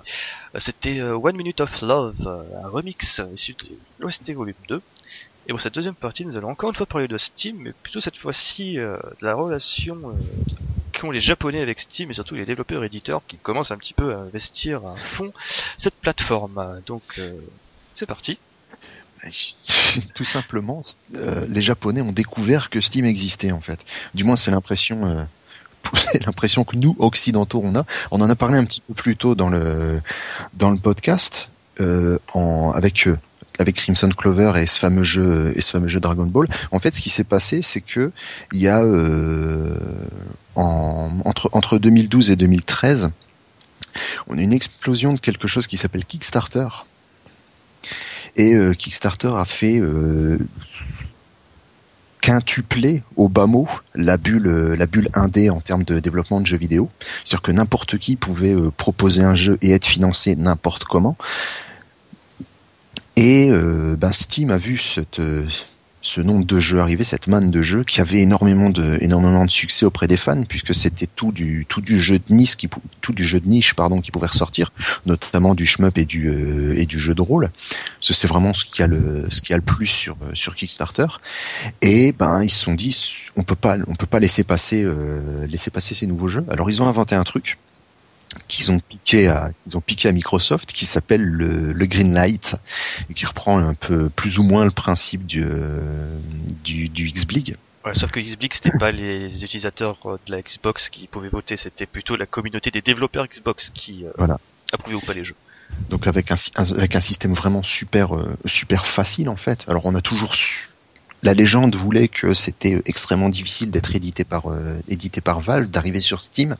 Euh, C'était euh, One Minute of Love, euh, un remix issu de l'OST Volume 2. Et pour cette deuxième partie, nous allons encore une fois parler de Steam, mais plutôt cette fois-ci de la relation qu'ont les Japonais avec Steam et surtout les développeurs éditeurs qui commencent un petit peu à investir à fond cette plateforme. Donc c'est parti. [laughs] Tout simplement, les Japonais ont découvert que Steam existait en fait. Du moins, c'est l'impression, c'est [laughs] l'impression que nous occidentaux on a. On en a parlé un petit peu plus tôt dans le dans le podcast euh, en, avec eux avec Crimson Clover et ce fameux jeu et ce fameux jeu Dragon Ball. En fait, ce qui s'est passé, c'est que il y a euh, en, entre entre 2012 et 2013, on a une explosion de quelque chose qui s'appelle Kickstarter. Et euh, Kickstarter a fait euh, quintupler au bas mot la bulle la bulle indé en termes de développement de jeux vidéo. C'est-à-dire que n'importe qui pouvait euh, proposer un jeu et être financé n'importe comment. Et euh, ben Steam a vu cette, euh, ce nombre de jeux arriver, cette manne de jeux qui avait énormément de énormément de succès auprès des fans puisque c'était tout du tout du jeu de niche qui tout du jeu de niche pardon qui pouvait ressortir, notamment du shmup et du euh, et du jeu de rôle. C'est vraiment ce qui a le ce qui a le plus sur euh, sur Kickstarter. Et ben ils se sont dit on peut pas on peut pas laisser passer euh, laisser passer ces nouveaux jeux. Alors ils ont inventé un truc qu'ils ont piqué à ils ont piqué à Microsoft qui s'appelle le, le Green Light et qui reprend un peu plus ou moins le principe du euh, du, du X-Blig. Ouais, sauf que XBLIX, c'était pas les utilisateurs euh, de la Xbox qui pouvaient voter, c'était plutôt la communauté des développeurs Xbox qui euh, Voilà. approuvait ou pas les jeux. Donc avec un- avec un système vraiment super euh, super facile en fait. Alors on a toujours su la légende voulait que c'était extrêmement difficile d'être édité par euh, édité par Valve, d'arriver sur Steam.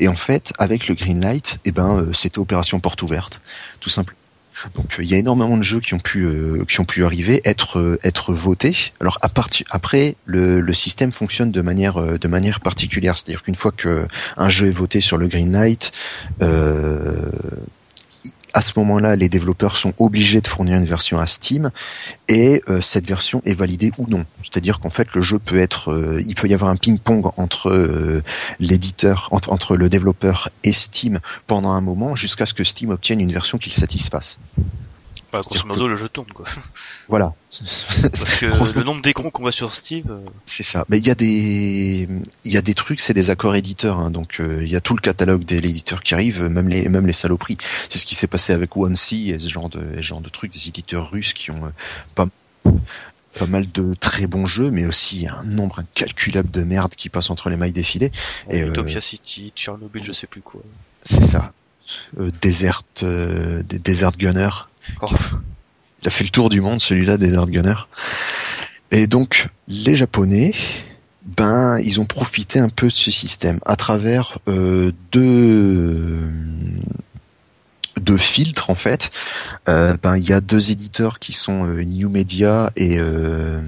Et en fait, avec le Greenlight, eh ben euh, c'était opération porte ouverte, tout simple. Donc euh, il y a énormément de jeux qui ont pu euh, qui ont pu arriver, être euh, être votés. Alors à après le, le système fonctionne de manière euh, de manière particulière, c'est-à-dire qu'une fois que un jeu est voté sur le Greenlight, euh, à ce moment-là, les développeurs sont obligés de fournir une version à Steam et euh, cette version est validée ou non. C'est-à-dire qu'en fait, le jeu peut être, euh, il peut y avoir un ping-pong entre euh, l'éditeur, entre, entre le développeur et Steam pendant un moment, jusqu'à ce que Steam obtienne une version qui le satisfasse. Bah, grosso modo, le jeu tourne, quoi. [laughs] Voilà. Parce [laughs] que Grosso- le nombre d'écrans qu'on voit sur Steam, euh, C'est ça. Mais il y a des, il y a des trucs, c'est des accords éditeurs. hein. donc euh, il y a tout le catalogue de l'éditeur qui arrive, même les, même les saloperies. C'est ce qui s'est passé avec OneSea et ce genre de, ce genre de trucs, des éditeurs russes qui ont euh, pas, pas mal de très bons jeux, mais aussi un nombre incalculable de merde qui passe entre les mailles des filets. Et, euh, Utopia City, Tchernobyl, je sais plus quoi. C'est ça. Euh, Desert, euh, des Desert Gunner. Il a fait le tour du monde, celui-là, Desert Gunner. Et donc, les Japonais, ben, ils ont profité un peu de ce système à travers euh, deux deux filtres en fait. Euh, ben, il y a deux éditeurs qui sont euh, New Media et euh,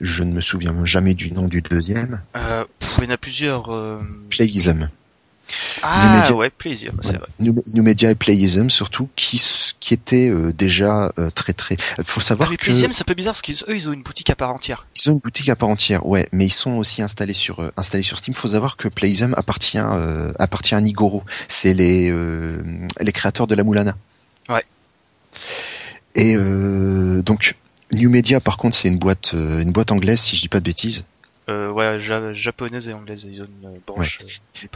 je ne me souviens jamais du nom du deuxième. Pff, il y en a plusieurs. Playism. Ah Media- ouais, Voilà. vrai. New, New Media et Playism surtout qui qui étaient euh, déjà euh, très très. Faut Ah, savoir mais que Plaisium, c'est un peu bizarre parce qu'eux, ils ont une boutique à part entière. ils ont une boutique à part entière, ouais, mais ils sont aussi installés sur euh, installés sur Steam. Faut savoir que Playism appartient appartient à Nigoro. C'est les les créateurs de la Moulana. Ouais. Et donc New Media par contre c'est une boîte euh, une boîte anglaise si je dis pas de bêtises. Euh, ouais, ja- japonaise et anglaise, ils ont une branche.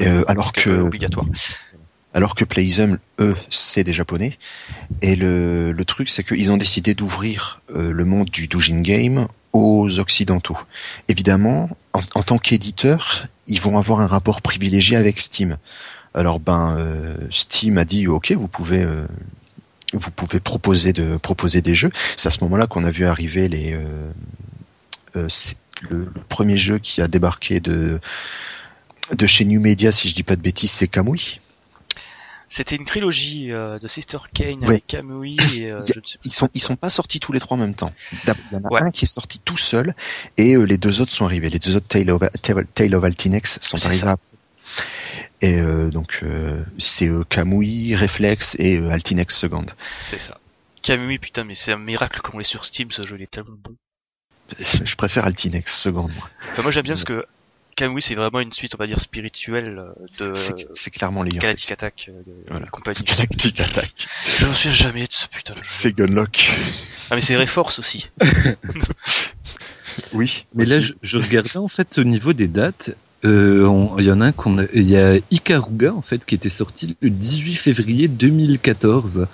Et, euh, alors que obligatoire. Alors que Playism, eux, c'est des japonais. Et le, le truc, c'est qu'ils ont décidé d'ouvrir euh, le monde du doujin game aux occidentaux. Évidemment, en, en tant qu'éditeur, ils vont avoir un rapport privilégié avec Steam. Alors ben, euh, Steam a dit ok, vous pouvez euh, vous pouvez proposer de proposer des jeux. C'est à ce moment-là qu'on a vu arriver les euh, euh, le, le premier jeu qui a débarqué de de chez New Media, si je dis pas de bêtises, c'est Kamui. C'était une trilogie euh, de Sister Kane avec Kamui et euh, a- je ne sais Ils sont ils sont pas sortis tous les trois en même temps. Il y en a Ouais. un qui est sorti tout seul et euh, les deux autres sont arrivés. Les deux autres Tale of, Tale- of Altinex sont arrivés ça. après. Et euh, donc euh, c'est euh, Kamui, Reflex et euh, Altinex Second. C'est ça. Kamui, putain, mais c'est un miracle qu'on l'ait sur Steam, ce jeu, il est tellement bon. Je préfère Altinex Second. Moi. Enfin, moi, j'aime bien parce que Kamui c'est vraiment une suite, on va dire, spirituelle euh, de C'est clairement les Galactic Attack euh, de Voilà. compagnie. Galactic Attack. Je me souviens jamais de ce putain de jeu. C'est Gunlock. Ah mais c'est Reforce aussi. [laughs] Oui. Mais là, je, je regardais en fait au niveau des dates. Euh, on- Il y en a un qu'on a, il y a Ikaruga en fait qui était sorti le 18 février 2014,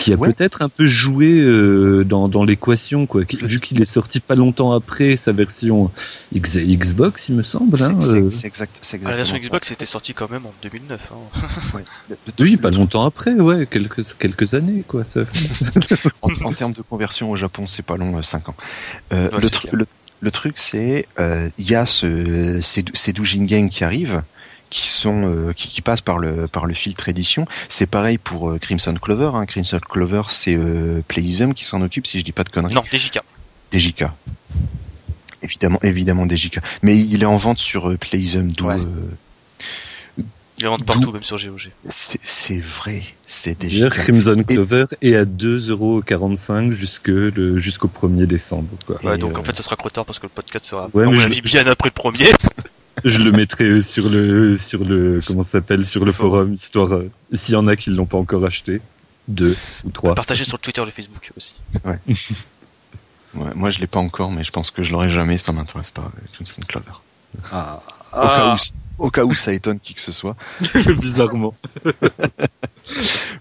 qui a Ouais. peut-être un peu joué euh, dans, dans l'équation quoi, qui- vu qu'il est sorti pas longtemps après sa version X- Xbox, il me semble. C'est Hein, c'est- euh. exact. C'est Ah, la version exactement Xbox c'était sorti quand même en 2009. Hein. ça. Ouais. [laughs] Le- le- Oui, le pas longtemps après, ouais, quelques quelques années quoi. Ça. En, en termes de conversion au Japon, c'est pas long, 5 ans. Euh, Ouais, le. Le, truc, c'est euh, il y a ce, ces, ces qui arrivent, qui sont euh, qui, qui passent par le par le filtre édition. C'est pareil pour euh, Crimson Clover. Hein. Crimson Clover, c'est euh, Playism qui s'en occupe, si je dis pas de conneries. Non, DJK. DJK. Évidemment, évidemment DJK. Mais il est en vente sur euh, Playism, d'où Ouais. Euh, vendent D'où- partout, même sur GOG. c'est vrai, c'est D'ailleurs, DJK. Crimson Clover est à 2,45€ jusque le jusqu'au 1er décembre quoi. Ouais, Et, donc euh, en fait ça sera trop tard parce que le podcast sera Ouais, je- avis, bien après le premier. [laughs] Je le mettrai euh, sur le sur le comment ça s'appelle sur le forum histoire euh, s'il y en a qui l'ont pas encore acheté deux ou trois. Partagé sur le Twitter et le Facebook aussi. [laughs] Ouais, moi, je l'ai pas encore, mais je pense que je l'aurai jamais. Ça m'intéresse pas, euh, Crimson Clover. Ah, Au, cas où, au cas où ça étonne qui que ce soit. [laughs] bizarrement. [laughs]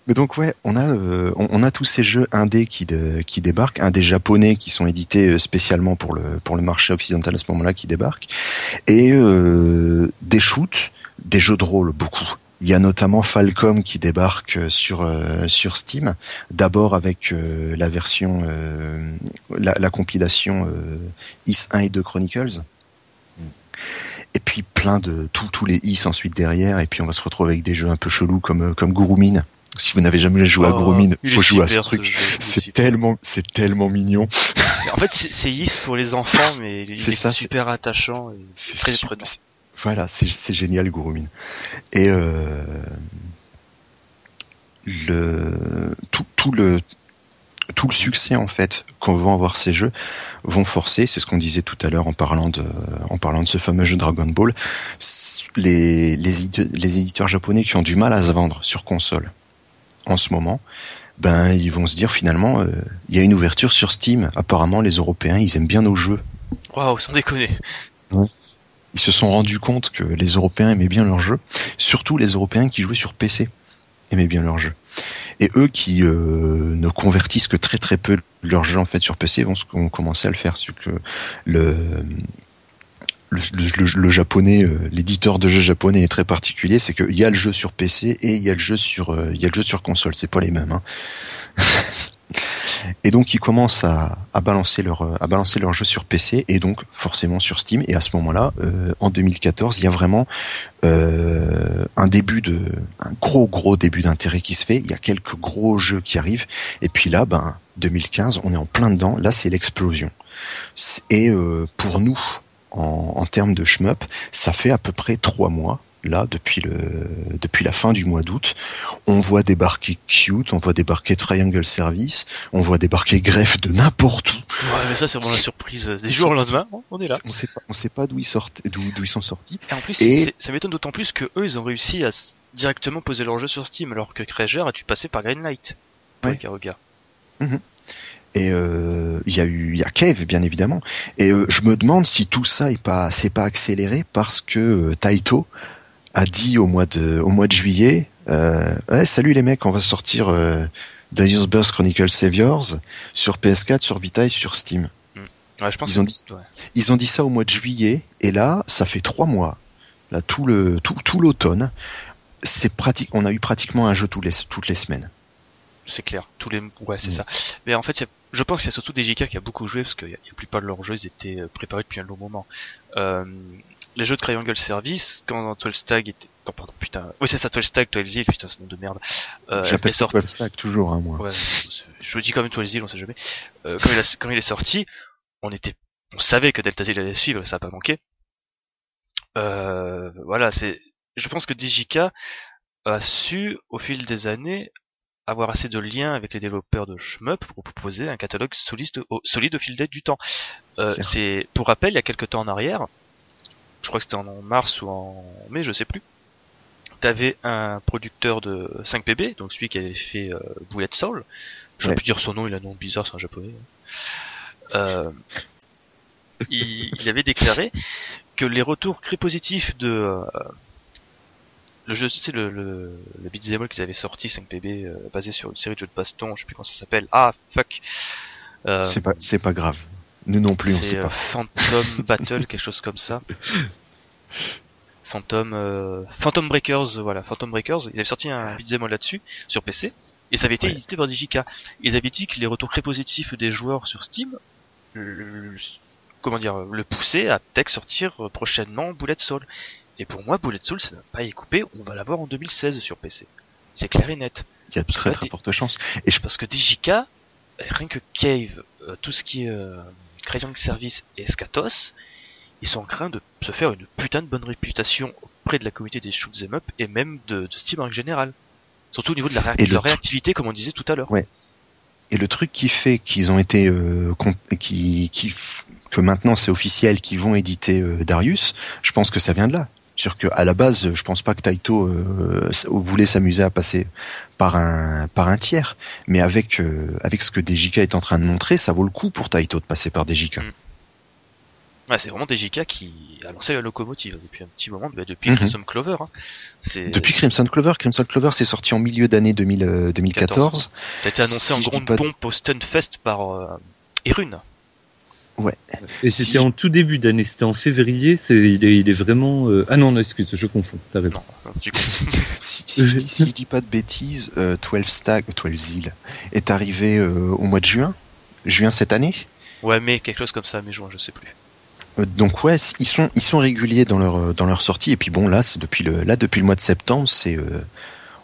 Mais donc ouais, on a euh, on, on a tous ces jeux indés qui de- qui débarquent, un des japonais qui sont édités euh, spécialement pour le pour le marché occidental à ce moment-là qui débarquent et euh, des shoots, des jeux de rôle beaucoup. Il y a notamment Falcom qui débarque euh, sur euh, sur Steam, d'abord avec euh, la version euh, la, la compilation euh, Is 1 et 2 Chronicles. Et puis plein de tous tous les Is ensuite derrière et puis on va se retrouver avec des jeux un peu chelous comme euh, comme Gurumin. Si vous n'avez jamais joué à Oh, Gurumin, il est faut jouer à ce truc. est C'est tellement c'est tellement mignon. En fait, c'est Is pour les enfants, mais il est ça, c'est- super attachant et C'est très super- prenant. Voilà, c'est génial Gurumin. Et euh, le tout, tout le tout le succès en fait qu'on vont avoir ces jeux vont forcer, c'est ce qu'on disait tout à l'heure en parlant de en parlant de ce fameux jeu Dragon Ball, les les, édi- les éditeurs japonais qui ont du mal à se vendre sur console en ce moment, ben ils vont se dire finalement euh, il y a une ouverture sur Steam. Apparemment les Européens ils aiment bien nos jeux. Waouh, sans déconner. ils se sont rendus compte que les Européens aimaient bien leurs jeux, surtout les Européens qui jouaient sur PC aimaient bien leurs jeux. Et eux qui euh, ne convertissent que très très peu leurs jeux en fait sur PC vont, commencer à le faire. C'est que le le, le- le- le japonais, euh, l'éditeur de jeux japonais est très particulier, c'est qu'il y a le jeu sur PC et il y a le jeu sur euh, il y a le jeu sur console, c'est pas les mêmes. Hein. [laughs] Et donc ils commencent à, balancer leur euh, à balancer leur jeu sur PC et donc forcément sur Steam. Et à ce moment-là, euh, en 2014, il y a vraiment euh, un début de un gros gros début d'intérêt qui se fait. Il y a quelques gros jeux qui arrivent. Et puis là, ben 2015, on est en plein dedans. Là, c'est l'explosion. Et euh, pour nous, en, en termes de shmup, ça fait à peu près trois mois. Là, depuis le depuis la fin du mois d'août, on voit débarquer Cute, on voit débarquer Triangle Service, on voit débarquer Greffe de n'importe où. Ouais, mais ça c'est vraiment la surprise des jours au lendemain. On est là. On sait pas, on sait pas d'où ils sortent, d'où d'où ils sont sortis. Et en plus, Et- ça m'étonne d'autant plus que eux, ils ont réussi à directement poser leur jeu sur Steam, alors que Treasure a dû passer par Greenlight. Ouais. Garuga. Et euh, il y a eu, il y a Cave bien évidemment. Et euh, je me demande si tout ça est pas, c'est pas accéléré parce que euh, Taito a dit au mois de, au mois de juillet, euh, ouais, salut les mecs, on va sortir euh, Darius Burst Chronicle Saviors sur PS4, sur Vita et sur Steam. Ouais, je pense Ils ont dit- ouais. Ils ont dit ça au mois de juillet et là, ça fait trois mois. Là, tout le, tout, tout l'automne, c'est pratique. On a eu pratiquement un jeu tous les, toutes les semaines. c'est clair. Tous les, ouais, c'est Mm. ça. Mais en fait, je pense qu'il y a surtout des JK qui a beaucoup joué parce qu'il y y a la plupart de leurs jeux, ils étaient euh, préparés depuis un long moment. Euh, les jeux de Triangle Service, quand 12 Stag était, non, pardon, putain, oui, c'est ça, 12 Stag, 12 Hill, putain, ce nom de merde. Euh, J'appelle ça sorti- 12 Stack toujours, hein, moi. Ouais, je dis quand même 12 Hill, on sait jamais. Euh, quand il a- quand il est sorti, on était, on savait que Delta Hill allait suivre, ça a pas manqué. Euh, voilà, c'est, je pense que DJK a su, au fil des années, avoir assez de liens avec les développeurs de shmup pour proposer un catalogue solide au, solide au fil du temps. Euh, c'est, pour rappel, il y a quelques temps en arrière, je crois que c'était en mars ou en mai, je sais plus. T'avais un producteur de 5PB, donc celui qui avait fait euh, Bullet Soul. Je Ouais. peux dire son nom, il a un nom bizarre, c'est un japonais. Euh, il, il avait déclaré que les retours très positifs de euh, le jeu, tu sais, le, le, le beat'em all qu'ils avaient sorti 5PB, euh, basé sur une série de jeux de baston, je sais plus comment ça s'appelle. Ah, fuck. Euh, C'est pas, c'est pas grave. Nous non plus, on c'est sait euh, pas. Phantom [laughs] Battle, quelque chose comme ça. Phantom, euh, Phantom Breakers, voilà, Phantom Breakers. Ils avaient sorti un beat'em là-dessus sur PC et ça avait été Ouais. édité par DJK. Ils avaient dit que les retours très positifs des joueurs sur Steam, le- le- comment dire, le poussaient à peut-être sortir euh, prochainement Bullet Soul. Et pour moi, Bullet Soul, ça n'a pas été coupé. On va l'avoir en 2016 sur PC. C'est clair et net. Il y a de très très fortes chances. Et je Parce que DJK, rien que Cave, euh, tout ce qui est euh, Crying Service et Scatos, ils sont en train de se faire une putain de bonne réputation auprès de la communauté des shoot 'em up et même de, de Steam en général. Surtout au niveau de la, réac- de leur réactivité, comme on disait tout à l'heure. Ouais. Et le truc qui fait qu'ils ont été euh, qui, qui que maintenant c'est officiel qu'ils vont éditer euh, Darius, je pense que ça vient de là. C'est-à-dire que à la base, je pense pas que Taito euh, voulait s'amuser à passer par un par un tiers, mais avec euh, avec ce que DJK est en train de montrer, ça vaut le coup pour Taito de passer par DJK. Mm. C'est vraiment DJK qui a lancé la locomotive depuis un petit moment, bah, depuis Mhm. Crimson Clover. Hein. C'est Depuis Crimson Clover, Crimson Clover c'est sorti en milieu d'année 2000, euh, 2014. ça a été annoncé si en grande pas pompe au Stunfest par euh, Erune. Et Si- c'était en tout début d'année, c'était en février. C'est il est, il est vraiment. euh, Ah non, non, excuse, je confonds. T'as raison. Non, [laughs] Si, si, je dis- si je dis pas de bêtises, euh, 12 Stag, 12 Zil est arrivé euh, au mois de juin, juin cette année. ouais, mais quelque chose comme ça, mais juin, je sais plus. Euh, donc ouais, ils sont ils sont réguliers dans leur euh, dans leur sortie et puis bon là c'est depuis le là depuis le mois de septembre c'est euh,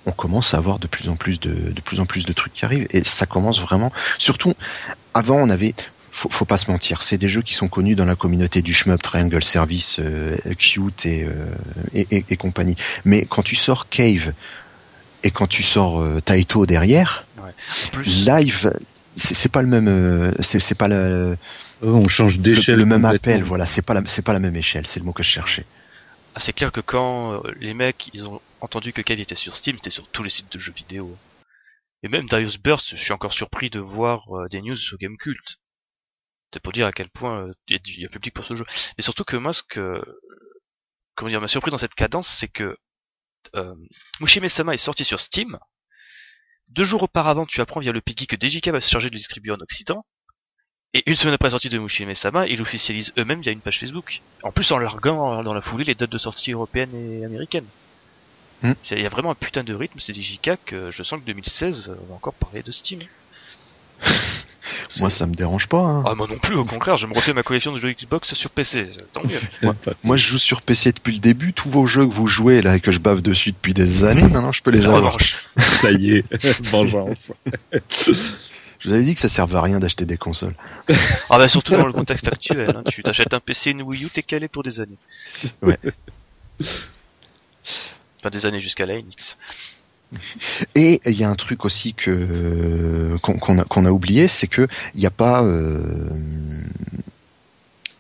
on commence à avoir de plus en plus de de plus en plus de trucs qui arrivent et ça commence vraiment surtout avant on avait faut, faut pas se mentir c'est des jeux qui sont connus dans la communauté du shmup Triangle Service euh, Cute et, euh, et, et et compagnie mais quand tu sors Cave et quand tu sors euh, Taito derrière plus, live c'est c'est pas le même euh, c'est c'est pas le, on change le, d'échelle. le même appel voilà c'est pas la c'est pas la même échelle c'est le mot que je cherchais Ah, c'est clair que quand euh, les mecs ils ont entendu que Cave était sur Steam, c'était sur tous les sites de jeux vidéo. Et même Darius Burst, je suis encore surpris de voir euh, des news sur Gamecult. C'est pour dire à quel point euh, il y, a du- il y a public pour ce jeu. Mais surtout que moi, ce que comment dire, ma surprise dans cette cadence, c'est que euh, Mushime Sama est sorti sur Steam. Deux jours auparavant, tu apprends via le Piggy que DJK va se charger de le distribuer en Occident. Et une semaine après la sortie de Mushime Sama, ils l'officialisent eux-mêmes via une page Facebook. En plus, en larguant dans la foulée les dates de sortie européennes et américaines. Hmm. Il y a vraiment un putain de rythme, c'est DJK, que je sens que 2016, euh, on va encore parler de Steam. [laughs] Moi, ça me dérange pas. hein. Ah, moi non plus, au contraire, je me refais ma collection de jeux Xbox sur PC, tant mieux. Moi, moi, je joue sur PC depuis le début. Tous vos jeux que vous jouez là et que je bave dessus depuis des années, maintenant, je peux les avoir. [laughs] Ça y est, [laughs] vengeance. [laughs] Je vous avais dit que ça servait à rien d'acheter des consoles. ah bah surtout dans le contexte actuel, hein, tu t'achètes un PC, une Wii U, t'es calé pour des années. Ouais. Enfin des années jusqu'à la NX. Et il y a un truc aussi que qu'on a, qu'on a oublié, c'est que il n'y a pas euh,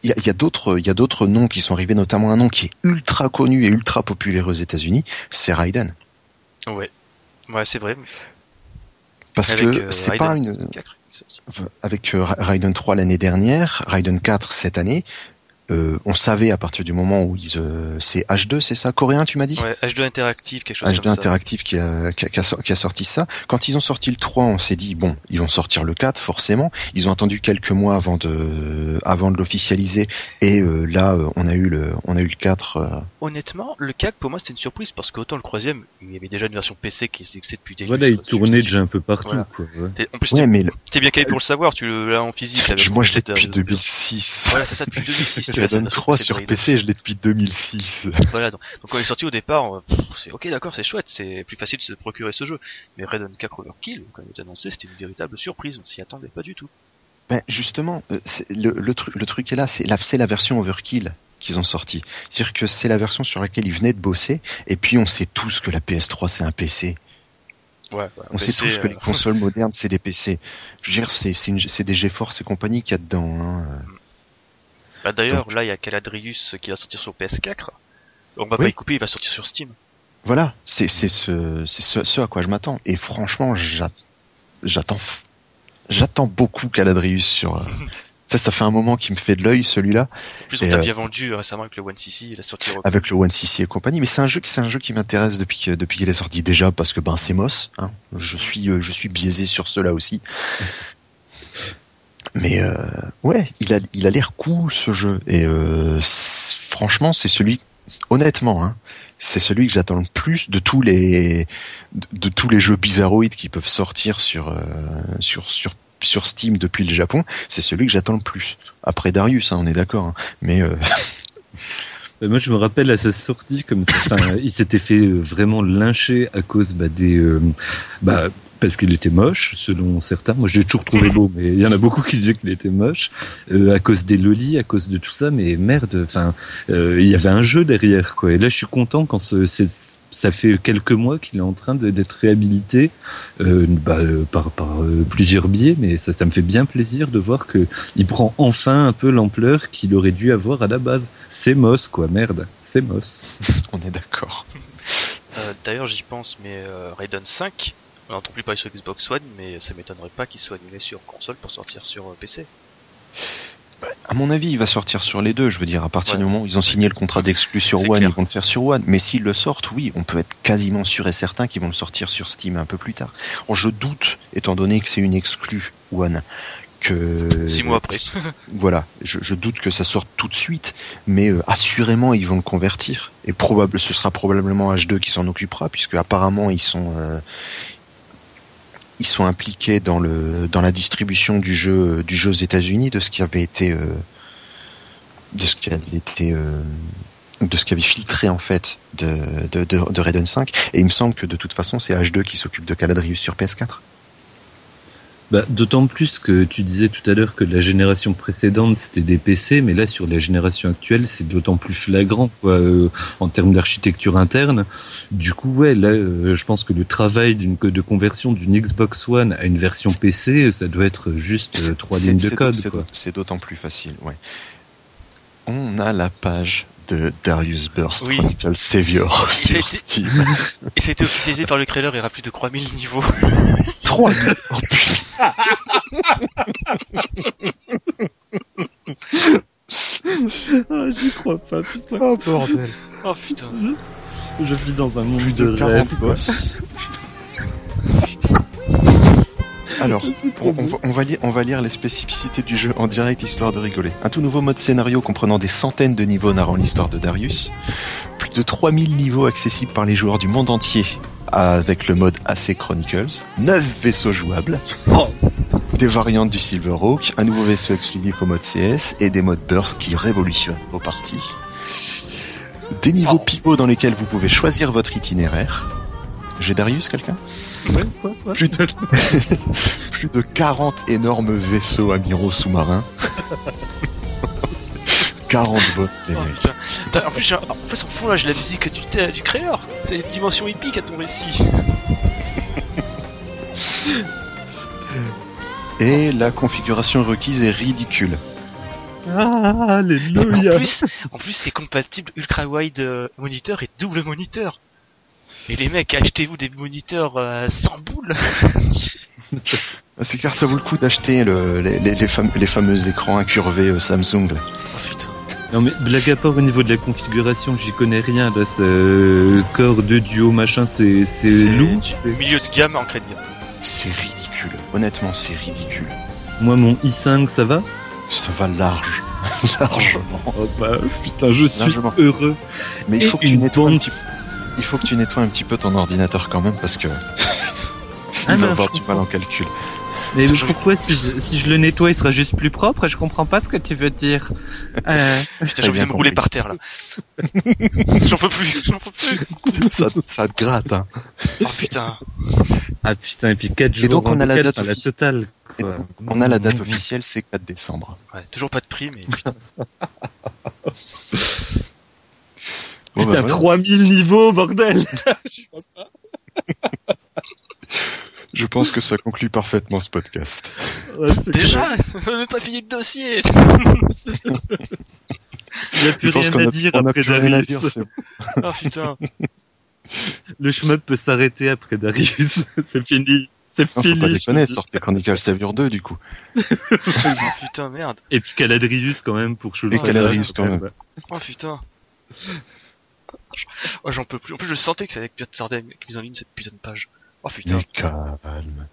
il y a, il y a d'autres il y a d'autres noms qui sont arrivés, notamment un nom qui est ultra connu et ultra populaire aux États-Unis, c'est Raiden. Ouais. Ouais, c'est vrai. Parce Avec, que euh, c'est pas une avec euh, Ra- Raiden 3 l'année dernière, Raiden 4 cette année. Euh, on savait à partir du moment où ils euh, c'est H2, c'est ça coréen, tu m'as dit? Ouais, H2 interactive, quelque chose H2 comme ça. Interactive qui a, qui, a, qui a qui a sorti ça. Quand ils ont sorti le 3, on s'est dit bon, ils vont sortir le 4 forcément. Ils ont attendu quelques mois avant de avant de l'officialiser et euh, là euh, on a eu le on a eu le 4 euh, Honnêtement, le CAC pour moi c'était une surprise parce qu'autant le troisième, il y avait déjà une version PC qui existait depuis des Voilà, il tournait déjà un peu partout, Voilà. quoi. ouais. En plus, Ouais, t'es- mais t'es bien calé pour le savoir, tu l'as en physique. avec [laughs] moi je l'ai depuis le- 2006. Voilà, c'est ça depuis 2006. [laughs] c'est- 3 c'est sur. PC, je l'ai depuis 2006. Voilà, donc, donc quand il est sorti au départ, euh, c'est ok d'accord, c'est chouette, c'est plus facile de se procurer ce jeu. Mais Raiden 4 Overkill, quand il est annoncé, c'était une véritable surprise, on s'y attendait pas du tout. Ben justement, euh, le, le, truc, le truc est là, c'est la, version Overkill qu'ils ont sorti. C'est-à-dire que c'est la version sur laquelle ils venaient de bosser, et puis on sait tous que la PS3 c'est un PC. Ouais, On sait tous que les consoles [laughs] modernes c'est des PC. Je veux dire, c'est des GeForce et compagnie qu'il y a dedans. hein. Bah d'ailleurs, Donc- là, il y a Caladrius qui va sortir sur PS4. On va Oui. pas y couper, il va sortir sur Steam. Voilà, c'est c'est ce, c'est ce, ce à quoi je m'attends. Et franchement, j'a- j'attends, j'attends beaucoup Caladrius sur. euh, [laughs] ça, ça fait un moment qu'il me fait de l'œil celui-là, plus, on t'a euh, bien vendu récemment avec le One CC, il a sorti au- avec le One CC et compagnie. Mais c'est un jeu, qui- c'est un jeu qui m'intéresse depuis que, depuis qu'il est sorti déjà parce que ben c'est Moss. Hein. Je suis, euh, je suis biaisé sur cela aussi. [laughs] Mais euh, ouais, il a, il a l'air cool ce jeu. Et euh, franchement, c'est celui, honnêtement, hein, c'est celui que j'attends le plus de tous les, de, tous les jeux bizarroïdes qui peuvent sortir sur, euh, sur, sur, sur Steam depuis le Japon. C'est celui que j'attends le plus. Après Darius, hein, on est d'accord. hein. Mais euh, Bah, [laughs] moi, je me rappelle à sa sortie, comme ça, il s'était fait euh, vraiment lyncher à cause bah, des, euh, bah, parce qu'il était moche, selon certains. Moi, je l'ai toujours trouvé beau, mais il y en a beaucoup qui disaient qu'il était moche euh, à cause des lolis, à cause de tout ça. Mais merde, enfin, euh, il y avait un jeu derrière, quoi. Et là, je suis content quand ce- ça fait quelques mois qu'il est en train d'être réhabilité euh, bah, par, par euh, plusieurs biais, mais ça, ça me fait bien plaisir de voir que il prend enfin un peu l'ampleur qu'il aurait dû avoir à la base. C'est Moss, quoi, merde, c'est Moss. [laughs] on est d'accord. Euh, D'ailleurs, j'y pense, mais euh, Raiden 5, on n'entend plus parler sur Xbox One, mais ça m'étonnerait pas qu'il soit animé sur console pour sortir sur euh, PC. À mon avis, il va sortir sur les deux. Je veux dire, à partir Ouais. du moment où ils ont signé le contrat d'exclus sur One, clair. ils vont le faire sur One. Mais s'ils le sortent, oui, on peut être quasiment sûr et certain qu'ils vont le sortir sur Steam un peu plus tard. Je doute, étant donné que c'est une exclue One, que Six mois après. [laughs] voilà, je, je doute que ça sorte tout de suite, mais euh, assurément ils vont le convertir. Et probable, ce sera probablement H2 qui s'en occupera, puisque apparemment ils sont euh, ils sont impliqués dans le dans la distribution du jeu du jeu aux États-Unis de ce qui avait été euh, de ce qui avait été euh, de ce qui avait filtré en fait de de, de, de Raiden 5 et il me semble que de toute façon c'est H2 qui s'occupe de Caladrius sur PS4. Bah, D'autant plus que tu disais tout à l'heure que la génération précédente c'était des PC, mais là sur la génération actuelle c'est d'autant plus flagrant quoi, euh, en termes d'architecture interne. Du coup, ouais, là euh, je pense que le travail de conversion d'une Xbox One à une version PC, ça doit être juste euh, trois lignes de code. C'est d'autant plus facile, ouais. On a la page de Darius Burst Oui. Chronicle Savior sur été- Steam. [laughs] Et été officialisé par le créateur, il y aura plus de 3000 niveaux. [laughs] 3 oh, putain. Ah, j'y crois pas, putain. Oh, bordel. Oh putain. Je vis dans un monde Plus de de 40 rêve. quoi. boss. [laughs] Alors, on, va, lire, les spécificités du jeu en direct histoire de rigoler. Un tout nouveau mode scénario comprenant des centaines de niveaux narrant l'histoire de Darius. Plus de 3000 niveaux accessibles par les joueurs du monde entier avec le mode AC Chronicles. 9 vaisseaux jouables. Des variantes du Silverhawk, un nouveau vaisseau exclusif au mode CS et des modes Burst qui révolutionnent vos parties. Des niveaux pivots dans lesquels vous pouvez choisir votre itinéraire. J'ai Darius, quelqu'un? Ouais, ouais, ouais. plus de, [laughs] plus de 40 énormes vaisseaux amiraux sous-marins. [laughs] 40 bottes, les Oh mecs. putain. T'as- En plus, j'ai- en plus, en fond, là, j'ai la musique du, thé- du créateur. C'est une dimension épique à ton récit. [laughs] Et la configuration requise est ridicule. Ah, En alléluia. plus, en plus, c'est compatible ultra wide euh, moniteur et double moniteur. Et les mecs, achetez-vous des moniteurs euh, sans boules. [laughs] C'est car ça vaut le coup d'acheter le- les, les, les, fam- les fameux écrans incurvés euh, Samsung. là. Oh putain. Non mais blague à part au niveau de la configuration, j'y connais rien. Là, c'est euh, corps de duo machin, c'est c'est loup. du c'est- milieu de gamme en crédit. C'est ridicule. Honnêtement, c'est ridicule. Moi mon i5, ça va? Ça va large. [laughs] Largement. Oh bah putain, je suis Largement. heureux. Mais il Et faut que tu nettoies un petit il faut que tu nettoies un petit peu ton ordinateur quand même parce que [laughs] Ah il va non, avoir du mal en calcul. Mais Je- pourquoi si je, si je le nettoie, il sera juste plus propre Je comprends pas ce que tu veux dire. [laughs] Euh, Putain, j'ai envie de me rouler par terre là. [laughs] j'en peux plus, j'en peux plus. ça, ça te gratte, hein. Oh putain. Ah putain, et puis 4 jours donc, on a la date la totale. Et. On a la date officielle, c'est 4 décembre. Ouais, toujours pas de prix, mais putain. Putain, bah, voilà. 3000 niveaux, bordel [laughs] Je pense que ça conclut parfaitement ce podcast. Déjà On n'a pas fini le dossier [laughs] Il n'y a plus Je rien à a- dire après Darius. Oh putain Le shmup peut s'arrêter après Darius. [laughs] c'est fini. C'est Non, faut fini. pas je déconner, sortez Chronicle Savior 2 du coup. Putain, merde Et puis Caladrius quand même pour Cholo. Et Caladrius quand même. Oh putain Oh j'en peux plus. En plus je sentais que ça allait tarder avec mise en ligne cette putain de page. Oh putain, Mais calme.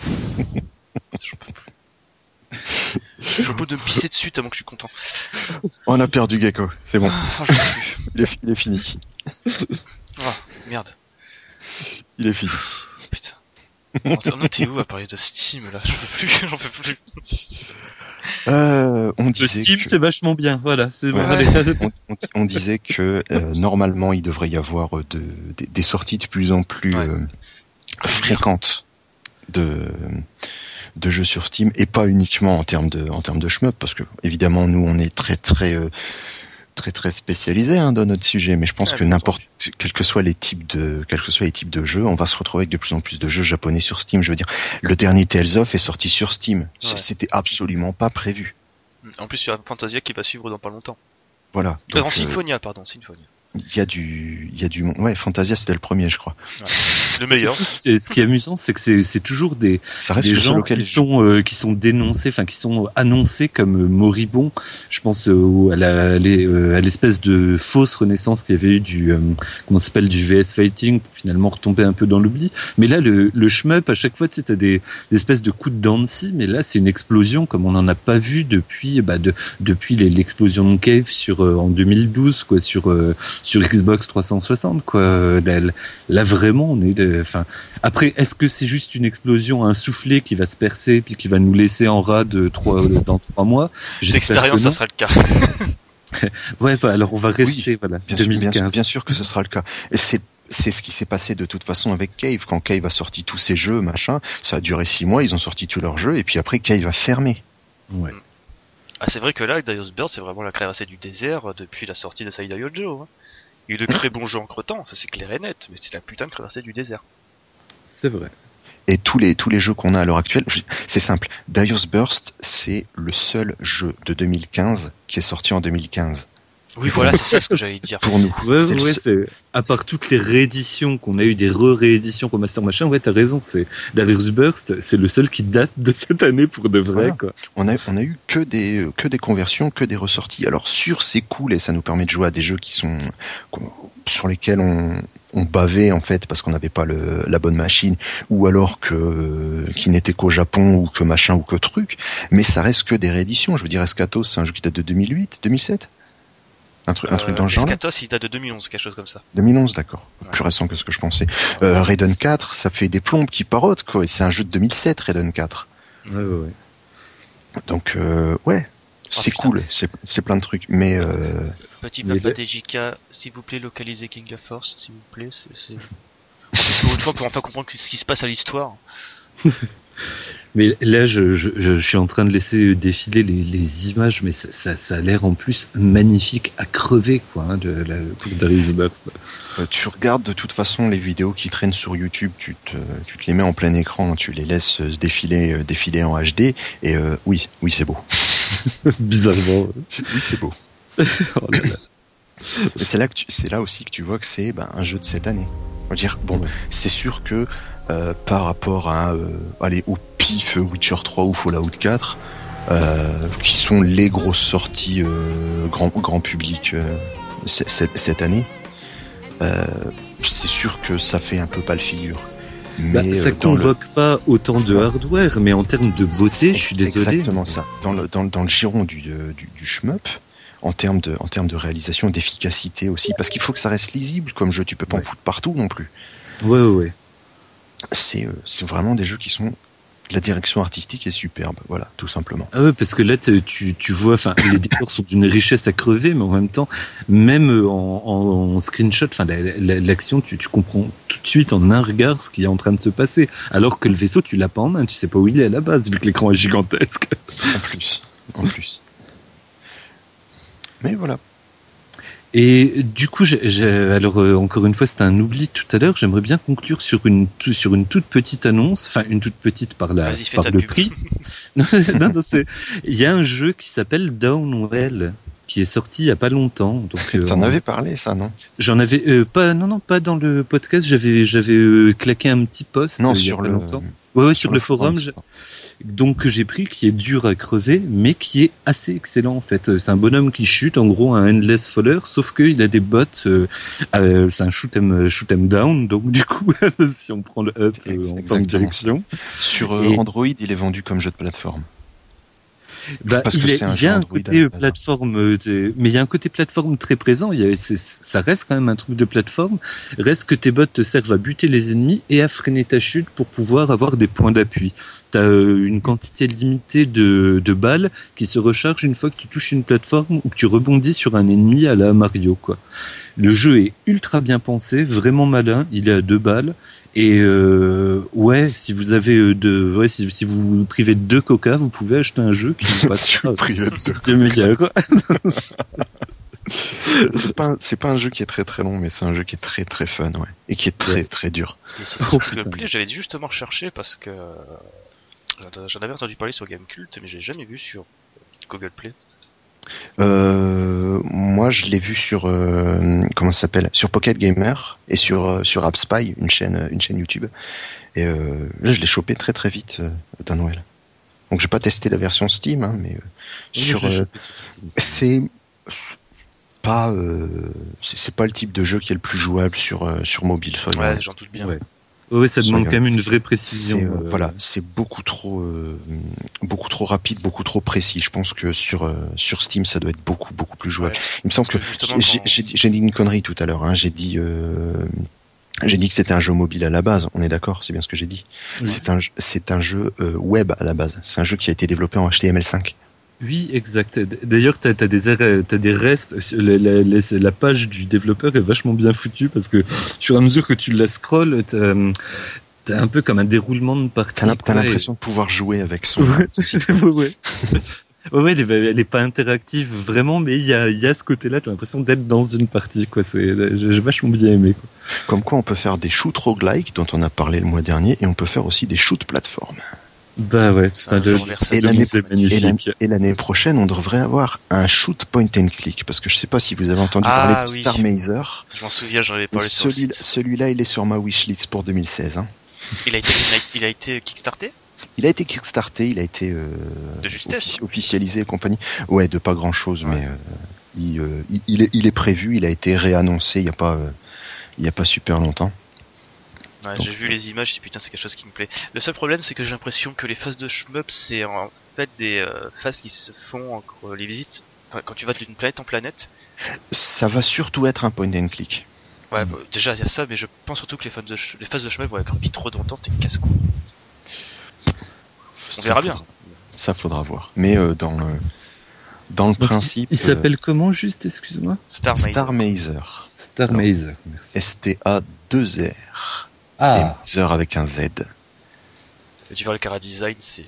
j'en peux plus. Je peux de me pisser dessus tellement que je suis content. On a perdu Gecko, c'est bon, Ah, j'en peux plus. il est, il est fini. Ah, merde. Il est fini. Putain. Antoine, t'es où à parler de Steam là? Je peux plus, j'en peux plus. Euh, on Le disait Steam, que- c'est vachement bien. Voilà. C'est bon. Ouais. allez, t'as- on, on- on disait que euh, normalement il devrait y avoir euh, de, des, des sorties de plus en plus Ouais. euh, fréquentes de de jeux sur Steam et pas uniquement en termes de en termes de shmup parce que évidemment nous on est très très euh, très très spécialisé hein, dans notre sujet mais je pense Ouais, que n'importe quels que soient les types de quels que soient les types de jeux on va se retrouver avec de plus en plus de jeux japonais sur Steam je veux dire le dernier Tales of est sorti sur Steam Ouais. c'était absolument pas prévu En plus, il y a Fantasia qui va suivre dans pas longtemps. voilà Euh, Donc, euh, Symphonia, pardon, Symphonia. Il y a du il y a du monde ouais Fantasia c'était le premier je crois Le meilleur. C'est- Ce qui est amusant, c'est que c'est c'est toujours des, ça reste des gens qui sont euh, qui sont dénoncés, enfin qui sont annoncés comme euh, moribonds. Je pense euh, au- à la- les, euh, à l'espèce de fausse renaissance qu'il y avait eu du euh, comment ça s'appelle du VS Fighting pour finalement retomber un peu dans l'oubli. Mais là, le, le shmup à chaque fois, tu sais, t'as des, des espèces de coups de scie, mais là, c'est une explosion comme on n'en a pas vu depuis bah, de, depuis l'explosion de Cave sur euh, en 2012 quoi sur euh, sur Xbox 360 quoi. Euh, Là, là, vraiment, on est de- enfin après, est-ce que c'est juste une explosion, un soufflet qui va se percer puis qui va nous laisser en rade trois, dans trois mois? J'espère que D'expérience, non. ça sera le cas. [laughs] Ouais, bah, alors on va rester, Oui, voilà, Bien sûr, bien, sûr, 2015. bien sûr que ce sera le cas. Et c'est c'est ce qui s'est passé de toute façon avec Cave. Quand Cave a sorti tous ses jeux, machin, ça a duré six mois, ils ont sorti tous leurs jeux, et puis après Cave a fermé. Ouais. Ah, c'est vrai que là, Darius Bird, c'est vraiment la création du désert euh, depuis la sortie de Saïda Yojo. Hein. Il y a eu de très bons jeux en cretant, ça c'est clair et net, mais c'est la putain de traversée du désert. C'est vrai. Et tous les tous les jeux qu'on a à l'heure actuelle, c'est simple. Darius Burst, c'est le seul jeu de 2015 qui est sorti en 2015 Oui, voilà, c'est ça ce que j'allais dire. pour nous. Ouais, C'est ouais, le à part toutes les rééditions qu'on a eu des re-rééditions pour Master Machin, ouais, t'as raison, c'est Darius Burst, c'est le seul qui date de cette année pour de vrai, Voilà. quoi. on a on a eu que des euh, que des conversions, que des ressorties. Alors sûr, c'est cool et ça nous permet de jouer à des jeux qui sont sur lesquels on on bavait en fait parce qu'on n'avait pas le, la bonne machine ou alors que euh, qui n'était qu'au Japon ou que machin ou que truc. Mais ça reste que des rééditions. Je veux dire, Escatos, c'est un jeu qui date de 2008, 2007. Un truc, un truc dans le genre. là Escatos, il date de 2011, quelque chose comme ça. 2011, d'accord. Ouais. Plus récent que ce que je pensais. Euh, Raiden 4, ça fait des plombes qui parottent, quoi. Et c'est un jeu de 2007, Raiden 4. Ouais, ouais, ouais. Donc, euh, ouais. C'est putain. cool, c'est c'est plein de trucs. Mais euh, Petit Mais papa le- DJK, s'il vous plaît, localisez King of Force, s'il vous plaît. C'est, c'est... [laughs] Pour une fois, pour enfin comprendre ce qui se passe à l'histoire. [laughs] Mais là, je, je, je suis en train de laisser défiler les, les images, mais ça, ça, ça a l'air en plus magnifique à crever, quoi, hein, de, la, euh, tu regardes de toute façon les vidéos qui traînent sur YouTube, tu te, tu te les mets en plein écran, tu les laisses euh, se défiler, euh, défiler en HD. Et euh, oui, oui, c'est beau. [laughs] Bizarrement. Oui, c'est beau. [laughs] Oh là là. Et c'est là que tu- c'est là aussi que tu vois que c'est ben, un jeu de cette année. On va dire bon, Ouais. c'est sûr que euh, par rapport à euh, allez au pif Witcher 3 ou Fallout 4, euh, qui sont les grosses sorties grand grand public cette, cette année, c'est sûr que ça fait un peu pas le figure. Bah, Mais ça le- convoque pas autant de hardware, mais en termes de beauté, je suis désolé. Exactement ça. Dans le, dans, dans le giron du, du, du shmup, en termes de, en termes de réalisation, d'efficacité aussi, parce qu'il faut que ça reste lisible comme jeu. Tu peux pas Ouais. en foutre partout non plus. Ouais, ouais, ouais. C'est, euh, c'est vraiment des jeux qui sont. La direction artistique est superbe, voilà, tout simplement. Ah ouais, parce que là, tu, tu vois, enfin, les décors sont d'une richesse à crever, mais en même temps, même euh, en, en, en screenshot, enfin, la- la- l'action, tu, tu comprends tout de suite en un regard ce qui est en train de se passer. Alors que le vaisseau, tu l'as pas en main, tu sais pas où il est à la base, vu que l'écran est gigantesque. En plus, en plus. Mais voilà. Et du coup, j'ai, j'ai- alors euh, encore une fois, c'était un oubli tout à l'heure. J'aimerais bien conclure sur une sur une toute petite annonce, enfin une toute petite par la Vas-y, fais par le pub. prix. [laughs] non, non, non, c'est il y a un jeu qui s'appelle Downwell qui est sorti il y a pas longtemps. Donc euh, T'en avais parlé, ça, non? J'en avais euh, pas non non pas dans le podcast. J'avais j'avais euh, claqué un petit post Non, euh, il y a sur pas le, longtemps. Ouais, ouais, sur, le forum. Donc que j'ai pris qui est dur à crever mais qui est assez excellent en fait Euh, c'est un bonhomme qui chute en gros un endless faller sauf qu'il a des bots euh, euh, c'est un shoot 'em shoot 'em down donc du coup [laughs] si on prend le up euh, en tant que exactement. direction Sur euh, Et- Android, il est vendu comme jeu de plateforme. bah, Parce il, y a un côté euh, base. plateforme euh, de- mais il y a un côté plateforme très présent il y a, ça reste quand même un truc de plateforme reste que tes bots te servent à buter les ennemis et à freiner ta chute pour pouvoir avoir des points d'appui T'as euh, une quantité limitée de, de balles qui se rechargent une fois que tu touches une plateforme ou que tu rebondis sur un ennemi à la Mario, quoi. Le jeu est ultra bien pensé, vraiment malin. Il est à deux balles. Et euh, ouais, si vous avez euh, de, ouais, si, si vous vous privez de deux coca, vous pouvez acheter un jeu qui vous passe [laughs] privez de [laughs] meilleur. [laughs] c'est pas, un- c'est pas un jeu qui est très très long, mais c'est un jeu qui est très très fun, ouais. Et qui est très Ouais. très dur. Et c'est Oh, j'avais justement recherché parce que euh, j'en avais entendu parler sur Gamecult, mais j'ai jamais vu sur Google Play. Euh, moi, je l'ai vu sur euh, comment ça s'appelle? Sur Pocket Gamer et sur euh, sur AppSpy, une chaîne une chaîne YouTube. Et euh, là, je l'ai chopé très très vite euh, d'un Noël. Donc, j'ai pas testé la version Steam, hein, mais euh, sur Je l'ai euh, chopé sur c'est pas euh, c'est pas le type de jeu qui est le plus jouable sur euh, sur mobile. soyons Ouais, j'en doute bien. Ouais. Ouais, ça demande quand même une vraie précision. C'est, euh, euh, voilà, c'est beaucoup trop, euh, beaucoup trop rapide, beaucoup trop précis. Je pense que sur euh, sur Steam, ça doit être beaucoup beaucoup plus jouable. Ouais. Il me semble que j'ai quand- dit une connerie tout à l'heure. Hein. J'ai dit euh, j'ai dit que c'était un jeu mobile à la base. On est d'accord, c'est bien ce que j'ai dit. Oui. C'est un c'est un jeu euh, web à la base. C'est un jeu qui a été développé en HTML5. Oui, exact. D'ailleurs, t'as as des restes. sur La, la- la- la page du développeur est vachement bien foutue parce que, et à mesure que tu la scrolles, t'as as un peu comme un déroulement de partie. T'as et- l'impression de pouvoir jouer avec son. [laughs] Ouais. ouais, elle est, elle est pas interactive vraiment, mais il y a, il y a ce côté-là. T'as l'impression d'être dans une partie, quoi. C'est, j'ai vachement bien aimé. Quoi. Comme quoi, on peut faire des shoots roguelike dont on a parlé le mois dernier, et on peut faire aussi des shoots plateformes. Bah ouais. C'est putain, un jeu. Et l'année- magnifique. Et l'an- Et l'année prochaine, on devrait avoir un shoot point and click, parce que je sais pas si vous avez entendu Ah, parler de oui. Star Mazer. Je m'en souviens, j'en avais parlé le Celui-là, il est sur ma wishlist pour 2016. hein. Il a été, il a été kickstarté? Il a été kickstarté, il a été euh, De justesse. offici- officialisé et compagnie. Ouais, de pas grand-chose, mais euh, il, euh, il, il est, il est prévu, il a été réannoncé il y a pas, euh, il y a pas super longtemps. Ouais, j'ai vu les images, et putain, c'est quelque chose qui me plaît. Le seul problème, c'est que j'ai l'impression que les phases de shmup, c'est en fait des euh, phases qui se font entre les visites. Enfin, quand tu vas d'une planète en planète. Ça va surtout être un point and click. Ouais, bah, déjà, il y a ça, mais je pense surtout que les phases de, les phases de shmup vont être peu trop longtemps, t'es casse-cou. On Ça verra bien. faudra- Ça faudra voir. Mais euh, dans le, dans le principe, Il s'appelle comment juste, excuse-moi? Star euh, Maze. Star Mazer. Star Non. Maze. Merci. S-T-A-2-R. Ah. Et avec un Z. Tu vois le cara design, c'est.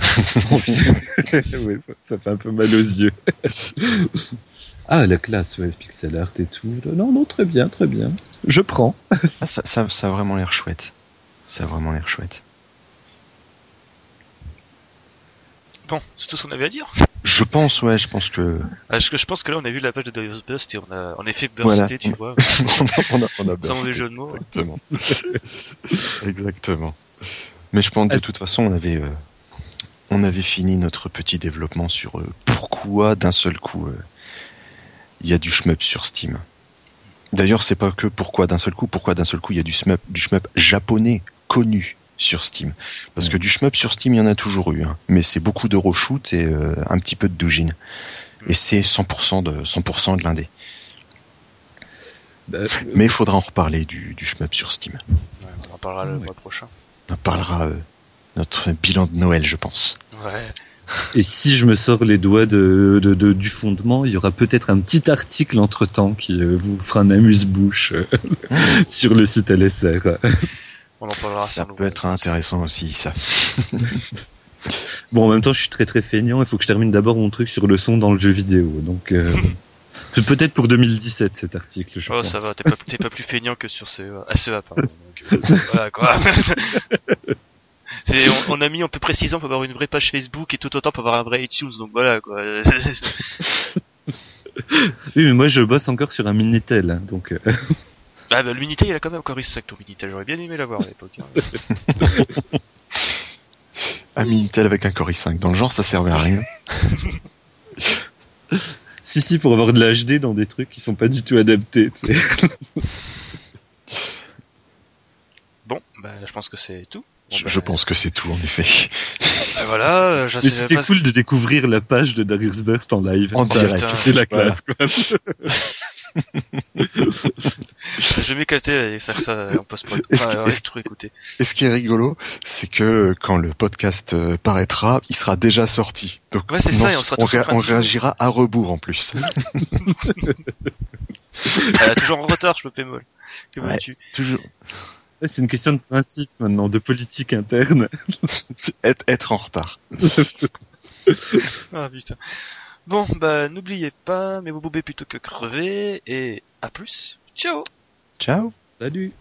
[laughs] ouais, ça, ça fait un peu mal aux yeux. [laughs] ah, la classe, ouais, pixel art et tout. Non, non, très bien, très bien. Je prends. Ah, ça, ça, ça a vraiment l'air chouette. Ça a vraiment l'air chouette. Bon, c'est tout ce qu'on avait à dire. Je pense, ouais, je pense que Parce que je pense que là, on a vu la page de Darius Burst et on a en effet bursté, Voilà. tu [laughs] vois. on a, on a Sans bursté. mauvais jeu de mots. Exactement. [laughs] Exactement. Mais je pense de Est-ce- toute façon, on avait, euh, on avait fini notre petit développement sur euh, pourquoi d'un seul coup euh, il y a du shmup sur Steam. D'ailleurs, c'est pas que pourquoi d'un seul coup, pourquoi d'un seul coup il y a du shmup, du shmup japonais connu sur Steam. Parce que du shmup sur Steam, il y en a toujours eu, hein. mais c'est beaucoup d'Euroshoot et euh, un petit peu de doujin. Et c'est 100% de 100% de l'indé. Bah, Mais il faudra en reparler du, du shmup sur Steam. Ouais, on en parlera le Ouais. mois prochain. On parlera euh, notre bilan de Noël, je pense. Ouais. Et si je me sors les doigts de, de- de- du fondement, il y aura peut-être un petit article entre temps qui euh, vous fera un amuse-bouche euh, [laughs] sur le site LSR. On en parlera Ça peut être intéressant aussi, ça. [laughs] Bon, en même temps, je suis très très feignant. Il faut que je termine d'abord mon truc sur le son dans le jeu vidéo. Donc, euh, [laughs] Peut-être pour 2017 cet article, je Oh, pense. ça va, t'es pas, t'es pas plus feignant que sur CEA, ah, CEA pardon. Donc, euh, [laughs] voilà, quoi. C'est, on, on a mis à peu près 6 ans pour avoir une vraie page Facebook et tout autant pour avoir un vrai iTunes, donc voilà, quoi. Oui, mais moi je bosse encore sur un Minitel, hein, donc... euh, Ah bah le Minitel il a quand même encore ça ton Minitel, j'aurais bien aimé l'avoir à l'époque. hein. [laughs] Un Minitel avec un Core i5. Dans le genre, ça servait à rien. [laughs] Si, si, pour avoir de l'HD dans des trucs qui sont pas du tout adaptés. tu sais. [laughs] Bon, bah je pense que c'est tout. Bon, Je, bah, je pense que c'est tout, en effet. bah, voilà, euh, je Mais sais c'était pas. cool de découvrir la page de Darius Burst en live. En Ça, direct. C'est la Voilà. classe, quoi. Je vais m'éclater à aller faire ça en post-prod. Est-ce Enfin, ouais. Et ce qui est rigolo, c'est que quand le podcast euh, paraîtra, il sera déjà sorti. Donc Ouais, c'est ça, et on sera ré- réagira à rebours en plus. [laughs] Elle a toujours en retard, je me fais molle. Que Ouais. veux-tu? Toujours C'est une question de principe maintenant, de politique interne. [laughs] être, être en retard. Ah putain. Bon, bah n'oubliez pas, mais vous boubez plutôt que crever, et à plus. Ciao. Ciao. Salut